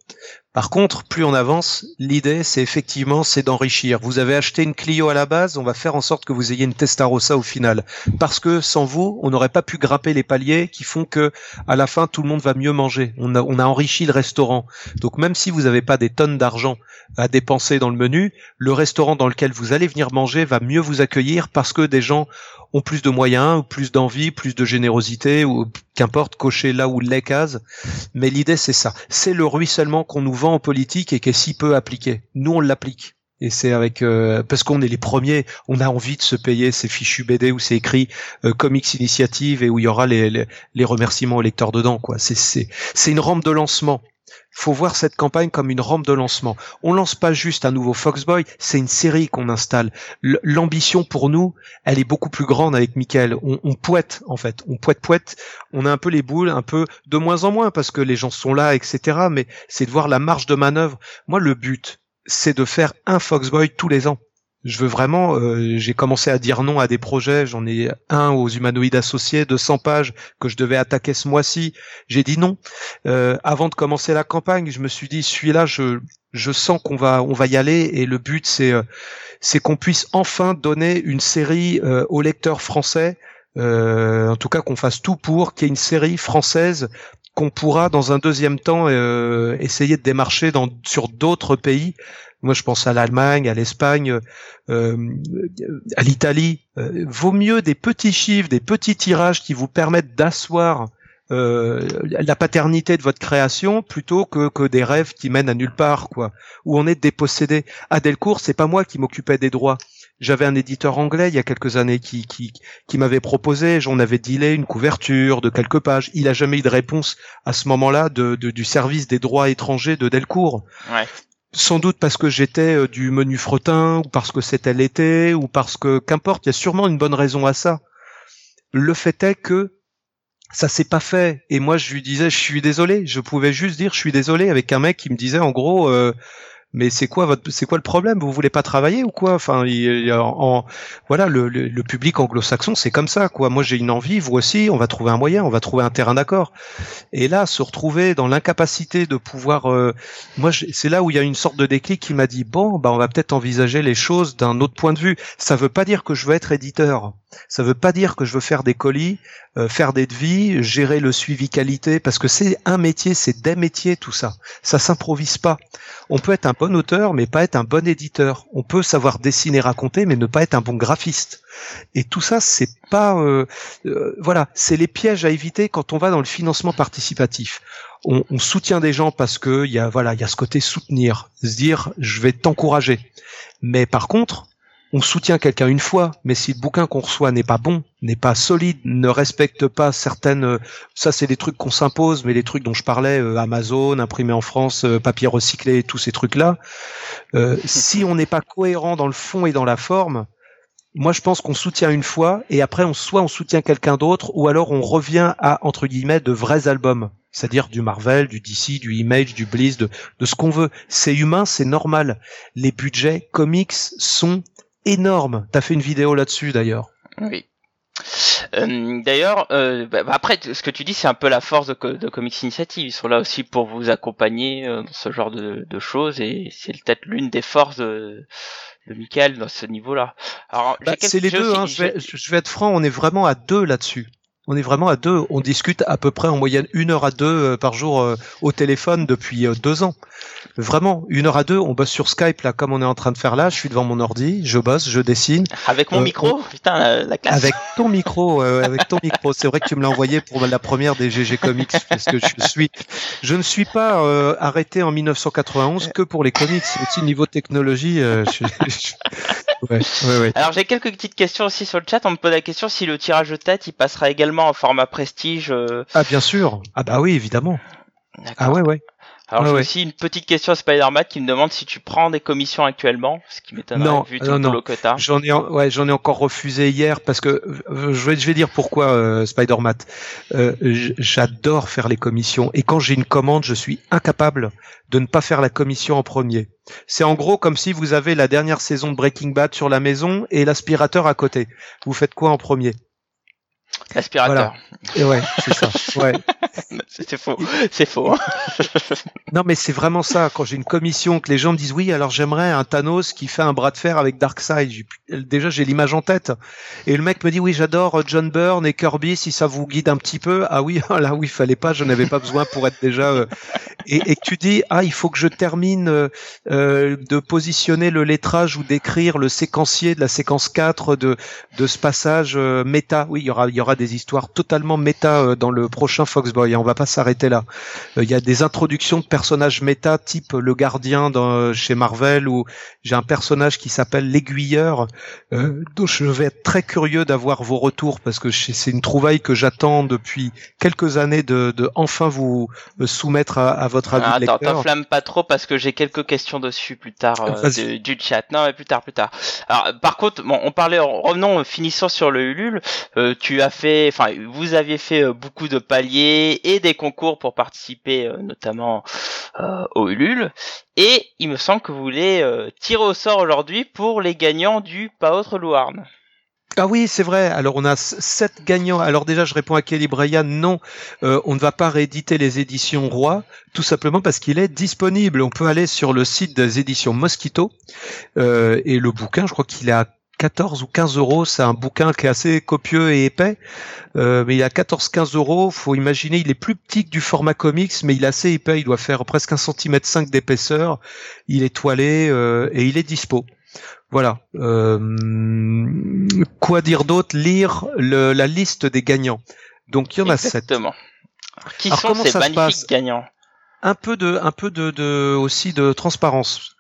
Par contre, plus on avance, l'idée, c'est effectivement, c'est d'enrichir. Vous avez acheté une Clio à la base, on va faire en sorte que vous ayez une Testarossa au final, parce que sans vous, on n'aurait pas pu grapper les paliers qui font que, à la fin, tout le monde va mieux manger. On a, on a enrichi le restaurant. Donc même si vous n'avez pas des tonnes d'argent à dépenser dans le menu, le restaurant dans lequel vous allez venir manger va mieux vous accueillir parce que des gens ont plus de moyens, plus d'envie, plus de générosité, ou qu'importe, cocher là où les cases. Mais l'idée, c'est ça. C'est le ruissellement qu'on nous vend en politique et qui est si peu appliqué. Nous, on l'applique. Et c'est avec euh, parce qu'on est les premiers, on a envie de se payer ces fichus BD où c'est écrit euh, Comics Initiative et où il y aura les, les, les remerciements aux lecteurs dedans. Quoi. C'est c'est c'est une rampe de lancement faut voir cette campagne comme une rampe de lancement. On lance pas juste un nouveau Foxboy, c'est une série qu'on installe. L'ambition pour nous, elle est beaucoup plus grande avec Michael. On, on poète en fait, on poète poète. On a un peu les boules, un peu de moins en moins parce que les gens sont là, etc. Mais c'est de voir la marge de manœuvre. Moi, le but, c'est de faire un Foxboy tous les ans je veux vraiment, euh, j'ai commencé à dire non à des projets, j'en ai un aux humanoïdes associés de 100 pages que je devais attaquer ce mois-ci, j'ai dit non. Euh, avant de commencer la campagne, je me suis dit celui-là, je, je sens qu'on va, on va y aller. Et le but c'est, euh, qu'on puisse enfin donner une série aux lecteurs français, en tout cas qu'on fasse tout pour qu'il y ait une série française qu'on pourra dans un deuxième temps essayer de démarcher dans, sur d'autres pays moi, je pense à l'Allemagne, à l'Espagne, euh, à l'Italie. Euh, vaut mieux des petits chiffres, des petits tirages qui vous permettent d'asseoir euh, la paternité de votre création plutôt que, que des rêves qui mènent à nulle part, quoi. Où on est dépossédé. À Delcourt, c'est pas moi qui m'occupais des droits. J'avais un éditeur anglais il y a quelques années qui, qui, qui m'avait proposé, j'en avais dealé une couverture de quelques pages. Il a jamais eu de réponse à ce moment-là de, de, du service des droits étrangers de Delcourt. Ouais. Sans doute parce que j'étais euh, du menu fretin, ou parce que c'était l'été, ou parce que, qu'importe, il y a sûrement une bonne raison à ça. Le fait est que ça s'est pas fait. Et moi, je lui disais, je suis désolé. Je pouvais juste dire, je suis désolé avec un mec qui me disait, en gros, euh, mais c'est quoi votre, c'est quoi le problème? Vous voulez pas travailler ou quoi? Enfin, il, en, voilà, le public anglo-saxon, c'est comme ça, quoi. Moi, j'ai une envie, vous aussi. On va trouver un moyen, on va trouver un terrain d'accord. Et là, se retrouver dans l'incapacité de pouvoir, euh, moi, c'est là où il y a une sorte de déclic qui m'a dit, bon, bah, on va peut-être envisager les choses d'un autre point de vue. Ça veut pas dire que je veux être éditeur. Ça veut pas dire que je veux faire des colis, euh, faire des devis, gérer le suivi qualité, parce que c'est un métier, c'est des métiers, tout ça. Ça s'improvise pas. On peut être un bon auteur, mais pas être un bon éditeur. On peut savoir dessiner, raconter, mais ne pas être un bon graphiste. Et tout ça, c'est pas, euh, euh, voilà, c'est les pièges à éviter quand on va dans le financement participatif. On, on soutient des gens parce que il y a, voilà, il y a ce côté soutenir, se dire, je vais t'encourager. Mais par contre, on soutient quelqu'un une fois, mais si le bouquin qu'on reçoit n'est pas bon, n'est pas solide, ne respecte pas certaines, ça c'est des trucs qu'on s'impose, mais les trucs dont je parlais, euh, Amazon, imprimé en France, euh, papier recyclé, tous ces trucs-là, euh, si on n'est pas cohérent dans le fond et dans la forme, moi je pense qu'on soutient une fois et après on soit on soutient quelqu'un d'autre ou alors on revient à entre guillemets de vrais albums c'est-à-dire du Marvel, du DC, du Image, du Bliss, de, de ce qu'on veut. C'est humain, c'est normal. Les budgets comics sont énorme. T'as fait une vidéo là-dessus d'ailleurs. Oui. Euh, D'ailleurs, euh, bah, après, ce que tu dis, c'est un peu la force de, de, Comics Initiative. Ils sont là aussi pour vous accompagner euh, dans ce genre de, de choses, et c'est peut-être l'une des forces de, de Michael dans ce niveau-là. Alors, bah, c'est les deux. Hein, je, vais, je vais être franc, on est vraiment à deux là-dessus. On est vraiment à deux. On discute à peu près en moyenne une heure à deux euh, par jour euh, au téléphone depuis euh, deux ans. Vraiment, une heure à deux. On bosse sur Skype là, comme on est en train de faire là. Je suis devant mon ordi, je bosse, je dessine. Avec mon micro, putain, la, la, classe. Avec ton micro, avec ton micro. C'est vrai que tu me l'as envoyé pour la première des GG Comics, parce que je suis. Je ne suis pas arrêté en 1991 que pour les comics. Aussi niveau technologie, je, je, Ouais, ouais, ouais. Alors j'ai quelques petites questions aussi sur le chat. On me pose la question si le tirage de tête il passera également en format prestige. Euh... Ah bien sûr. Ah bah oui évidemment. Ah ouais ouais. Alors j'ai aussi une petite question à Spider-Man qui me demande si tu prends des commissions actuellement, ce qui m'étonnerait vu tout non, le que J'en ai, ouais, j'en ai encore refusé hier parce que euh, je vais, je vais dire pourquoi euh, Spider-Man. Euh, J'adore faire les commissions et quand j'ai une commande, je suis incapable de ne pas faire la commission en premier. C'est en gros comme si vous avez la dernière saison de Breaking Bad sur la maison et l'aspirateur à côté. Vous faites quoi en premier? L'aspirateur. Et ouais, c'est ça. Ouais. c'est faux. C'est faux. Hein. non, mais c'est vraiment ça. Quand j'ai une commission, que les gens me disent oui, alors j'aimerais un Thanos qui fait un bras de fer avec Darkseid. Déjà, j'ai l'image en tête. Et le mec me dit oui, j'adore John Byrne et Kirby si ça vous guide un petit peu. Ah oui, là oui, il fallait pas, je n'avais pas besoin pour être déjà. Euh, et, et, tu dis ah, il faut que je termine euh, euh, de positionner le lettrage ou d'écrire le séquencier de la séquence 4 de de ce passage méta. Oui, il y aura il y aura des histoires totalement méta dans le prochain Foxboy et on va pas s'arrêter là. Euh, il y a des introductions de personnages méta type le gardien dans, chez Marvel ou j'ai un personnage qui s'appelle l'aiguilleur euh, je vais être très curieux d'avoir vos retours parce que c'est une trouvaille que j'attends depuis quelques années de, de enfin vous soumettre à, à votre avis ah, attends, t'enflamme pas trop parce que j'ai quelques questions dessus plus tard euh, du, du, chat. Non, mais plus tard, plus tard. Alors, par contre, bon, on parlait, revenons, finissons sur le Ulule. Euh, tu as fait, enfin, vous aviez fait euh, beaucoup de paliers et des concours pour participer euh, notamment euh, au Ulule. Et il me semble que vous voulez tirer au sort aujourd'hui pour les gagnants du Pas Autre Louarn. Ah oui, c'est vrai. Alors on a sept gagnants. Alors déjà, je réponds à Kelly Bryan, non, on ne va pas rééditer les éditions Roi, tout simplement parce qu'il est disponible. On peut aller sur le site des éditions Mosquito et le bouquin, je crois qu'il à 14 ou 15 euros. C'est un bouquin qui est assez copieux et épais, euh, mais il a 14-15 euros. Faut imaginer, il est plus petit que du format comics, mais il est assez épais. Il doit faire presque un centimètre cinq d'épaisseur. Il est toilé euh, et il est dispo. Voilà. Euh, quoi dire d'autre? Lire le, la liste des gagnants. Donc il y en a sept. Exactement. Qui Alors, sont ces magnifiques gagnants? Un peu de, un peu de, de aussi de transparence.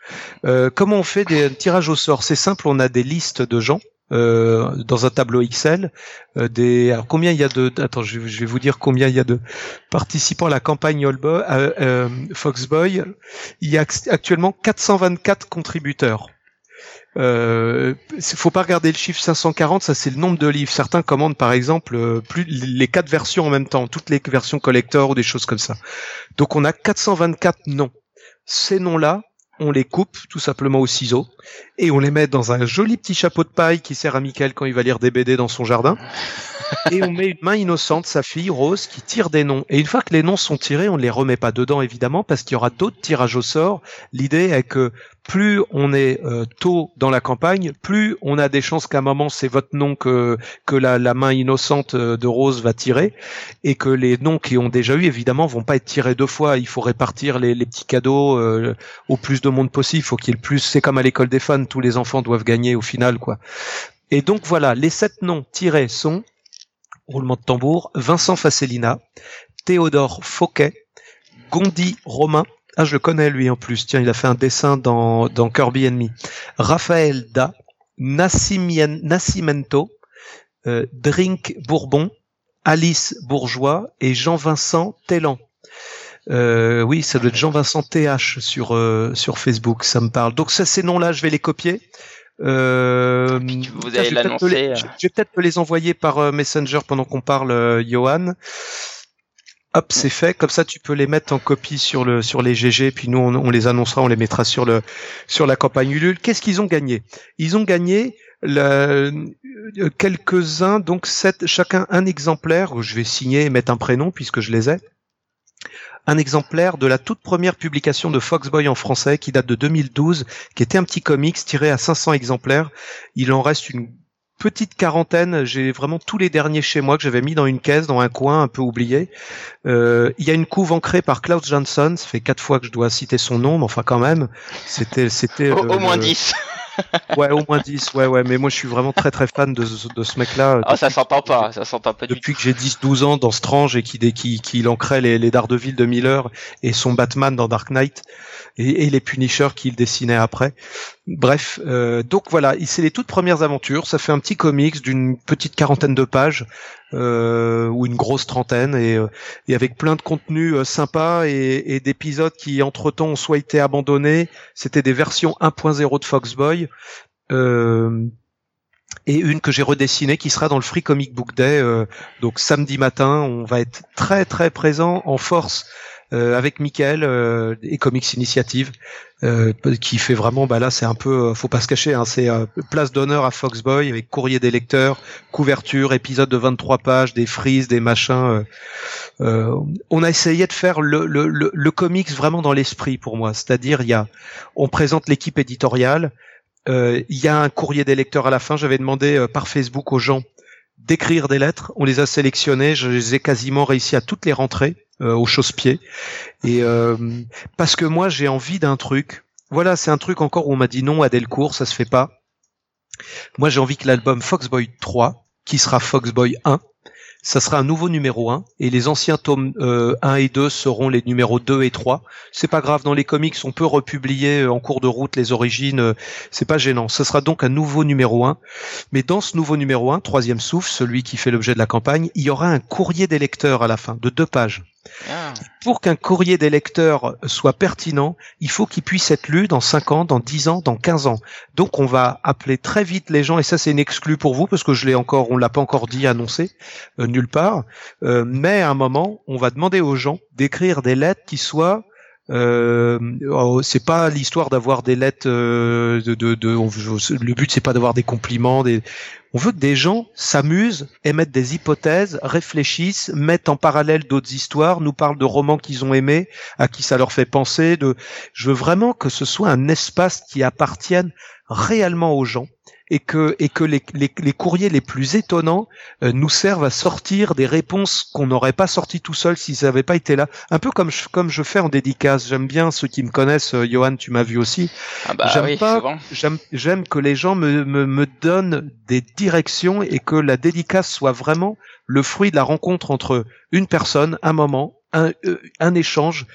Euh, comment on fait des tirages au sort? C'est simple, on a des listes de gens. Euh, dans un tableau Excel, euh, des alors combien il y a de attends je, vais vous dire combien il y a de participants à la campagne Allboy, euh, euh, Foxboy. Il y a act- actuellement 424 contributeurs. Euh, faut pas regarder le chiffre 540, ça c'est le nombre de livres. Certains commandent par exemple euh, plus les quatre versions en même temps, toutes les versions collector ou des choses comme ça. Donc on a 424 noms. Ces noms-là, on les coupe tout simplement au ciseau et on les met dans un joli petit chapeau de paille qui sert à Michael quand il va lire des BD dans son jardin. et on met une main innocente, sa fille Rose, qui tire des noms. Et une fois que les noms sont tirés, on ne les remet pas dedans évidemment parce qu'il y aura d'autres tirages au sort. L'idée est que plus on est euh, tôt dans la campagne, plus on a des chances qu'à un moment c'est votre nom que que la, la main innocente euh, de Rose va tirer et que les noms qui ont déjà eu évidemment vont pas être tirés deux fois. Il faut répartir les, les petits cadeaux euh, au plus de monde possible. Il faut qu'il y ait le plus. C'est comme à l'école tous les enfants doivent gagner au final quoi. Et donc voilà, les sept noms tirés sont roulement de tambour, Vincent Facelina, Théodore Fauquet, Gondi Romain, ah je le connais lui en plus, tiens il a fait un dessin dans, dans Kirby Enemy, Raphaël Da, Nascimento, euh, Drink Bourbon, Alice Bourgeois et Jean-Vincent Tellan. Euh, oui, ça doit être Jean-Vincent TH sur euh, sur Facebook, ça me parle. Donc ça, ces noms-là, je vais les copier. Euh, Puis vous tiens, allez je vais peut-être te les- l'annoncer, Je je vais peut-être te les envoyer par euh, Messenger pendant qu'on parle, euh, Johan. Hop, c'est fait. Comme ça, tu peux les mettre en copie sur le sur les GG. Puis nous, on, on les annoncera, on les mettra sur le sur la campagne Ulule. Qu'est-ce qu'ils ont gagné? Ils ont gagné le- euh, quelques-uns, donc sept, chacun un exemplaire. Je vais signer et mettre un prénom puisque je les ai. Un exemplaire de la toute première publication de Foxboy en français qui date de 2012, qui était un petit comics tiré à 500 exemplaires. Il en reste une petite quarantaine. J'ai vraiment tous les derniers chez moi que j'avais mis dans une caisse, dans un coin un peu oublié. Euh, il y a une couve ancrée par Klaus Johnson. Ça fait quatre fois que je dois citer son nom, mais enfin quand même, c'était c'était Au, au moins le- 10. Ouais, au moins 10. Ouais, ouais. Mais moi, je suis vraiment très très fan de, ce- de ce mec-là. Ah, ça s'entend pas, ça s'entend pas du tout. Depuis que j'ai 10-12 ans dans Strange et qui, qui, qui ancrait les, les Daredevil de Miller et son Batman dans Dark Knight et, et les Punisher qu'il dessinait après. Bref, euh, donc voilà, c'est les toutes premières aventures. Ça fait un petit comics d'une petite quarantaine de pages euh, ou une grosse trentaine et, euh, et avec plein de contenus euh, sympas et, et d'épisodes qui entre-temps ont soit été abandonnés. C'était des versions 1.0 de Foxboy. Euh, et une que j'ai redessinée qui sera dans le Free Comic Book Day. euh, donc samedi matin, on va être très très présent en force euh, avec Michael euh, et Comics Initiative, euh, qui fait vraiment, bah là c'est un peu, euh, faut pas se cacher, hein, c'est euh, place d'honneur à Foxboy avec courrier des lecteurs, couverture, épisode de 23 pages, des frises, des machins. euh, on a essayé de faire le, le, le, le comics vraiment dans l'esprit pour moi, c'est-à-dire il y a, on présente l'équipe éditoriale, il y a un courrier des lecteurs à la fin. J'avais demandé par Facebook aux gens d'écrire des lettres. On les a sélectionnées. Je les ai quasiment réussi à toutes les rentrer au chausse-pied. Et euh, parce que moi, j'ai envie d'un truc. Voilà, c'est un truc encore où on m'a dit non à Delcourt, ça se fait pas. Moi, j'ai envie que l'album Foxboy 3, qui sera Foxboy 1, ça sera un nouveau numéro 1 et les anciens tomes euh, 1 et 2 seront les numéros 2 et 3. C'est pas grave, dans les comics, on peut republier euh, en cours de route les origines, euh, c'est pas gênant. Ce sera donc un nouveau numéro 1. Mais dans ce nouveau numéro 1, troisième souffle, celui qui fait l'objet de la campagne, il y aura un courrier des lecteurs à la fin, de deux pages. Ah. Pour qu'un courrier des lecteurs soit pertinent, il faut qu'il puisse être lu dans 5 ans, dans 10 ans, dans 15 ans. Donc on va appeler très vite les gens, et ça c'est une pour vous, parce que je l'ai encore, on l'a pas encore dit, annoncé, euh, nulle part. Euh, mais à un moment, on va demander aux gens d'écrire des lettres qui soient euh, oh, c'est pas l'histoire d'avoir des lettres euh, de, de, de- on- le but c'est pas d'avoir des compliments des on veut que des gens s'amusent émettent des hypothèses réfléchissent mettent en parallèle d'autres histoires nous parlent de romans qu'ils ont aimés à qui ça leur fait penser de je veux vraiment que ce soit un espace qui appartienne réellement aux gens et que et que les, les, les courriers les plus étonnants euh, nous servent à sortir des réponses qu'on n'aurait pas sorties tout seul s'ils n'avaient pas été là. Un peu comme je, comme je fais en dédicace. J'aime bien ceux qui me connaissent. Euh, Johan, tu m'as vu aussi. Ah bah j'aime oui, pas. souvent. J'aime j'aime que les gens me, me me donnent des directions et que la dédicace soit vraiment le fruit de la rencontre entre une personne, un moment, un, euh, un échange,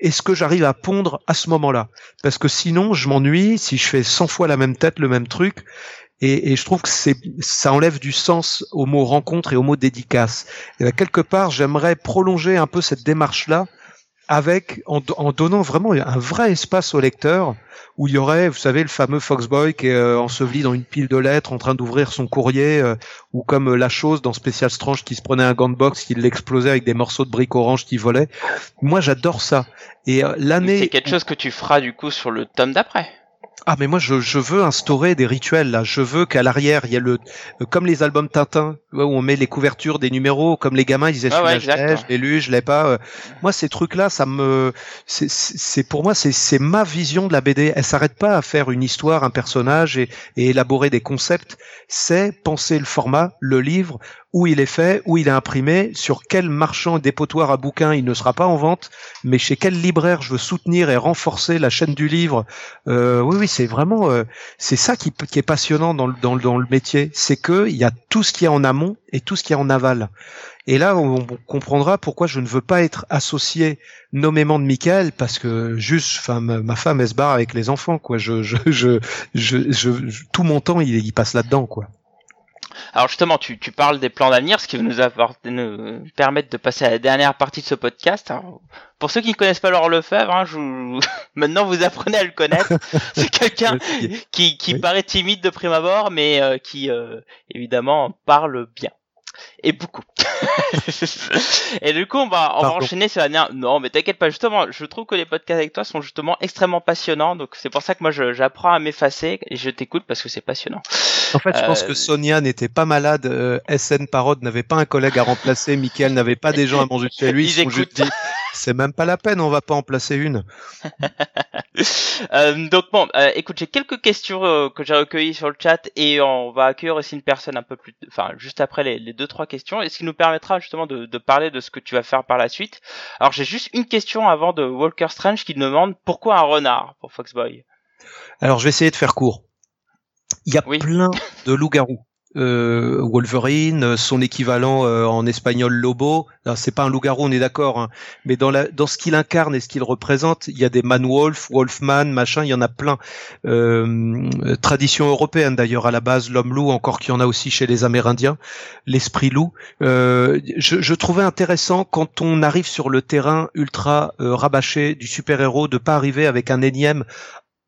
et ce que j'arrive à pondre à ce moment-là? Parce que sinon, je m'ennuie si je fais 100 fois la même tête, le même truc. Et, et je trouve que ça enlève du sens au mot rencontre et au mot dédicace. Et ben, quelque part, j'aimerais prolonger un peu cette démarche-là avec, en, en donnant vraiment un vrai espace au lecteur où il y aurait, vous savez, le fameux Foxboy qui est euh, enseveli dans une pile de lettres en train d'ouvrir son courrier, euh, ou comme euh, la chose dans Special Strange qui se prenait un gant de boxe, qui l'explosait avec des morceaux de briques orange qui volaient. Moi, j'adore ça. Et euh, l'année, C'est quelque chose que tu feras du coup sur le tome d'après. Ah mais moi je, je veux instaurer des rituels là. Je veux qu'à l'arrière il y ait le comme les albums Tintin où on met les couvertures des numéros comme les gamins ils disaient Ah ouais, je l'ai, exact. je l'ai lu, je l'ai pas. euh. Moi ces trucs là ça me c'est- c'est c'est pour moi c'est c'est ma vision de la BD. Elle s'arrête pas à faire une histoire, un personnage et, et élaborer des concepts. C'est penser le format, le livre, où il est fait, où il est imprimé, sur quel marchand dépotoir à bouquins il ne sera pas en vente, mais chez quel libraire je veux soutenir et renforcer la chaîne du livre. Euh, oui, oui, c'est vraiment, euh, c'est ça qui, qui est passionnant dans le, dans, le- dans le métier, c'est que il y a tout ce qui est en amont et tout ce qui est en aval. Et là, on, comprendra pourquoi je ne veux pas être associé nommément de Michael, parce que juste, enfin, ma, femme elle se barre avec les enfants, quoi. Je, je, je, je, tout mon temps, il passe là-dedans, quoi. Alors justement, tu, tu parles des plans d'avenir, ce qui va nous, apporter- nous permettre de passer à la dernière partie de ce podcast. Alors, pour ceux qui ne connaissent pas Laurent Lefebvre, hein, je maintenant vous apprenez à le connaître. C'est quelqu'un qui, qui Oui. paraît timide de prime abord, mais euh, qui euh, évidemment parle bien. Et beaucoup. et du coup, on va, on va enchaîner sur la dernière... Non, mais t'inquiète pas, justement, je trouve que les podcasts avec toi sont justement extrêmement passionnants, donc c'est pour ça que moi j'apprends à m'effacer et je t'écoute parce que c'est passionnant. En fait, je pense Euh, que Sonia n'était pas malade, euh, SN Parod n'avait pas un collègue à remplacer, Michael n'avait pas des gens à manger chez lui, ils Ils sont juste dit, c'est même pas la peine, on va pas en placer une. Euh, donc bon, euh, écoute, j'ai quelques questions euh, que j'ai recueillies sur le chat et on va accueillir aussi une personne un peu plus, enfin juste après les, les deux trois questions, et ce qui nous permettra justement de, de parler de ce que tu vas faire par la suite. Alors j'ai juste une question avant de Walker Strange qui demande pourquoi un renard pour Foxboy? Alors, je vais essayer de faire court. Il y a Oui. plein de loups-garous. Euh, Wolverine, euh, son équivalent euh, en espagnol Lobo. C'est pas un loup-garou, on est d'accord, hein. mais dans, la, dans ce qu'il incarne et ce qu'il représente, il y a des man-wolf, wolfman, machin, il y en a plein. Euh, tradition européenne d'ailleurs à la base, l'homme-loup, encore qu'il y en a aussi chez les Amérindiens, l'esprit loup. Euh, je, je trouvais intéressant quand on arrive sur le terrain ultra euh, rabâché du super-héros de pas arriver avec un énième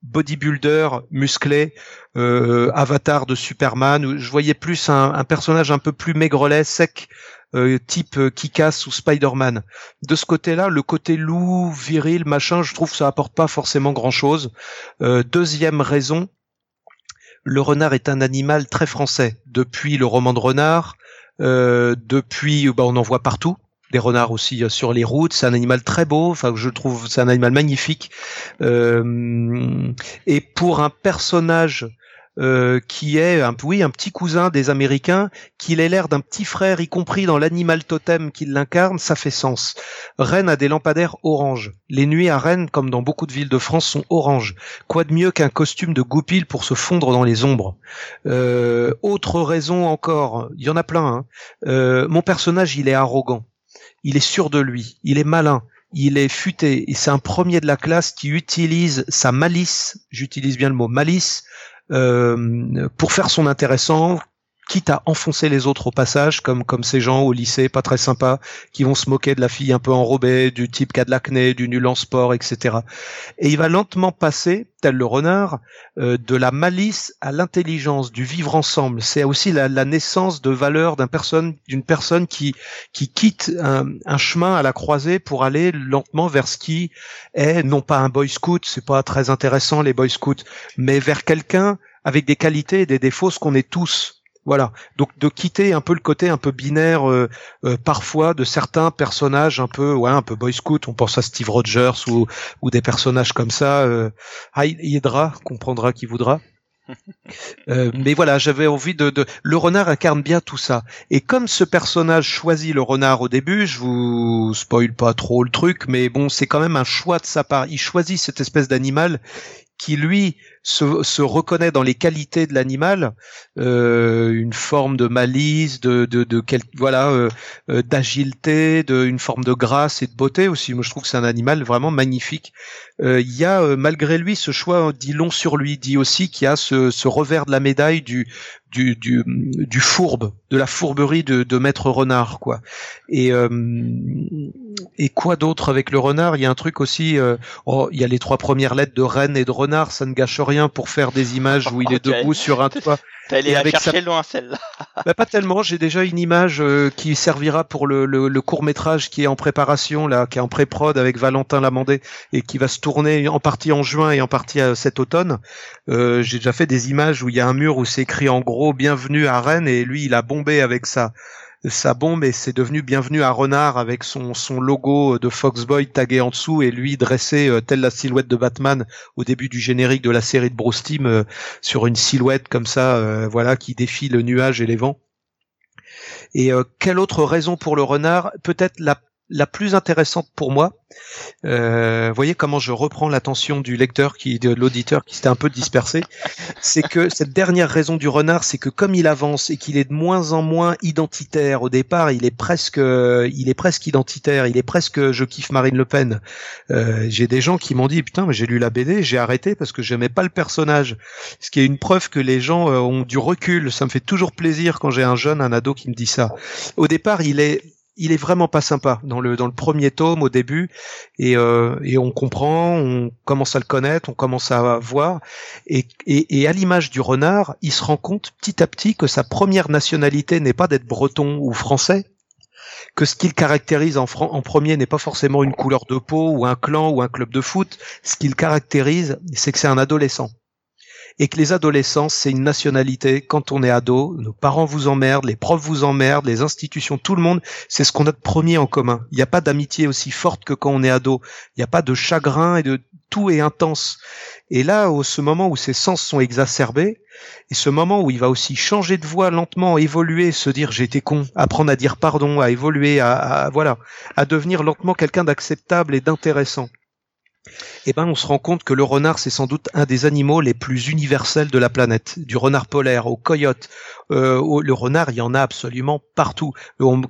bodybuilder musclé, euh, avatar de Superman. Je voyais plus un, personnage un peu plus maigrelet, sec, euh, type euh, Kick-Ass ou Spider-Man. De ce côté-là, le côté loup, viril, machin, je trouve que ça apporte pas forcément grand-chose. Deuxième raison, le renard est un animal très français. Depuis le roman de renard, depuis, bah, on en voit partout. Des renards aussi euh, sur les routes. C'est un animal très beau. Enfin, je trouve c'est un animal magnifique. Euh, et pour un personnage euh, qui est un, oui un petit cousin des Américains, qu'il ait l'air d'un petit frère, y compris dans l'animal totem qu'il l'incarne, ça fait sens. Rennes a des lampadaires orange. Les nuits à Rennes, comme dans beaucoup de villes de France, sont orange. Quoi de mieux qu'un costume de goupil pour se fondre dans les ombres? Autre raison encore, il y en a plein. hein. Mon personnage, il est arrogant. Il est sûr de lui. Il est malin il est futé et c'est un premier de la classe qui utilise sa malice, j'utilise bien le mot malice, euh, pour faire son intéressant, quitte à enfoncer les autres au passage, comme comme ces gens au lycée pas très sympas, qui vont se moquer de la fille un peu enrobée, du type qui a de l'acné, du nul en sport, etc. Et il va lentement passer, tel le renard, euh, de la malice à l'intelligence, du vivre ensemble. C'est aussi la, la naissance de valeur d'un personne, d'une personne qui qui quitte un, un chemin à la croisée pour aller lentement vers ce qui est non pas un boy scout, c'est pas très intéressant les boy scouts, mais vers quelqu'un avec des qualités et des défauts, ce qu'on est tous. Voilà. Donc de quitter un peu le côté un peu binaire euh, euh, parfois de certains personnages un peu ouais un peu boy scout. On pense à Steve Rogers ou ou des personnages comme ça. Euh, ah, Hydra comprendra qui voudra. Euh, mais voilà, j'avais envie de, de, Le renard incarne bien tout ça. Et comme ce personnage choisit le renard au début, je vous spoil pas trop le truc, mais bon, c'est quand même un choix de sa part. Il choisit cette espèce d'animal qui lui se, reconnaît dans les qualités de l'animal, euh, une forme de malice, de, de, voilà, euh, euh, d'agilité, de une forme de grâce et de beauté aussi. Moi, je trouve que c'est un animal vraiment magnifique. Euh, il y a malgré lui ce choix dit long sur lui, dit aussi qu'il y a ce, ce revers de la médaille du du, du, du fourbe, de la fourberie de, de maître renard, quoi. Et et quoi d'autre avec le renard? Il y a un truc aussi. oh, il y a les trois premières lettres de reine et de renard, ça ne gâche rien pour faire des images où il est debout sur un toit. T'es allé la chercher loin celle-là. bah, pas tellement. J'ai déjà une image euh, qui servira pour le, le, court métrage qui est en préparation là, qui est en pré-prod avec Valentin Lamandé et qui va se tourner en partie en juin et en partie euh, cet automne. Euh, J'ai déjà fait des images où il y a un mur où c'est écrit en gros "Bienvenue à Rennes" et lui il a bombé avec ça sa bombe et c'est devenu Bienvenue à Renard avec son, son logo de Foxboy tagué en dessous et lui dressé euh, telle la silhouette de Batman au début du générique de la série de Bruce euh, sur une silhouette comme ça, euh, voilà, qui défie le nuage et les vents. Et quelle autre raison pour le renard? Peut-être la la plus intéressante pour moi, euh, voyez comment je reprends l'attention du lecteur, qui, de l'auditeur qui s'était un peu dispersé, c'est que cette dernière raison du renard, c'est que comme il avance et qu'il est de moins en moins identitaire, au départ, il est presque, il est presque identitaire, il est presque, je kiffe Marine Le Pen. Euh, j'ai des gens qui m'ont dit, putain, mais j'ai lu la BD, j'ai arrêté parce que j'aimais pas le personnage. Ce qui est une preuve que les gens euh, ont du recul. Ça me fait toujours plaisir quand j'ai un jeune, un ado qui me dit ça. Au départ, il est il est vraiment pas sympa dans le dans le premier tome au début. Et, euh, et on comprend, on commence à le connaître, on commence à voir. Et, et, et à l'image du renard, il se rend compte petit à petit que sa première nationalité n'est pas d'être breton ou français, que ce qu'il caractérise en, en premier n'est pas forcément une couleur de peau ou un clan ou un club de foot. Ce qu'il caractérise, c'est que c'est un adolescent et que les adolescents, c'est une nationalité. Quand on est ado, nos parents vous emmerdent, les profs vous emmerdent, les institutions, tout le monde, c'est ce qu'on a de premier en commun. Il n'y a pas d'amitié aussi forte que quand on est ado. Il n'y a pas de chagrin et de tout est intense. Et là, au ce moment où ses sens sont exacerbés, et ce moment où il va aussi changer de voix lentement, évoluer, se dire été con, apprendre à dire pardon, à évoluer, à voilà, à devenir lentement quelqu'un d'acceptable et d'intéressant eh ben, on se rend compte que le renard, c'est sans doute un des animaux les plus universels de la planète. Du renard polaire au coyote, euh, le renard, il y en a absolument partout.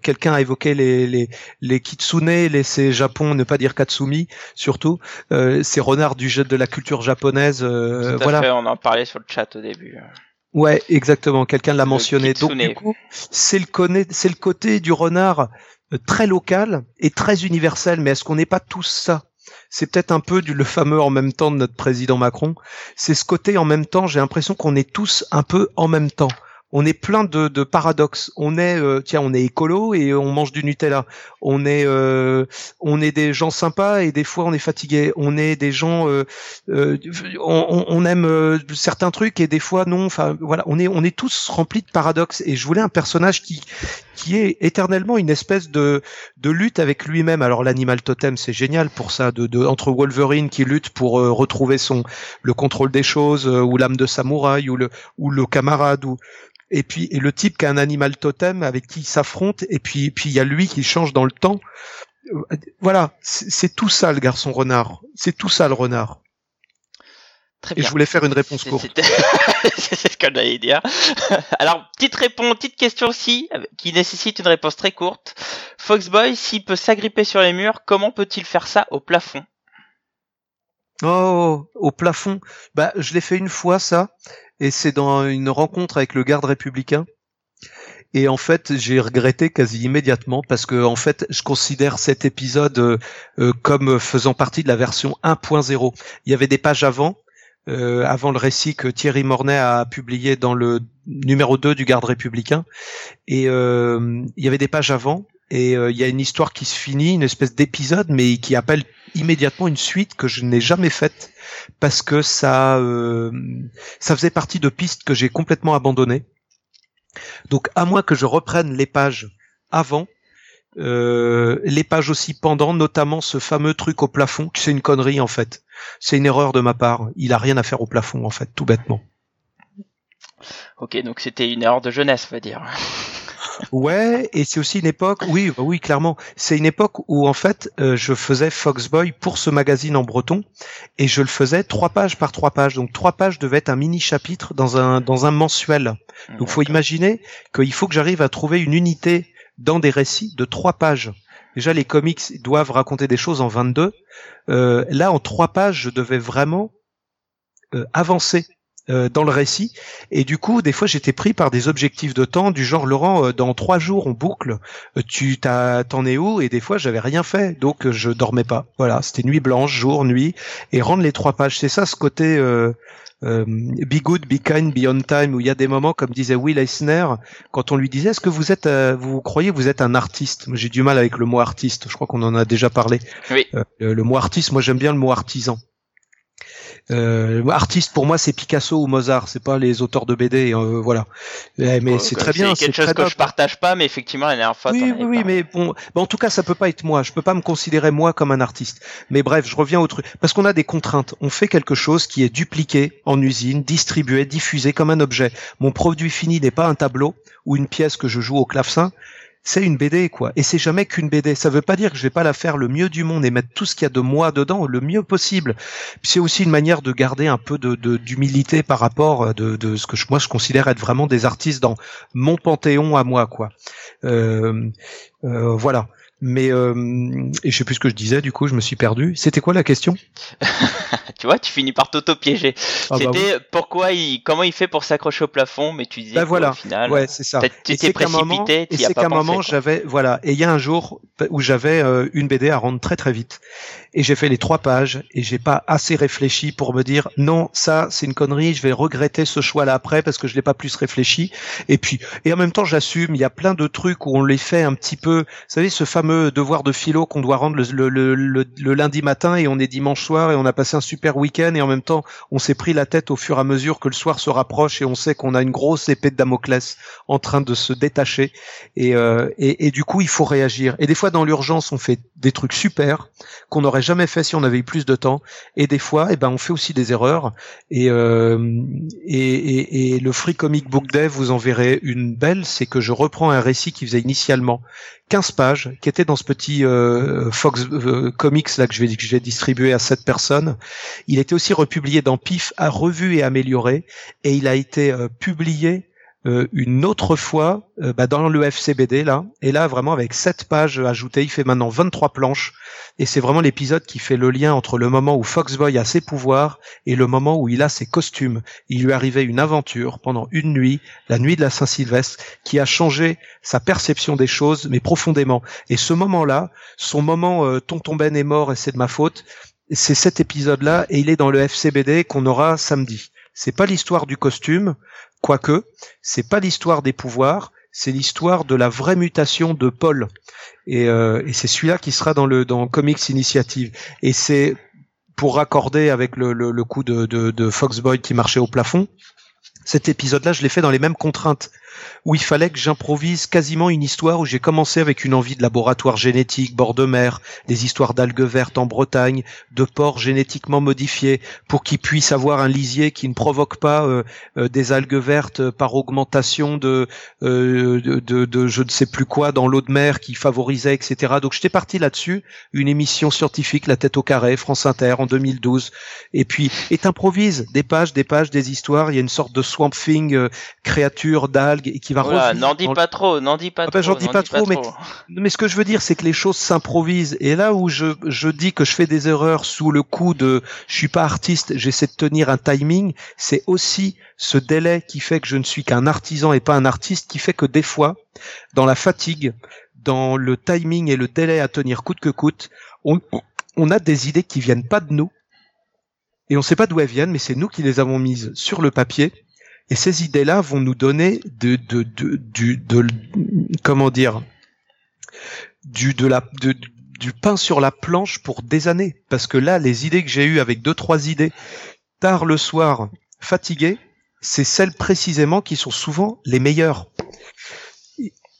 Quelqu'un a évoqué les, les, les kitsune, les, ces Japon, ne pas dire katsumi, surtout. Euh, ces renards du de la culture japonaise. Euh, voilà. Fait, on en parlait sur le chat au début. Ouais, exactement. Quelqu'un l'a mentionné. Donc du coup, c'est le, le côté du renard euh, très local et très universel. Mais est-ce qu'on n'est pas tous ça? C'est peut-être un peu du, le fameux en même temps de notre président Macron. C'est ce côté en même temps, j'ai l'impression qu'on est tous un peu en même temps on est plein de, de paradoxes. On est, euh, tiens, on est écolo et on mange du Nutella. On est, euh, on est des gens sympas et des fois on est fatigué. On est des gens, euh, on, on, aime certains trucs et des fois non. Enfin, voilà, on est, on est tous remplis de paradoxes. Et je voulais un personnage qui, qui est éternellement une espèce de, de lutte avec lui-même. Alors l'animal totem, c'est génial pour ça. De, de, entre Wolverine qui lutte pour retrouver son le contrôle des choses, ou l'âme de samouraï, ou le, ou le camarade, ou et puis et le type qui a un animal totem avec qui il s'affronte et puis puis il y a lui qui change dans le temps euh, voilà c'est tout ça le garçon renard c'est tout ça le renard Très bien. Et je voulais faire une réponse courte. c'est ce que j'allais dire. Alors, petite réponse, petite question aussi, qui nécessite une réponse très courte. Foxboy, s'il peut s'agripper sur les murs, comment peut-il faire ça au plafond? Oh, au plafond. Bah, je l'ai fait une fois ça, et c'est dans une rencontre avec le garde républicain. Et en fait, j'ai regretté quasi immédiatement parce que en fait, je considère cet épisode euh, euh, comme faisant partie de la version 1.0. Il y avait des pages avant, euh, avant le récit que Thierry Mornay a publié dans le numéro 2 du garde républicain, et il y avait des pages avant et il y a une histoire qui se finit, une espèce d'épisode, mais qui appelle immédiatement une suite que je n'ai jamais faite parce que ça, euh, ça faisait partie de pistes que j'ai complètement abandonnées. Donc à moins que je reprenne les pages avant, euh, les pages aussi pendant, notamment ce fameux truc au plafond, c'est une connerie en fait. C'est une erreur de ma part. Il a rien à faire au plafond en fait, tout bêtement. Ok, donc c'était une erreur de jeunesse, on va dire. Ouais, et c'est aussi une époque, oui, bah oui, clairement, c'est une époque où en fait euh, je faisais Foxboy pour ce magazine en breton et je le faisais trois pages par trois pages. Donc trois pages devaient être un mini chapitre dans un dans un mensuel. Donc faut imaginer qu'il faut que j'arrive à trouver une unité dans des récits de trois pages. Déjà les comics doivent raconter des choses en 22. Euh, là en trois pages je devais vraiment euh, avancer euh, dans le récit. Et du coup, des fois, j'étais pris par des objectifs de temps du genre Laurent, euh, dans trois jours on boucle. Tu t'en es où? Et des fois, j'avais rien fait, donc je dormais pas. Voilà, c'était nuit blanche, jour, nuit, et rendre les trois pages. C'est ça, ce côté. Euh, be good, be kind, be on time, où il y a des moments, comme disait Will Eisner, quand on lui disait, est-ce que vous êtes, vous croyez, vous êtes un artiste? J'ai du mal avec le mot artiste. Je crois qu'on en a déjà parlé. Oui. le mot artiste, moi j'aime bien le mot artisan. Euh, artiste pour moi c'est Picasso ou Mozart, c'est pas les auteurs de BD, euh, voilà. mais c'est très bien. C'est quelque chose que je partage pas, mais effectivement la dernière fois. Oui, oui, oui, mais bon, en tout cas ça peut pas être moi. Je peux pas me considérer moi comme un artiste. Mais bref, je reviens au truc parce qu'on a des contraintes. On fait quelque chose qui est dupliqué en usine, distribué, diffusé comme un objet. Mon produit fini n'est pas un tableau ou une pièce que je joue au clavecin c'est une BD quoi. Et c'est jamais qu'une BD. Ça veut pas dire que je vais pas la faire le mieux du monde et mettre tout ce qu'il y a de moi dedans le mieux possible. C'est aussi une manière de garder un peu de d'humilité par rapport euh, de, de, ce que je, moi je considère être vraiment des artistes dans mon panthéon à moi quoi. Euh, euh, voilà. Mais euh, et je sais plus ce que je disais, du coup, je me suis perdu. C'était quoi la question? Tu vois, tu finis par t'auto-piéger. Ah, bah C'était pourquoi il, comment il fait pour s'accrocher au plafond, mais tu disais bah, voilà. au final. Ouais, c'est ça. Tu étais précipité. Et c'est qu'à un moment, j'avais voilà. Et il y a un jour où j'avais euh, une BD à rendre très très vite, et j'ai fait les trois pages, et j'ai pas assez réfléchi pour me dire non, ça c'est une connerie, je vais regretter ce choix-là après parce que je l'ai pas plus réfléchi. Et puis et en même temps, j'assume. Il y a plein de trucs où on les fait un petit peu. Vous savez, ce fameux devoir de philo qu'on doit rendre le, lundi matin et on est dimanche soir et on a passé un super week-end et en même temps on s'est pris la tête au fur et à mesure que le soir se rapproche et on sait qu'on a une grosse épée de Damoclès en train de se détacher et, euh, et, du coup il faut réagir. Et des fois dans l'urgence on fait des trucs super qu'on n'aurait jamais fait si on avait eu plus de temps et des fois eh ben on fait aussi des erreurs et, euh, et, et le Free Comic Book Day vous en verrez une belle, c'est que je reprends un récit qui faisait initialement 15 pages qui était dans ce petit euh, Fox euh, Comics là que que je vais distribuer à cette personnes. Il était aussi republié dans PIF, à revu et amélioré, et il a été euh, publié euh, une autre fois euh, bah, dans le FCBD là et là vraiment avec sept pages ajoutées il fait maintenant 23 planches. Et c'est vraiment l'épisode qui fait le lien entre le moment où Foxboy a ses pouvoirs et le moment où il a ses costumes. Il lui arrivait une aventure pendant une nuit la nuit de la Saint-Sylvestre qui a changé sa perception des choses mais profondément. Et ce moment là son moment euh, tonton Ben est mort et c'est de ma faute c'est cet épisode là et il est dans le FCBD qu'on aura samedi c'est pas l'histoire du costume, quoique, c'est pas l'histoire des pouvoirs, c'est l'histoire de la vraie mutation de Paul. Et, euh, c'est celui-là qui sera dans le dans Comics Initiative. Et c'est pour raccorder avec le, le, coup de, de, de Foxboy qui marchait au plafond. Cet épisode-là, je l'ai fait dans les mêmes contraintes où il fallait que j'improvise quasiment une histoire où j'ai commencé avec une envie de laboratoire génétique, bord de mer, des histoires d'algues vertes en Bretagne, de porcs génétiquement modifiés pour qu'ils puissent avoir un lisier qui ne provoque pas euh, euh, des algues vertes par augmentation de, euh, de, de, je ne sais plus quoi dans l'eau de mer qui favorisait, etc. Donc j'étais parti là-dessus, une émission scientifique, La tête au carré, France Inter en 2012. Et puis, et t'improvises des pages, des pages, des histoires. Il y a une sorte de swamp thing, créature d'algues et qui va voilà, N'en dis pas trop, n'en dis pas ah ben, trop. J'en dis pas, trop, mais, mais ce que je veux dire, c'est que les choses s'improvisent. Et là où je, je dis que je fais des erreurs sous le coup de je suis pas artiste, j'essaie de tenir un timing, c'est aussi ce délai qui fait que je ne suis qu'un artisan et pas un artiste, qui fait que des fois, dans la fatigue, dans le timing et le délai à tenir coûte que coûte, on, on a des idées qui viennent pas de nous. Et on sait pas d'où elles viennent, mais c'est nous qui les avons mises sur le papier et ces idées-là vont nous donner de, de, de, du, comment dire, du, de la, du pain sur la planche pour des années. Parce que là, les idées que j'ai eues avec deux, trois idées, tard le soir, fatigué, c'est celles précisément qui sont souvent les meilleures.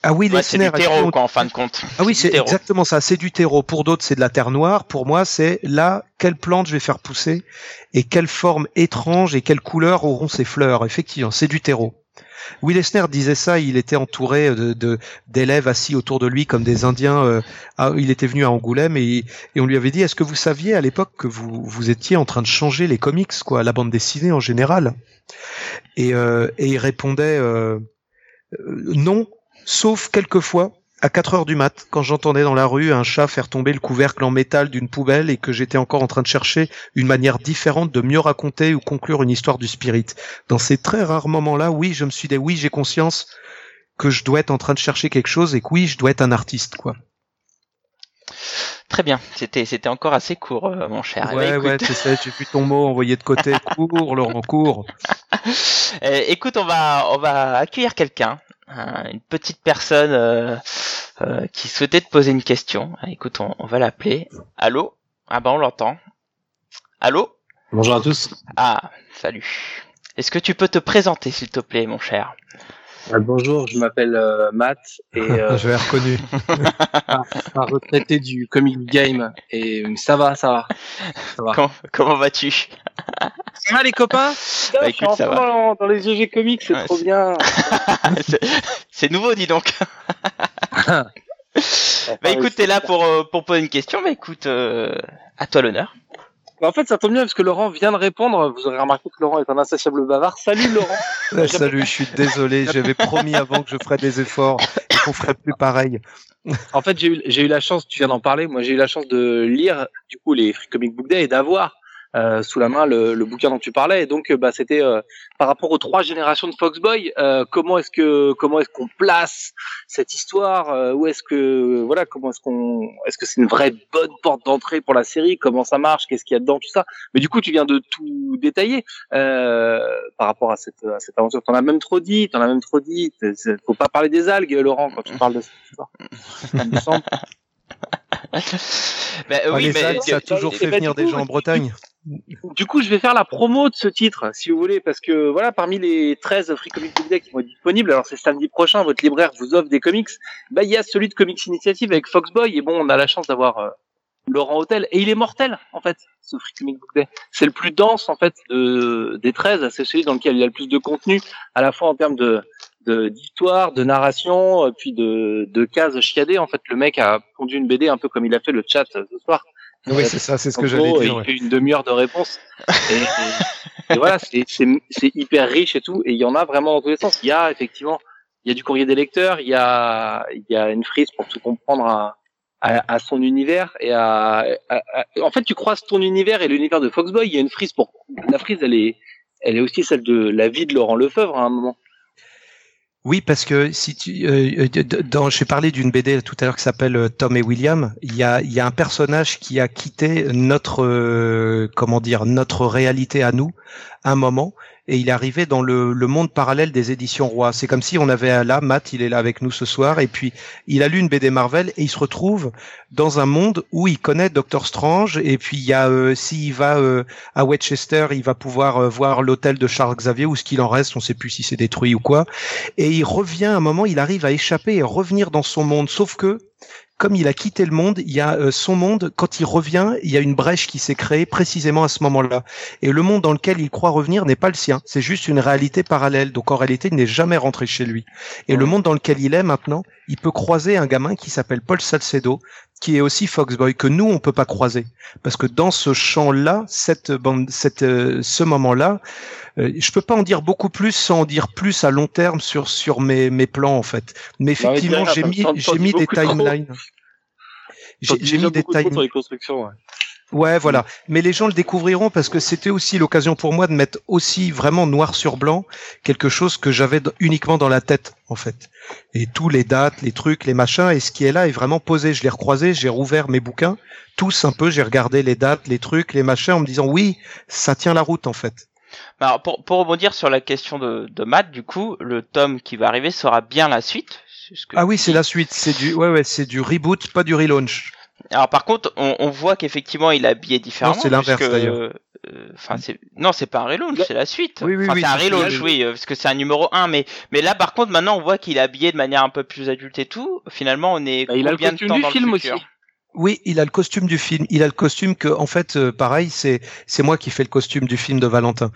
Ah oui, Ouais, c'est du terreau, quoi, en fin de compte. Ah oui, c'est exactement ça. C'est du terreau. Pour d'autres, c'est de la terre noire. Pour moi, c'est là quelle plante je vais faire pousser et quelle forme étrange et quelle couleur auront ces fleurs. Effectivement, c'est du terreau. Will Eisner disait ça. Il était entouré de de- d'élèves assis autour de lui comme des Indiens. euh, il était venu à Angoulême et, et on lui avait dit Est-ce que vous saviez à l'époque que vous vous étiez en train de changer les comics, quoi, la bande dessinée en général? Et euh, et il répondait euh, non, sauf quelquefois à 4 heures du mat, quand j'entendais dans la rue un chat faire tomber le couvercle en métal d'une poubelle et que j'étais encore en train de chercher une manière différente de mieux raconter ou conclure une histoire du spirit. Dans ces très rares moments-là, oui, je me suis dit, oui, j'ai conscience que je dois être en train de chercher quelque chose et que oui, je dois être un artiste, quoi. Très bien. C'était, c'était encore assez court, euh, mon cher. Eh ben, ouais, écoute, ouais, tu sais, j'ai vu ton mot envoyé de côté. Cours, Laurent, cours. euh, écoute, on va, on va accueillir quelqu'un, une petite personne euh, euh, qui souhaitait te poser une question. Ah, Écoute, on, on va l'appeler. Allô? Ah bah on l'entend. Allô? Bonjour à tous. Ah, salut. Est-ce que tu peux te présenter, s'il te plaît, mon cher? Bonjour, je m'appelle euh, Matt et euh, je l'ai reconnu. un retraité du comic game et euh, ça va, ça va. Ça va. Comment, comment vas-tu? Ça va les copains? Bah, je suis ça va. dans, dans les GG comics, c'est Ouais, trop bien. C'est- nouveau, dis donc. Bah écoute, t'es là pour, euh, pour poser une question. Bah écoute, euh, à toi l'honneur. Bah, en fait, ça tombe bien parce que Laurent vient de répondre. Vous aurez remarqué que Laurent est un insatiable bavard. Salut Laurent. Salut, je suis désolé. J'avais promis avant que je ferais des efforts et qu'on ferait plus pareil. En fait, j'ai eu, j'ai eu la chance, tu viens d'en parler, moi j'ai eu la chance de lire du coup les Free Comic Book Day et d'avoir euh, sous la main le, le bouquin dont tu parlais. Et donc, euh, bah, c'était euh, par rapport aux trois générations de Foxboy, euh, comment est-ce que comment est-ce qu'on place cette histoire euh, Où est-ce que voilà, comment est-ce qu'on est-ce que c'est une vraie bonne porte d'entrée pour la série? Comment ça marche? Qu'est-ce qu'il y a dedans? Tout ça. Mais du coup, tu viens de tout détailler euh, par rapport à cette à cette aventure. T'en as même trop dit. T'en as même trop dit. Faut pas parler des algues, Laurent, quand tu parles de cette histoire. Il me semble. Bah, Ah, oui, les mais algues, ça a toujours fait venir des coup, gens en Bretagne. Du coup, je vais faire la promo de ce titre, si vous voulez, parce que voilà, parmi les 13 Free Comic Book qui vont être disponibles, alors c'est samedi prochain, votre libraire vous offre des comics, bah il y a celui de Comics Initiative avec Foxboy, et bon, on a la chance d'avoir euh, Laurent Hôtel, et il est mortel, en fait, ce Free Comic Book Day. C'est le plus dense, en fait, de, des 13, c'est celui dans lequel il y a le plus de contenu, à la fois en termes de d'histoire, de, narration, puis de, de cases chiadées. En fait, le mec a pondu une BD un peu comme il a fait le chat euh, ce soir. Oui, c'est ça, c'est ce que j'allais dire. Il ouais. une demi-heure de réponse. Et, et- et voilà, c'est hyper riche et tout. Et il y en a vraiment dans tous les sens. Il y a effectivement, il y a du courrier des lecteurs, il y a, il y a une frise pour tout comprendre à, à, à son univers et à, à- à- En fait, tu croises ton univers et l'univers de Foxboy. Il y a une frise pour la frise. Elle est, elle est aussi celle de la vie de Laurent Lefebvre à un moment. Oui, parce que si tu, euh, euh, dans, j'ai parlé d'une BD tout à l'heure qui s'appelle euh, Tom et William. Il y a, il y a un personnage qui a quitté notre, euh, comment dire, notre réalité à nous, un moment, et il arrivé dans le, le monde parallèle des éditions Roy. C'est comme si on avait là, Matt, il est là avec nous ce soir, et puis il a lu une BD Marvel et il se retrouve dans un monde où il connaît Doctor Strange, et puis il y a, euh, s'il va euh, à Westchester, il va pouvoir euh, voir l'hôtel de Charles Xavier ou ce qu'il en reste, on sait plus si c'est détruit ou quoi et il revient à un moment, il arrive à échapper et revenir dans son monde. Sauf que, comme il a quitté le monde, il y a euh, son monde, quand il revient, il y a une brèche qui s'est créée précisément à ce moment-là. Et le monde dans lequel il croit revenir n'est pas le sien, c'est juste une réalité parallèle. Donc en réalité, il n'est jamais rentré chez lui. Et le monde dans lequel il est maintenant, il peut croiser un gamin qui s'appelle Paul Salcedo, qui est aussi Foxboy, que nous, on peut pas croiser. Parce que dans ce champ-là, cette bande, cette, euh, ce moment-là, euh, je peux pas en dire beaucoup plus sans en dire plus à long terme sur sur mes mes plans en fait. Mais mais effectivement, j'ai mis j'ai mis des timelines. J'ai mis des timelines. ouais. Voilà. Mais les gens le découvriront parce que c'était aussi l'occasion pour moi de mettre aussi vraiment noir sur blanc quelque chose que j'avais uniquement dans la tête, en fait. Et tous les dates, les trucs, les machins, et ce qui est là est vraiment posé. Je l'ai recroisé, j'ai rouvert mes bouquins, tous un peu, j'ai regardé les dates, les trucs, les machins, en me disant oui, ça tient la route, en fait. Alors, pour, pour rebondir sur la question de, de Matt, du coup, le tome qui va arriver sera bien la suite. c'est ce que Ah oui, c'est la suite. C'est du, ouais, ouais, c'est du reboot, pas du relaunch. Alors par contre, on, on voit qu'effectivement il est habillé différemment. Non, c'est l'inverse, d'ailleurs. euh, euh, Enfin, c'est non, c'est pas un relaunch, c'est la suite. Oui, oui, enfin, oui, c'est un relaunch, oui, euh, parce que c'est un numéro 1, mais mais là, par contre, maintenant, on voit qu'il est habillé de manière un peu plus adulte et tout. Finalement, on est Bah, il a le combien de temps du dans le film aussi. Oui, il a le costume du film. Il a le costume que, en fait, euh, pareil, c'est c'est moi qui fais le costume du film de Valentin.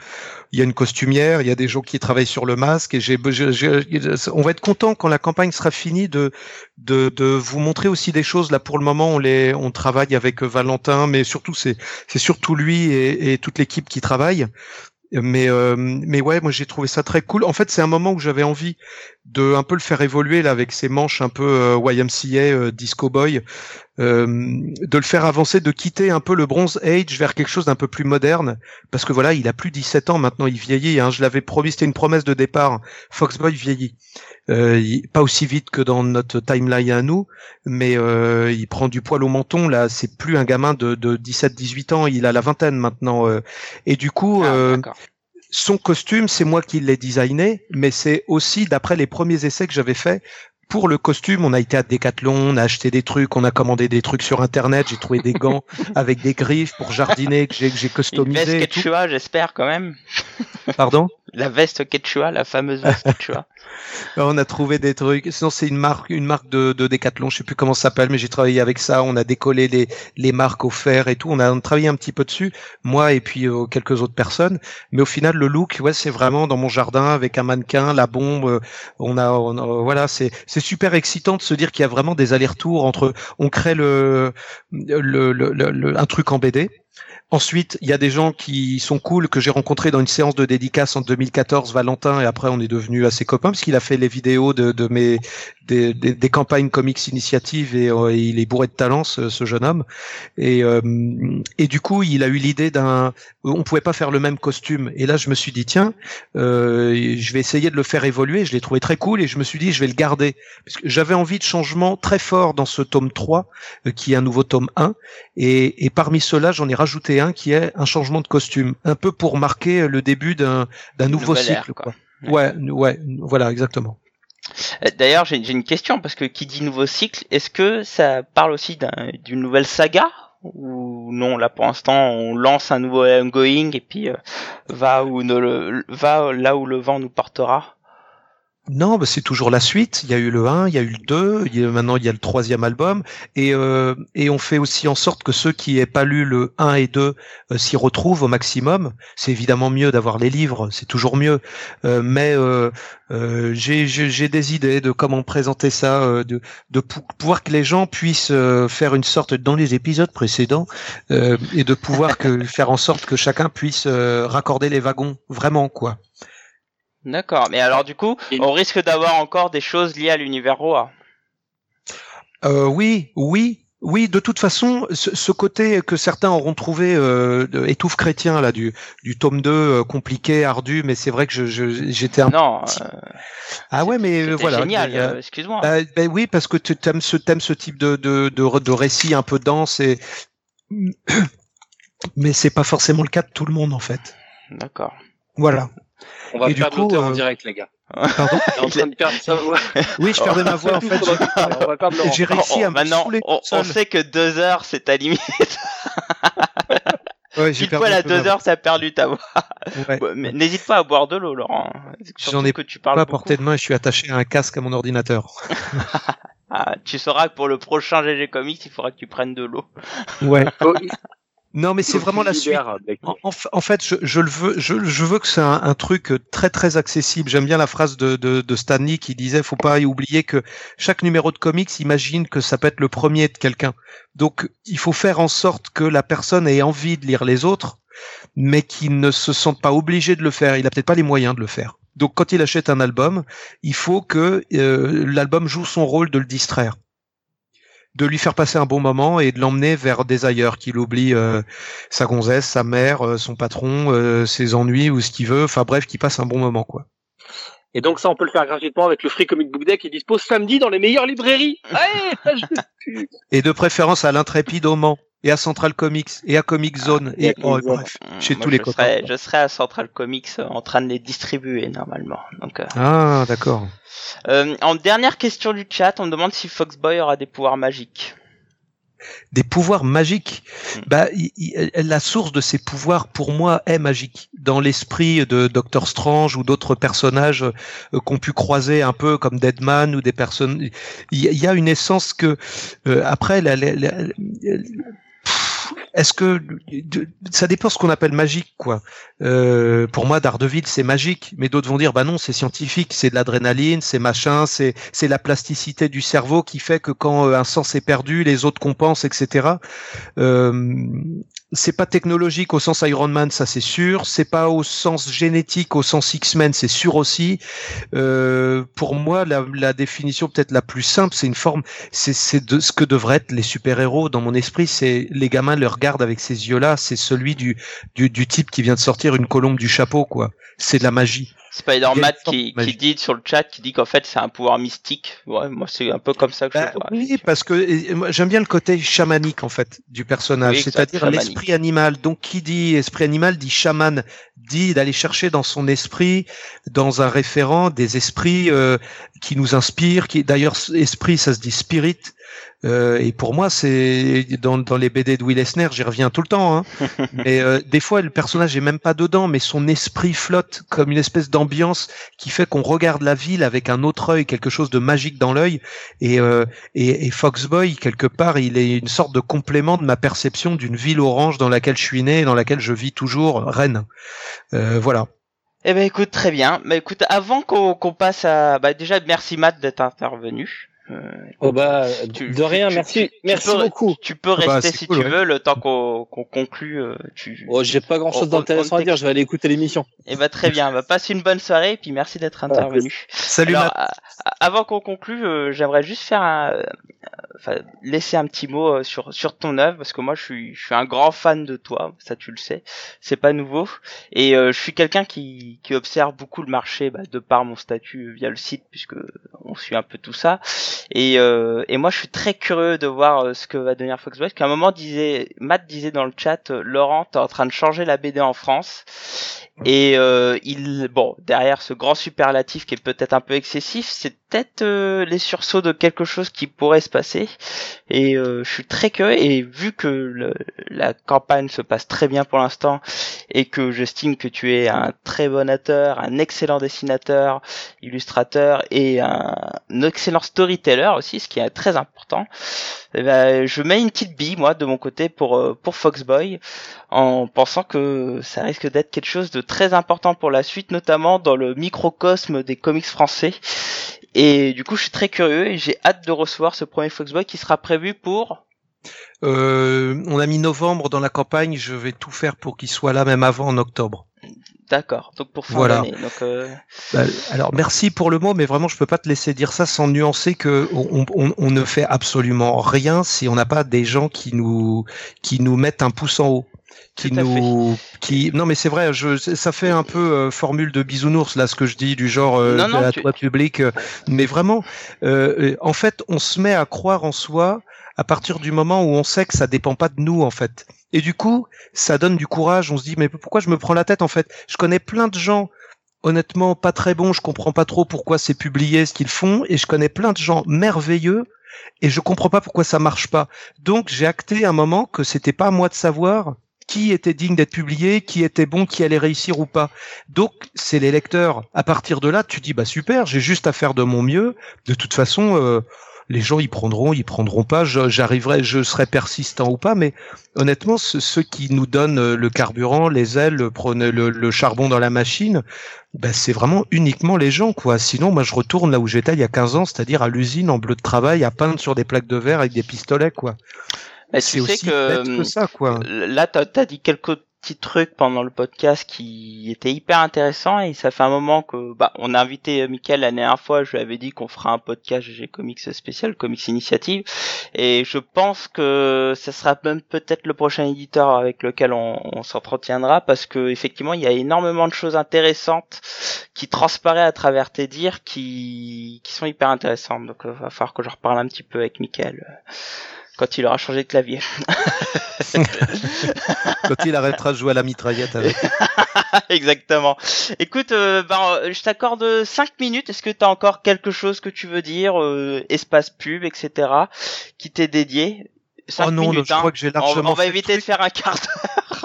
Il y a une costumière, il y a des gens qui travaillent sur le masque, et j'ai, on va être content quand la campagne sera finie de de de vous montrer aussi des choses. Là, pour le moment, on les on travaille avec euh, Valentin, mais surtout c'est c'est surtout lui et, et toute l'équipe qui travaille. Mais euh, mais ouais, moi j'ai trouvé ça très cool. En fait, c'est un moment où j'avais envie de un peu le faire évoluer là avec ses manches un peu euh, YMCA, euh, Disco Boy, euh, de le faire avancer, de quitter un peu le Bronze Age vers quelque chose d'un peu plus moderne, parce que voilà, il a plus 17 ans maintenant, il vieillit. Hein, je l'avais promis, c'était une promesse de départ. Foxboy vieillit, euh, il- pas aussi vite que dans notre timeline à nous, mais euh, il prend du poil au menton. Là, c'est plus un gamin de, de 17-18 ans, il a la vingtaine maintenant, euh, et du coup. Ah, euh. Son costume, c'est moi qui l'ai designé, mais c'est aussi d'après les premiers essais que j'avais faits. Pour le costume, on a été à Decathlon, on a acheté des trucs, on a commandé des trucs sur internet, j'ai trouvé des gants avec des griffes pour jardiner que j'ai que j'ai Une veste customisé et tout. Quechua, j'espère quand même. Pardon? La veste Quechua, la fameuse veste Quechua. On a trouvé des trucs. Sinon, c'est une marque, une marque de, de Decathlon. Je sais plus comment ça s'appelle, mais j'ai travaillé avec ça. On a décollé les, les marques au fer et tout. On a on a travaillé un petit peu dessus, moi et puis euh, quelques autres personnes. Mais au final, le look, ouais, c'est vraiment dans mon jardin avec un mannequin, la bombe. euh, On a, on a- voilà, c'est c'est super excitant de se dire qu'il y a vraiment des allers-retours entre. On crée le, le, le, le- un truc en BD. Ensuite, il y a des gens qui sont cool que j'ai rencontrés dans une séance de dédicace en 2014, Valentin, et après on est devenus assez copains parce qu'il a fait les vidéos de mes des, des, des campagnes comics initiatives et, euh, il est bourré de talent ce, ce jeune homme. Et euh, et du coup, il a eu l'idée d'un, on pouvait pas faire le même costume. Et là, je me suis dit tiens, euh, je vais essayer de le faire évoluer. Je l'ai trouvé très cool et je me suis dit je vais le garder parce que j'avais envie de changement très fort dans ce tome 3 euh, qui est un nouveau tome 1 et, et parmi ceux-là, j'en ai rajouté un qui est un changement de costume, un peu pour marquer le début d'un d'un nouveau cycle. quoi. Quoi. Ouais, ouais, voilà, exactement. Euh, D'ailleurs, j'ai une question parce que qui dit nouveau cycle, est-ce que ça parle aussi d'un- d'une nouvelle saga? Ou non Là, pour l'instant, on lance un nouveau ongoing et puis euh, va où ne le va là où le vent nous portera? Non, bah, c'est toujours la suite. Il y a eu le 1, il y a eu le 2, il y a, maintenant il y a le troisième album. Et, euh, et on fait aussi en sorte que ceux qui aient pas lu le 1 et 2 euh, s'y retrouvent au maximum. C'est évidemment mieux d'avoir les livres, c'est toujours mieux. Euh, mais euh, euh, j'ai des idées de comment présenter ça, de, de pou- pouvoir que les gens puissent faire une sorte, dans les épisodes précédents, et de pouvoir que, faire en sorte que chacun puisse raccorder les wagons, vraiment, quoi. D'accord. Mais alors, du coup, on risque d'avoir encore des choses liées à l'univers Roa. Euh, oui, oui, oui. De toute façon, ce, ce côté que certains auront trouvé euh, de étouffe chrétien là du du tome 2 euh, compliqué, ardu, mais c'est vrai que je je- j'étais un Non. petit- euh, ah ouais, mais voilà. Génial. euh, Excuse-moi. bah, bah oui, parce que tu aimes ce t'aimes ce type de de de, de récit un peu dense et mais c'est pas forcément le cas de tout le monde en fait. D'accord. Voilà. On va Et perdre l'auteur en euh, direct, les gars. Pardon. On est en train de perdre ça. Ouais. Oui, je perdais ma voix en fait. on va perdre Laurent. J'ai réussi Oh, à me maintenant, saouler on, on sait que deux heures, c'est ta limite. Ouais, j'ai perdu à deux heures, t'as perdu ta voix. voix. Ouais. N'hésite pas à boire de l'eau, Laurent. J'en ai que tu parles Pas à beaucoup. portée de main, je suis attaché à un casque à mon ordinateur. Ah, tu sauras que pour le prochain GG Comics, il faudra que tu prennes de l'eau. Ouais. Oh, Non, mais c'est vraiment la suite. En, fait, je, je le veux, je, je veux que c'est un, un truc très très accessible. J'aime bien la phrase de, de, de Stanley qui disait, faut pas oublier que chaque numéro de comics imagine que ça peut être le premier de quelqu'un. Donc, il faut faire en sorte que la personne ait envie de lire les autres, mais qu'il ne se sente pas obligé de le faire. Il a peut-être pas les moyens de le faire. Donc, quand il achète un album, il faut que euh, l'album joue son rôle de le distraire de lui faire passer un bon moment et de l'emmener vers des ailleurs, qu'il oublie euh, sa gonzesse, sa mère, euh, son patron, euh, ses ennuis ou ce qu'il veut. Enfin bref, qu'il passe un bon moment quoi. Et donc ça, on peut le faire gratuitement avec le Free Comic Book Day qui dispose samedi dans les meilleures librairies. Ouais, ça, je- Et de préférence à l'Intrépide au Mans et à Central Comics et à Comic Zone et oh, bref. Chez Moi, tous les je copains, Serai, je serai à Central Comics en train de les distribuer normalement. Donc, euh, Ah d'accord. euh, en dernière question du chat, on me demande si Foxboy aura des pouvoirs magiques. des pouvoirs magiques? Mm. Bah, il- il- la source de ces pouvoirs, pour moi, est magique. Dans l'esprit de Doctor Strange ou d'autres personnages euh, qu'on pu croiser un peu comme Deadman ou des personnes, il y, a- il y a une essence que euh, après, la, la- la- est-ce que ça dépend ce qu'on appelle magique, quoi. Euh, pour moi, Daredevil, c'est magique, mais d'autres vont dire, bah non, c'est scientifique, c'est de l'adrénaline, c'est machin, c'est c'est la plasticité du cerveau qui fait que quand euh, un sens est perdu, les autres compensent, etc. c'est pas technologique au sens Iron Man, ça c'est sûr. C'est pas au sens génétique, au sens X-Men, c'est sûr aussi. Euh, pour moi, la, la définition peut-être la plus simple, c'est une forme, c'est de ce que devraient être les super-héros dans mon esprit. C'est les gamins le regardent avec ces yeux-là. C'est celui du, du du type qui vient de sortir une colombe du chapeau, quoi. C'est de la magie. Spider-Man qui, qui dit sur le chat, qui dit qu'en fait c'est un pouvoir mystique. Ouais, moi c'est un peu comme ça que Bah, je le vois. oui, parce que j'aime bien le côté chamanique en fait du personnage, Oui, c'est-à-dire l'esprit animal. Donc qui dit esprit animal dit chaman, dit d'aller chercher dans son esprit, dans un référent, des esprits euh, qui nous inspirent. Qui d'ailleurs esprit, ça se dit spirit. Euh, et pour moi, c'est dans, dans les BD de Will Eisner, j'y reviens tout le temps. Hein. mais euh, des fois, le personnage est même pas dedans, mais son esprit flotte comme une espèce d'ambiance qui fait qu'on regarde la ville avec un autre œil, quelque chose de magique dans l'œil. Et, euh, et, et Foxboy, quelque part, il est une sorte de complément de ma perception d'une ville orange dans laquelle je suis né, et dans laquelle je vis toujours, Rennes. Euh, voilà. Eh ben écoute, très bien. Mais écoute, avant qu'on passe à... Bah déjà, merci Matt d'être intervenu. Euh, Oh bah, Tu- de rien, tu- merci, tu- tu merci peux- beaucoup. tu peux Bah, rester si cool, tu ouais. veux, le temps qu'on qu'on conclue. euh, tu... Oh, j'ai pas grand chose d'intéressant à dire, je vais aller écouter l'émission. Eh ben très bien. Bah, passe une bonne soirée et puis merci d'être intervenu. Salut Alors, a- avant qu'on conclue, euh, j'aimerais juste faire un, euh, enfin, laisser un petit mot euh, sur sur ton œuvre parce que moi je suis je suis un grand fan de toi, ça tu le sais, c'est pas nouveau et euh, je suis quelqu'un qui qui observe beaucoup le marché bah, de par mon statut via le site puisque on suit un peu tout ça et euh, et moi je suis très curieux de voir euh, ce que va devenir Foxboy parce qu'à un moment disait Matt disait dans le chat euh, Laurent t'es en train de changer la BD en France. Et euh, il, bon, derrière ce grand superlatif qui est peut-être un peu excessif, c'est peut-être euh, les sursauts de quelque chose qui pourrait se passer. Et euh, je suis très curieux. Et vu que la campagne se passe très bien pour l'instant, et que j'estime que tu es un très bon auteur, un excellent dessinateur, illustrateur et un, un excellent storyteller aussi, ce qui est très important. eh ben, je mets une petite bille moi de mon côté pour euh, pour Foxboy en pensant que ça risque d'être quelque chose de très important pour la suite, notamment dans le microcosme des comics français. Et du coup, je suis très curieux et j'ai hâte de recevoir ce premier Foxboy qui sera prévu pour. Euh, on a mis novembre dans la campagne, je vais tout faire pour qu'il soit là même avant en octobre. D'accord. Donc pour fin Voilà. Donc euh, Bah, alors merci pour le mot, mais vraiment je peux pas te laisser dire ça sans nuancer que on, on- on ne fait absolument rien si on n'a pas des gens qui nous qui nous mettent un pouce en haut. Qui Tout à nous, qui, non mais c'est vrai, je, ça fait un peu euh, formule de bisounours là ce que je dis du genre euh, Non, de non, la tu- toi public, euh, mais vraiment, euh, en fait, on se met à croire en soi à partir du moment où on sait que ça dépend pas de nous en fait. Et du coup, ça donne du courage. On se dit mais pourquoi je me prends la tête en fait? Je connais plein de gens honnêtement pas très bons. Je comprends pas trop pourquoi c'est publié ce qu'ils font, et je connais plein de gens merveilleux. Et je comprends pas pourquoi ça marche pas. Donc j'ai acté un moment que c'était pas à moi de savoir qui était digne d'être publié, qui était bon, qui allait réussir ou pas. Donc c'est les lecteurs. À partir de là, tu dis bah super, j'ai juste à faire de mon mieux. De toute façon, euh, les gens ils prendront, ils prendront pas. J'arriverai, je serai persistant ou pas, mais honnêtement, ce- ceux qui nous donnent euh, le carburant, les ailes, le, le, charbon dans la machine, ben c'est vraiment uniquement les gens quoi. Sinon, moi je retourne là où j'étais il y a 15 ans, c'est-à-dire à l'usine en bleu de travail, à peindre sur des plaques de verre avec des pistolets quoi. Bah, C'est tu sais que, que ça quoi. là, t'as as dit quelques petits trucs pendant le podcast qui étaient hyper intéressants et ça fait un moment que bah on a invité Mickaël la dernière fois, je lui avais dit qu'on fera un podcast GG Comics spécial, Comics Initiative et je pense que ça sera même peut-être le prochain éditeur avec lequel on, on s'entretiendra parce que effectivement il y a énormément de choses intéressantes qui transparaissent à travers tes dires qui qui sont hyper intéressantes donc euh, va falloir que je reparle un petit peu avec Mickaël euh, quand il aura changé de clavier. Quand il arrêtera de jouer à la mitraillette avec. Exactement. Écoute, euh, ben, euh, je t'accorde 5 minutes. Est-ce que tu as encore quelque chose que tu veux dire, euh, espace pub, etc., qui t'est dédié? 5 oh non, minutes. je hein. crois que j'ai largement on va éviter de faire un quart.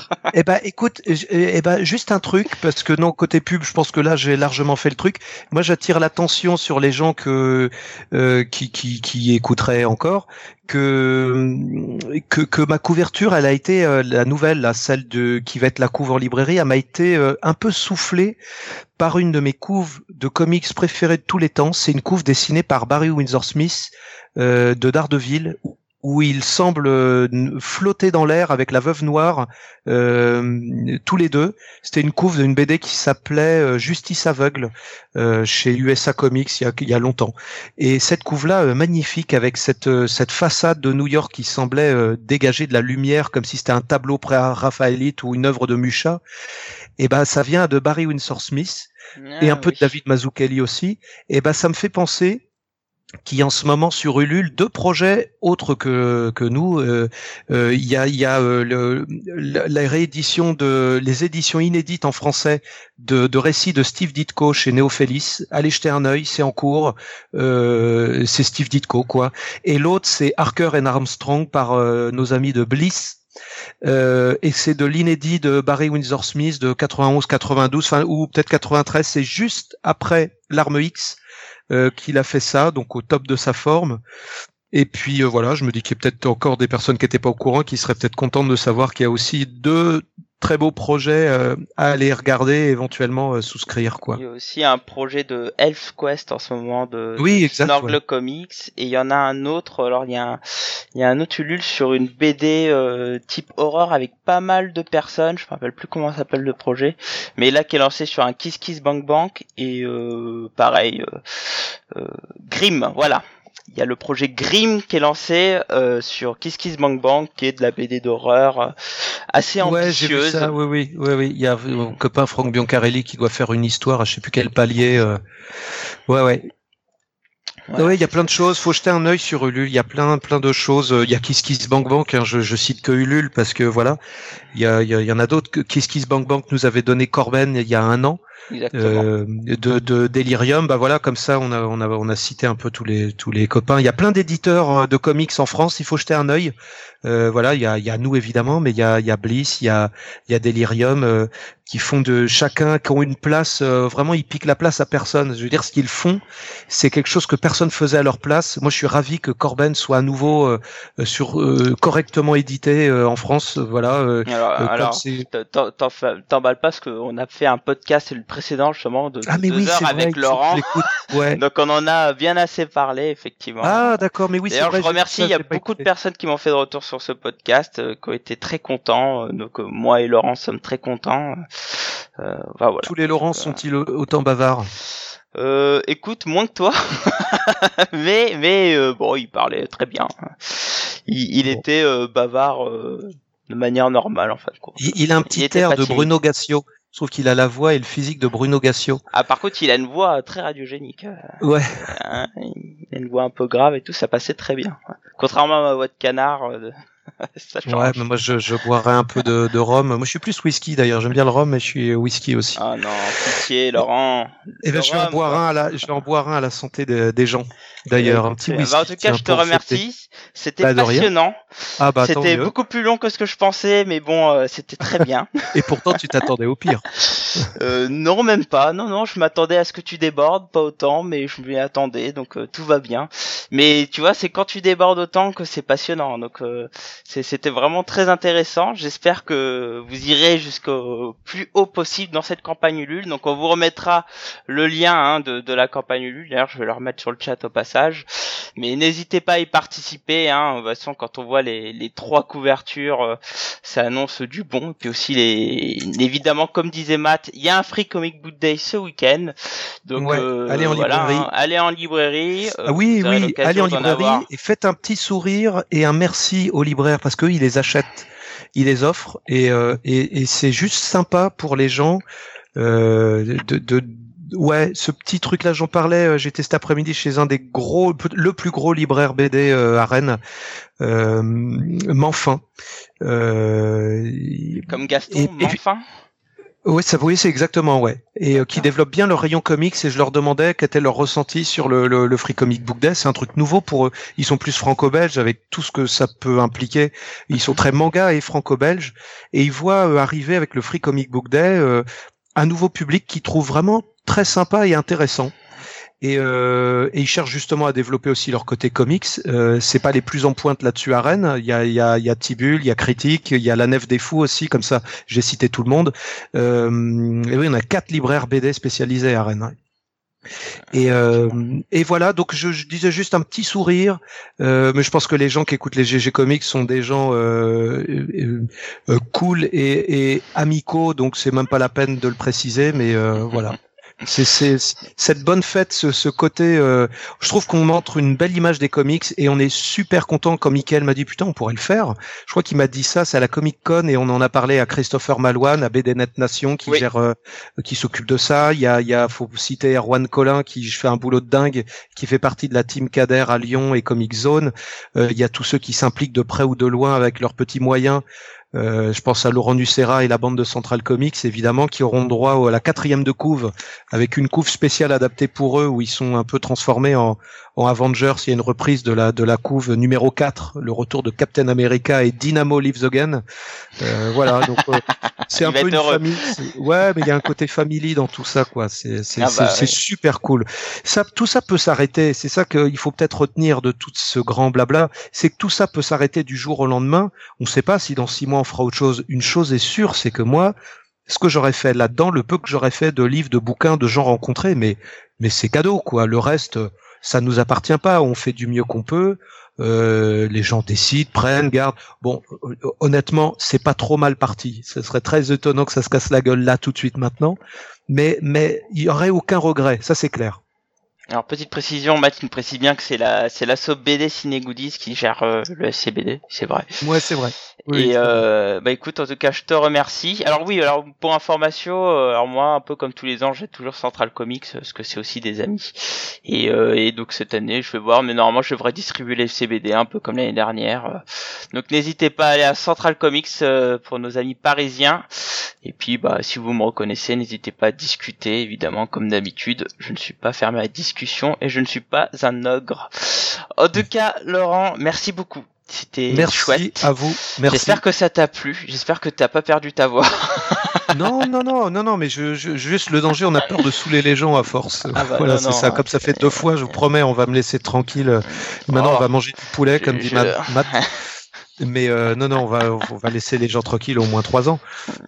Eh ben, écoute, j- eh ben, juste un truc, parce que non, côté pub, je pense que là, j'ai largement fait le truc. Moi, j'attire l'attention sur les gens que, euh, qui, qui, qui écouteraient encore, que, que, que ma couverture, elle a été, euh, la nouvelle, là, celle de, qui va être la couve en librairie, elle m'a été euh, un peu soufflée par une de mes couves de comics préférées de tous les temps. C'est une couve dessinée par Barry Windsor Smith, euh, de Daredevil, où il semble euh, flotter dans l'air avec la veuve noire euh, tous les deux. C'était une couve d'une BD qui s'appelait euh, Justice aveugle euh, chez USA Comics il y a, il y a longtemps. Et cette couve-là, euh, magnifique, avec cette, cette façade de New York qui semblait dégager de la lumière comme si c'était un tableau pré-raphaélite ou une œuvre de Mucha, et ben ça vient de Barry Windsor Smith et un Ah, peu de David Mazzucchelli aussi. Et ben ça me fait penser a en ce moment sur Ulule deux projets autres que que nous. Euh, euh, Il y a y a euh, le, la, réédition de les éditions inédites en français de, de récits de Steve Ditko chez Néophélis. Allez jeter un œil, c'est en cours. Euh, c'est Steve Ditko quoi. Et l'autre c'est Harker and Armstrong par euh, nos amis de Bliss. Euh, et c'est de l'inédit de Barry Windsor Smith de 91-92, enfin ou peut-être 93. C'est juste après l'arme X euh, qu'il a fait ça, donc au top de sa forme. Et puis euh, voilà, je me dis qu'il y a peut-être encore des personnes qui n'étaient pas au courant, qui seraient peut-être contentes de savoir qu'il y a aussi deux très beaux projets euh, à aller regarder, et éventuellement euh, souscrire quoi. Il y a aussi un projet de Elf Quest en ce moment de, Oui, de exact, Snorgle ouais. Comics et il y en a un autre. Alors il y a un, il y a un autre Ulule sur une BD euh, type horreur avec pas mal de personnes. Je me rappelle plus comment s'appelle le projet, mais là qui est lancé sur un Kiss Kiss Bank Bank et euh, pareil Grimm. Voilà. Il y a le projet Grimm qui est lancé euh, sur Kiss Kiss Bank Bank, qui est de la BD d'horreur euh, assez Ouais, j'ai vu ambitieuse. ça. Oui, oui, oui, oui. Il y a mon copain Franck Biancarelli qui doit faire une histoire à je sais plus quel palier. euh. Ouais, ouais. Ouais, il y a plein de choses. Faut jeter un œil sur Ulule. Il y a plein, plein de choses. Il y a Kiss Kiss Bank Bank. Hein. Je, je cite que Ulule parce que voilà. Il y, a, il y, en a d'autres. que Kiss Kiss Bank Bank nous avait donné Corben il y a un an. Euh, de, de Delirium. Bah voilà, comme ça, on a, on a, on a cité un peu tous les, tous les copains. Il y a plein d'éditeurs euh, de comics en France. Il faut jeter un œil. Euh, voilà, il y a, il y a nous évidemment, mais il y a, il y a Bliss, il y a, il y a Delirium euh, qui font de chacun, qui ont une place. euh, vraiment, ils piquent la place à personne. Je veux dire, ce qu'ils font, c'est quelque chose que personne faisait à leur place. Moi, je suis ravi que Corben soit à nouveau euh, sur euh, correctement édité euh, en France. Voilà. Alors, alors t'emballes pas parce qu'on a fait un podcast le précédent justement de, de ah mais deux oui, heures vrai. avec que Laurent. Ouais. Donc on en a bien assez parlé effectivement. Ah d'accord, mais oui, D'ailleurs, vrai. je remercie, il y a beaucoup de personnes qui m'ont fait de retour sur ce podcast, euh, qui ont été très contents. euh, donc euh, moi et Laurent sommes très contents. Euh, enfin, voilà. Tous les Laurents sont-ils au- autant bavards? Euh, écoute, moins que toi, mais mais euh, bon, il parlait très bien. Il, il était euh, bavard euh, de manière normale en fait. Quoi. il, il a un petit air de. Bruno Gassio. Je trouve qu'il a la voix et le physique de Bruno Gassio. Ah par contre, il a une voix très radiogénique. euh, Ouais. hein, il a une voix un peu grave et tout, ça passait très bien. Contrairement à ma voix de canard, euh, de- ça change. Ouais, mais moi je, je boirais un peu de, de rhum. Moi je suis plus whisky d'ailleurs. J'aime bien le rhum, mais je suis whisky aussi. Ah non, pitié, Laurent. et ben je vais en boire un à la, je vais en boire un à la santé de- des gens. D'ailleurs, un petit Euh, whisky. bah, en tout cas, je te remercie. C'était Bah, passionnant. Ah bah C'était beaucoup plus long que ce que je pensais, mais bon, euh, c'était très bien. Et pourtant tu t'attendais au pire. Euh, non, même pas. Non, non, je m'attendais à ce que tu débordes, pas autant, mais je m'y attendais, donc euh, tout va bien. Mais tu vois, c'est quand tu débordes autant que c'est passionnant. Donc euh, c'était vraiment très intéressant. J'espère que vous irez jusqu'au plus haut possible dans cette campagne Ulule. Donc on vous remettra le lien hein, de, de la campagne Ulule. D'ailleurs, je vais le remettre sur le chat au passage. Mais n'hésitez pas à y participer. Hein. De toute façon, quand on voit les, les trois couvertures, euh, ça annonce du bon. Et puis aussi, les... évidemment, comme disait Matt, il y a un Free Comic Book Day ce week-end. Donc, Ouais, euh, allez en voilà, librairie. hein. allez en librairie. euh, Ah oui, aurez oui, l'occasion allez en librairie et faites un petit sourire et un merci aux libraires parce qu'eux, ils les achètent, ils les offrent et, euh, et, et c'est juste sympa pour les gens euh, de, de ouais ce petit truc là j'en parlais euh, j'étais cet après-midi chez un des gros le plus gros libraire BD euh, à Rennes euh, Manfin euh, Comme Gaston, Et- et puis- enfin. Oui, ça, oui, c'est exactement ouais. Et euh, qui développent bien leur rayon comics. Et je leur demandais quel était leur ressenti sur le, le, le Free Comic Book Day. C'est un truc nouveau pour eux. Ils sont plus franco-belges avec tout ce que ça peut impliquer. Ils sont très manga et franco-belges. Et ils voient arriver avec le Free Comic Book Day euh, un nouveau public qui trouve vraiment très sympa et intéressant et, euh, et, ils cherchent justement à développer aussi leur côté comics. Euh, c'est pas les plus en pointe là-dessus à Rennes. Il y a, il y a, il y a Tibul, il y a Critique, il y a la Nef des Fous aussi. Comme ça, j'ai cité tout le monde. Euh, et oui, on a quatre libraires BD spécialisés à Rennes. Et, euh, et voilà, donc je, disais juste un petit sourire, euh, mais je pense que les gens qui écoutent les GG Comics sont des gens euh, euh, euh cool et, et, amicaux, donc c'est même pas la peine de le préciser, mais euh, voilà. C'est cette bonne fête, ce, ce côté. Euh, je trouve qu'on montre une belle image des comics et on est super content. Comme Michael m'a dit, putain, on pourrait le faire. Je crois qu'il m'a dit ça, c'est à la Comic Con et on en a parlé à Christopher Malouane, à BDNet Nation, qui gère, euh, qui s'occupe de ça. Il y a, il y a, faut citer Erwan Collin qui fait un boulot de dingue, qui fait partie de la team Kader à Lyon et Comic Zone. Euh, il y a tous ceux qui s'impliquent de près ou de loin avec leurs petits moyens euh, je pense à Laurent Nucera et la bande de Central Comics, évidemment, qui auront droit à la quatrième de couve, avec une couve spéciale adaptée pour eux, où ils sont un peu transformés en, en Avengers. Il y a une reprise de la de la couve numéro 4, le retour de Captain America et Dynamo Lives Again. Euh, voilà, donc euh, c'est un peu une famille. Ouais, mais il y a un côté family dans tout ça, quoi. C'est c'est ah bah, super cool. Ça, tout ça peut s'arrêter. C'est ça qu'il faut peut-être retenir de tout ce grand blabla, c'est que tout ça peut s'arrêter du jour au lendemain. On ne sait pas si dans six mois on fera autre chose. Une chose est sûre, c'est que moi, ce que j'aurais fait là-dedans, le peu que j'aurais fait de livres, de bouquins, de gens rencontrés, mais mais c'est cadeau, quoi. Le reste ça nous appartient pas. On fait du mieux qu'on peut. Euh, les gens décident, prennent, gardent. Bon, euh, honnêtement, c'est pas trop mal parti. Ce serait très étonnant que ça se casse la gueule là tout de suite maintenant. Mais mais il y aurait aucun regret. Ça c'est clair. Alors petite précision, Matt nous précise bien que c'est la c'est l'asso BD Ciné Goodies qui gère euh, le SCBD, c'est vrai. Ouais, c'est vrai. et euh, bah écoute, en tout cas, je te remercie. Alors oui, alors pour information, euh, alors moi, un peu comme tous les ans, j'ai toujours Central Comics parce que c'est aussi des amis. Et, et donc cette année, je vais voir, mais normalement, je devrais distribuer les CBD un peu comme l'année dernière. Donc n'hésitez pas à aller à Central Comics pour nos amis parisiens. Et puis, bah si vous me reconnaissez, n'hésitez pas à discuter, évidemment, comme d'habitude. Je ne suis pas fermé à discuter et je ne suis pas un ogre. En tout cas, Laurent, merci beaucoup. C'était chouette. à vous. Merci. J'espère que ça t'a plu. J'espère que t'as pas perdu ta voix. non, non, non, non, non, mais je, juste le danger, on a peur de saouler les gens à force. Ah bah voilà, c'est ça. Comme ça fait deux fois, je vous promets, on va me laisser tranquille. Maintenant, on oh. va manger du poulet, comme dit Matt. Mais euh, non, non, on va, on va laisser les gens tranquilles au moins trois ans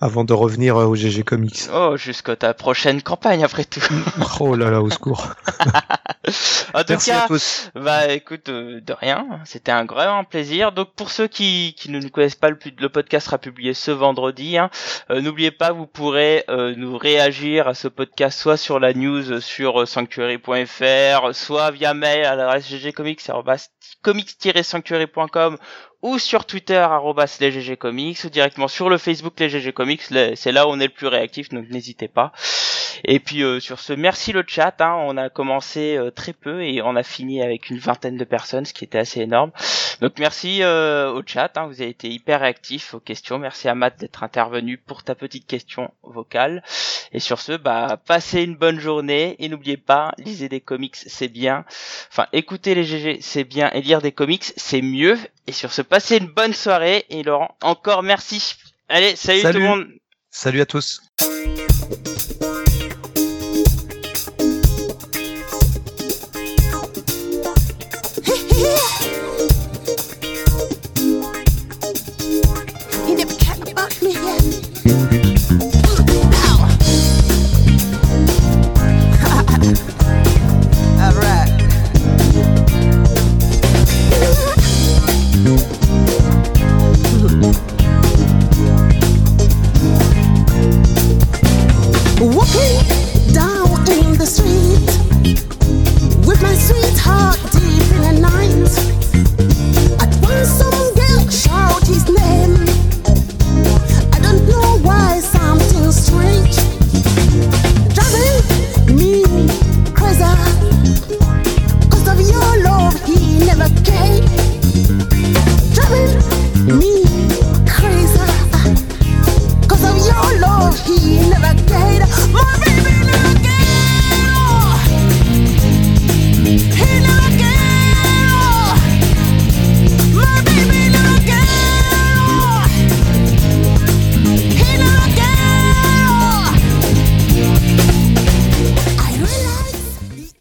avant de revenir euh, au GG Comics. Oh, jusqu'à ta prochaine campagne après tout. oh là là, au secours. en tout cas, bah écoute, euh, de rien, c'était un grand plaisir. Donc pour ceux qui, qui ne nous connaissent pas, le, le podcast sera publié ce vendredi. Hein. N'oubliez pas, vous pourrez nous réagir à ce podcast soit sur la news sur sanctuary.fr, soit via mail à l'adresse ggcomics.comics-sanctuary.com ou sur Twitter @lesggcomics ou directement sur le Facebook les GG Comics. C'est là où on est le plus réactif, donc n'hésitez pas. Et puis euh, sur ce, merci le chat. Hein, on a commencé euh, très peu et on a fini avec une vingtaine de personnes, ce qui était assez énorme. Donc merci euh, au chat. Hein, vous avez été hyper réactifs aux questions. Merci à Matt d'être intervenu pour ta petite question vocale. Et sur ce, bah passez une bonne journée et n'oubliez pas, lisez des comics, c'est bien. Enfin, écoutez les GG, c'est bien et lire des comics, c'est mieux. Et sur ce, passez une bonne soirée et Laurent, encore merci. Allez, salut. tout le monde. Salut à tous. talk